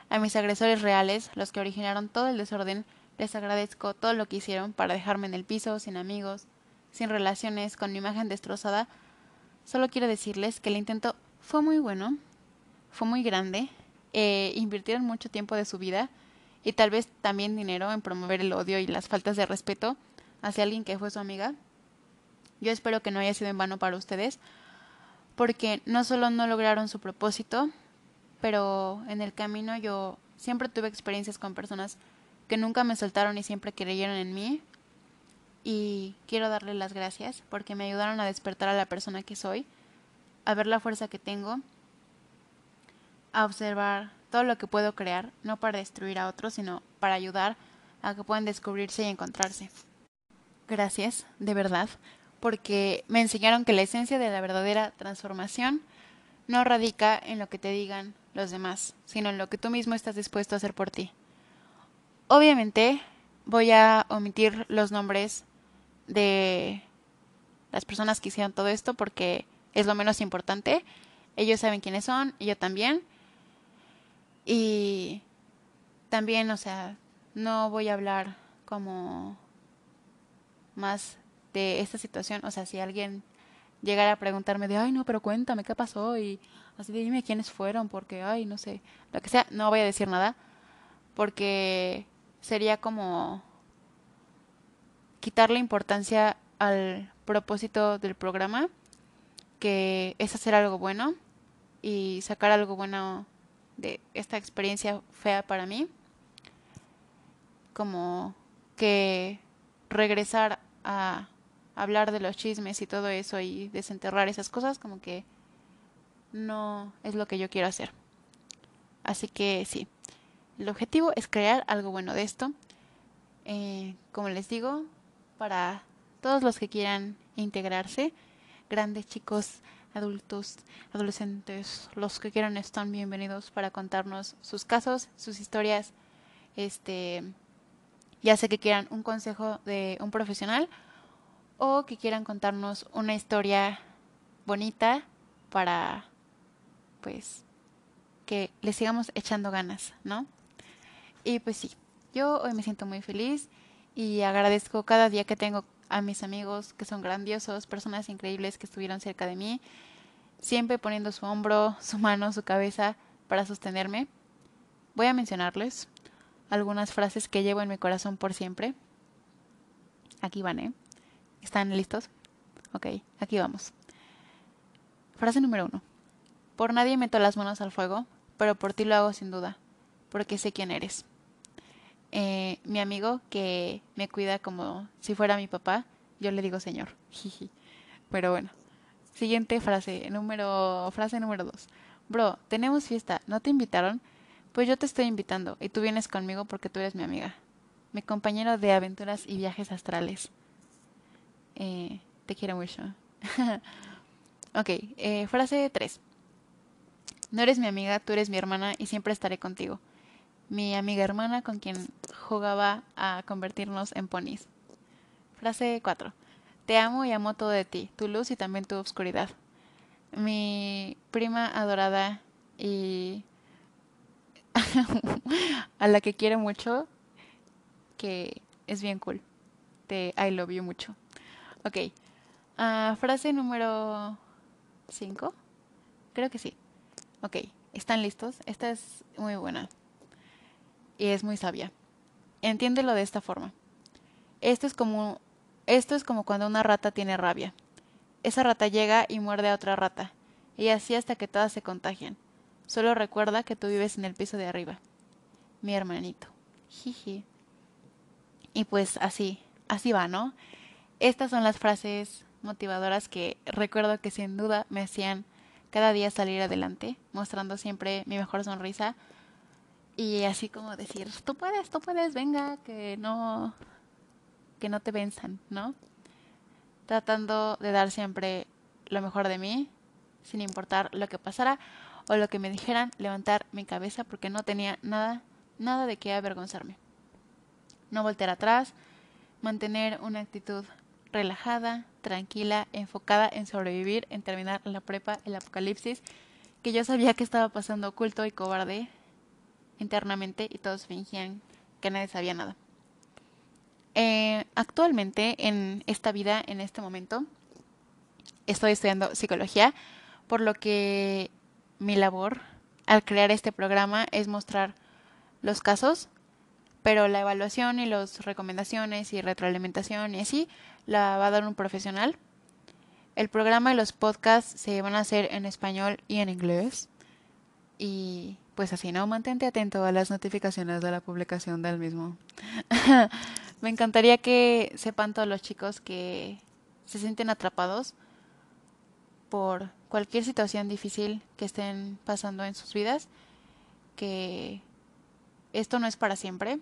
a mis agresores reales, los que originaron todo el desorden, les agradezco todo lo que hicieron para dejarme en el piso, sin amigos, sin relaciones, con mi imagen destrozada. Solo quiero decirles que el intento fue muy bueno, fue muy grande, eh, invirtieron mucho tiempo de su vida y tal vez también dinero en promover el odio y las faltas de respeto hacia alguien que fue su amiga. Yo espero que no haya sido en vano para ustedes, porque no solo no lograron su propósito, pero en el camino yo siempre tuve experiencias con personas que nunca me soltaron y siempre creyeron en mí. Y quiero darle las gracias porque me ayudaron a despertar a la persona que soy, a ver la fuerza que tengo, a observar todo lo que puedo crear, no para destruir a otros, sino para ayudar a que puedan descubrirse y encontrarse. Gracias, de verdad, porque me enseñaron que la esencia de la verdadera transformación no radica en lo que te digan los demás, sino en lo que tú mismo estás dispuesto a hacer por ti. Obviamente voy a omitir los nombres de las personas que hicieron todo esto porque es lo menos importante. Ellos saben quiénes son, y yo también. Y también, o sea, no voy a hablar como más de esta situación. O sea, si alguien llegara a preguntarme de, ay, no, pero cuéntame qué pasó y así dime quiénes fueron, porque, ay, no sé, lo que sea, no voy a decir nada, porque sería como quitarle importancia al propósito del programa, que es hacer algo bueno y sacar algo bueno de esta experiencia fea para mí, como que regresar a hablar de los chismes y todo eso y desenterrar esas cosas, como que no es lo que yo quiero hacer. Así que sí, el objetivo es crear algo bueno de esto. Eh, como les digo, para todos los que quieran integrarse, grandes chicos, adultos, adolescentes, los que quieran están bienvenidos para contarnos sus casos, sus historias. Este, ya sé que quieran un consejo de un profesional o que quieran contarnos una historia bonita para pues que le sigamos echando ganas, ¿no? Y pues sí, yo hoy me siento muy feliz y agradezco cada día que tengo a mis amigos que son grandiosos, personas increíbles que estuvieron cerca de mí, siempre poniendo su hombro, su mano, su cabeza para sostenerme. Voy a mencionarles algunas frases que llevo en mi corazón por siempre. Aquí van, ¿eh? ¿Están listos? Ok, aquí vamos. Frase número uno. Por nadie meto las manos al fuego, pero por ti lo hago sin duda, porque sé quién eres. Eh, mi amigo que me cuida como si fuera mi papá, yo le digo señor. Pero bueno. Siguiente frase, número, frase número dos. Bro, tenemos fiesta, ¿no te invitaron? Pues yo te estoy invitando y tú vienes conmigo porque tú eres mi amiga. Mi compañero de aventuras y viajes astrales. Eh, te quiero mucho. ok, eh, frase 3. No eres mi amiga, tú eres mi hermana y siempre estaré contigo. Mi amiga hermana con quien jugaba a convertirnos en ponis. Frase 4. Te amo y amo todo de ti, tu luz y también tu oscuridad. Mi prima adorada y a la que quiero mucho, que es bien cool. Te I love you mucho. Ok. Uh, frase número 5. Creo que sí. Ok, ¿están listos? Esta es muy buena y es muy sabia. Entiéndelo de esta forma. Esto es como esto es como cuando una rata tiene rabia. Esa rata llega y muerde a otra rata, y así hasta que todas se contagian. Solo recuerda que tú vives en el piso de arriba. Mi hermanito. Jiji. Y pues así, así va, ¿no? Estas son las frases motivadoras que recuerdo que sin duda me hacían cada día salir adelante, mostrando siempre mi mejor sonrisa y así como decir, tú puedes, tú puedes, venga, que no que no te venzan, ¿no? Tratando de dar siempre lo mejor de mí, sin importar lo que pasara o lo que me dijeran, levantar mi cabeza porque no tenía nada, nada de qué avergonzarme. No voltear atrás, mantener una actitud relajada, tranquila, enfocada en sobrevivir, en terminar la prepa, el apocalipsis, que yo sabía que estaba pasando oculto y cobarde internamente y todos fingían que nadie sabía nada. Eh, actualmente, en esta vida, en este momento, estoy estudiando psicología, por lo que mi labor al crear este programa es mostrar los casos, pero la evaluación y las recomendaciones y retroalimentación y así la va a dar un profesional. El programa y los podcasts se van a hacer en español y en inglés. Y pues así, ¿no? Mantente atento a las notificaciones de la publicación del mismo. Me encantaría que sepan todos los chicos que se sienten atrapados por cualquier situación difícil que estén pasando en sus vidas, que esto no es para siempre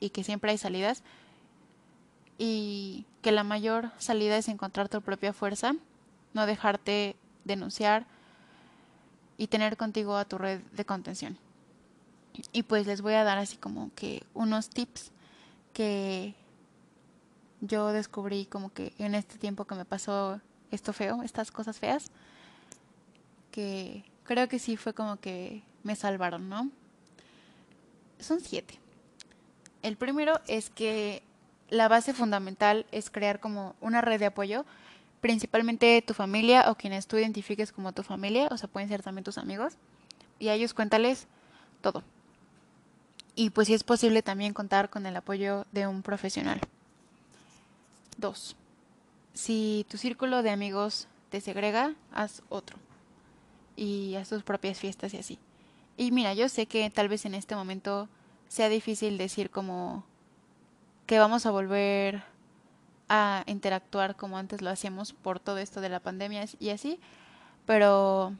y que siempre hay salidas y que la mayor salida es encontrar tu propia fuerza, no dejarte denunciar y tener contigo a tu red de contención. Y pues les voy a dar así como que unos tips que yo descubrí como que en este tiempo que me pasó esto feo, estas cosas feas, que creo que sí fue como que me salvaron, ¿no? Son siete. El primero es que la base fundamental es crear como una red de apoyo, principalmente tu familia o quienes tú identifiques como tu familia, o sea, pueden ser también tus amigos, y a ellos cuéntales todo. Y pues si es posible también contar con el apoyo de un profesional. Dos, si tu círculo de amigos te segrega, haz otro. Y haz tus propias fiestas y así. Y mira, yo sé que tal vez en este momento sea difícil decir como que vamos a volver a interactuar como antes lo hacíamos por todo esto de la pandemia y así, pero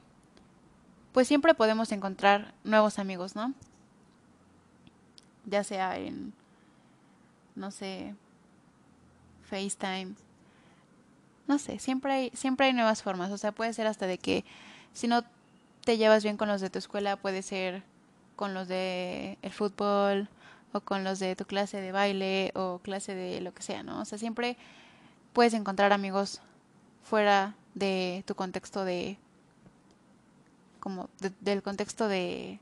pues siempre podemos encontrar nuevos amigos, ¿no? Ya sea en, no sé, FaceTime, no sé, siempre hay, siempre hay nuevas formas, o sea, puede ser hasta de que si no te llevas bien con los de tu escuela, puede ser con los de el fútbol, o con los de tu clase de baile o clase de lo que sea, ¿no? O sea, siempre puedes encontrar amigos fuera de tu contexto de como del contexto de,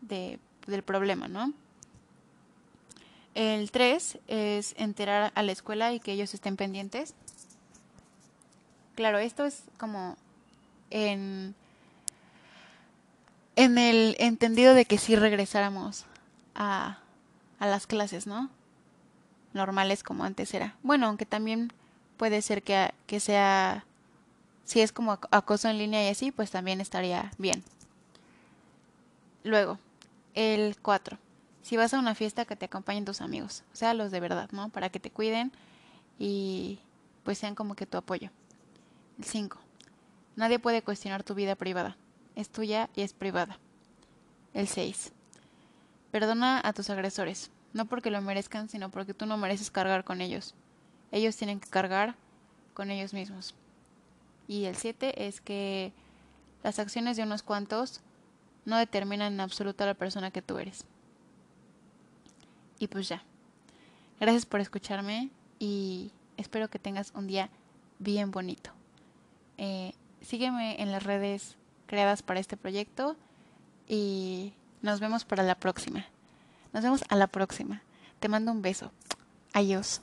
de del problema, ¿no? El 3 es enterar a la escuela y que ellos estén pendientes. Claro, esto es como en en el entendido de que si regresáramos a, a las clases, ¿no? Normales como antes era. Bueno, aunque también puede ser que, que sea, si es como acoso en línea y así, pues también estaría bien. Luego, el 4. Si vas a una fiesta, que te acompañen tus amigos, o sea, los de verdad, ¿no? Para que te cuiden y pues sean como que tu apoyo. El 5. Nadie puede cuestionar tu vida privada. Es tuya y es privada. El 6. Perdona a tus agresores, no porque lo merezcan, sino porque tú no mereces cargar con ellos. Ellos tienen que cargar con ellos mismos. Y el 7 es que las acciones de unos cuantos no determinan en absoluto a la persona que tú eres. Y pues ya. Gracias por escucharme y espero que tengas un día bien bonito. Eh, sígueme en las redes creadas para este proyecto y nos vemos para la próxima. Nos vemos a la próxima. Te mando un beso. Adiós.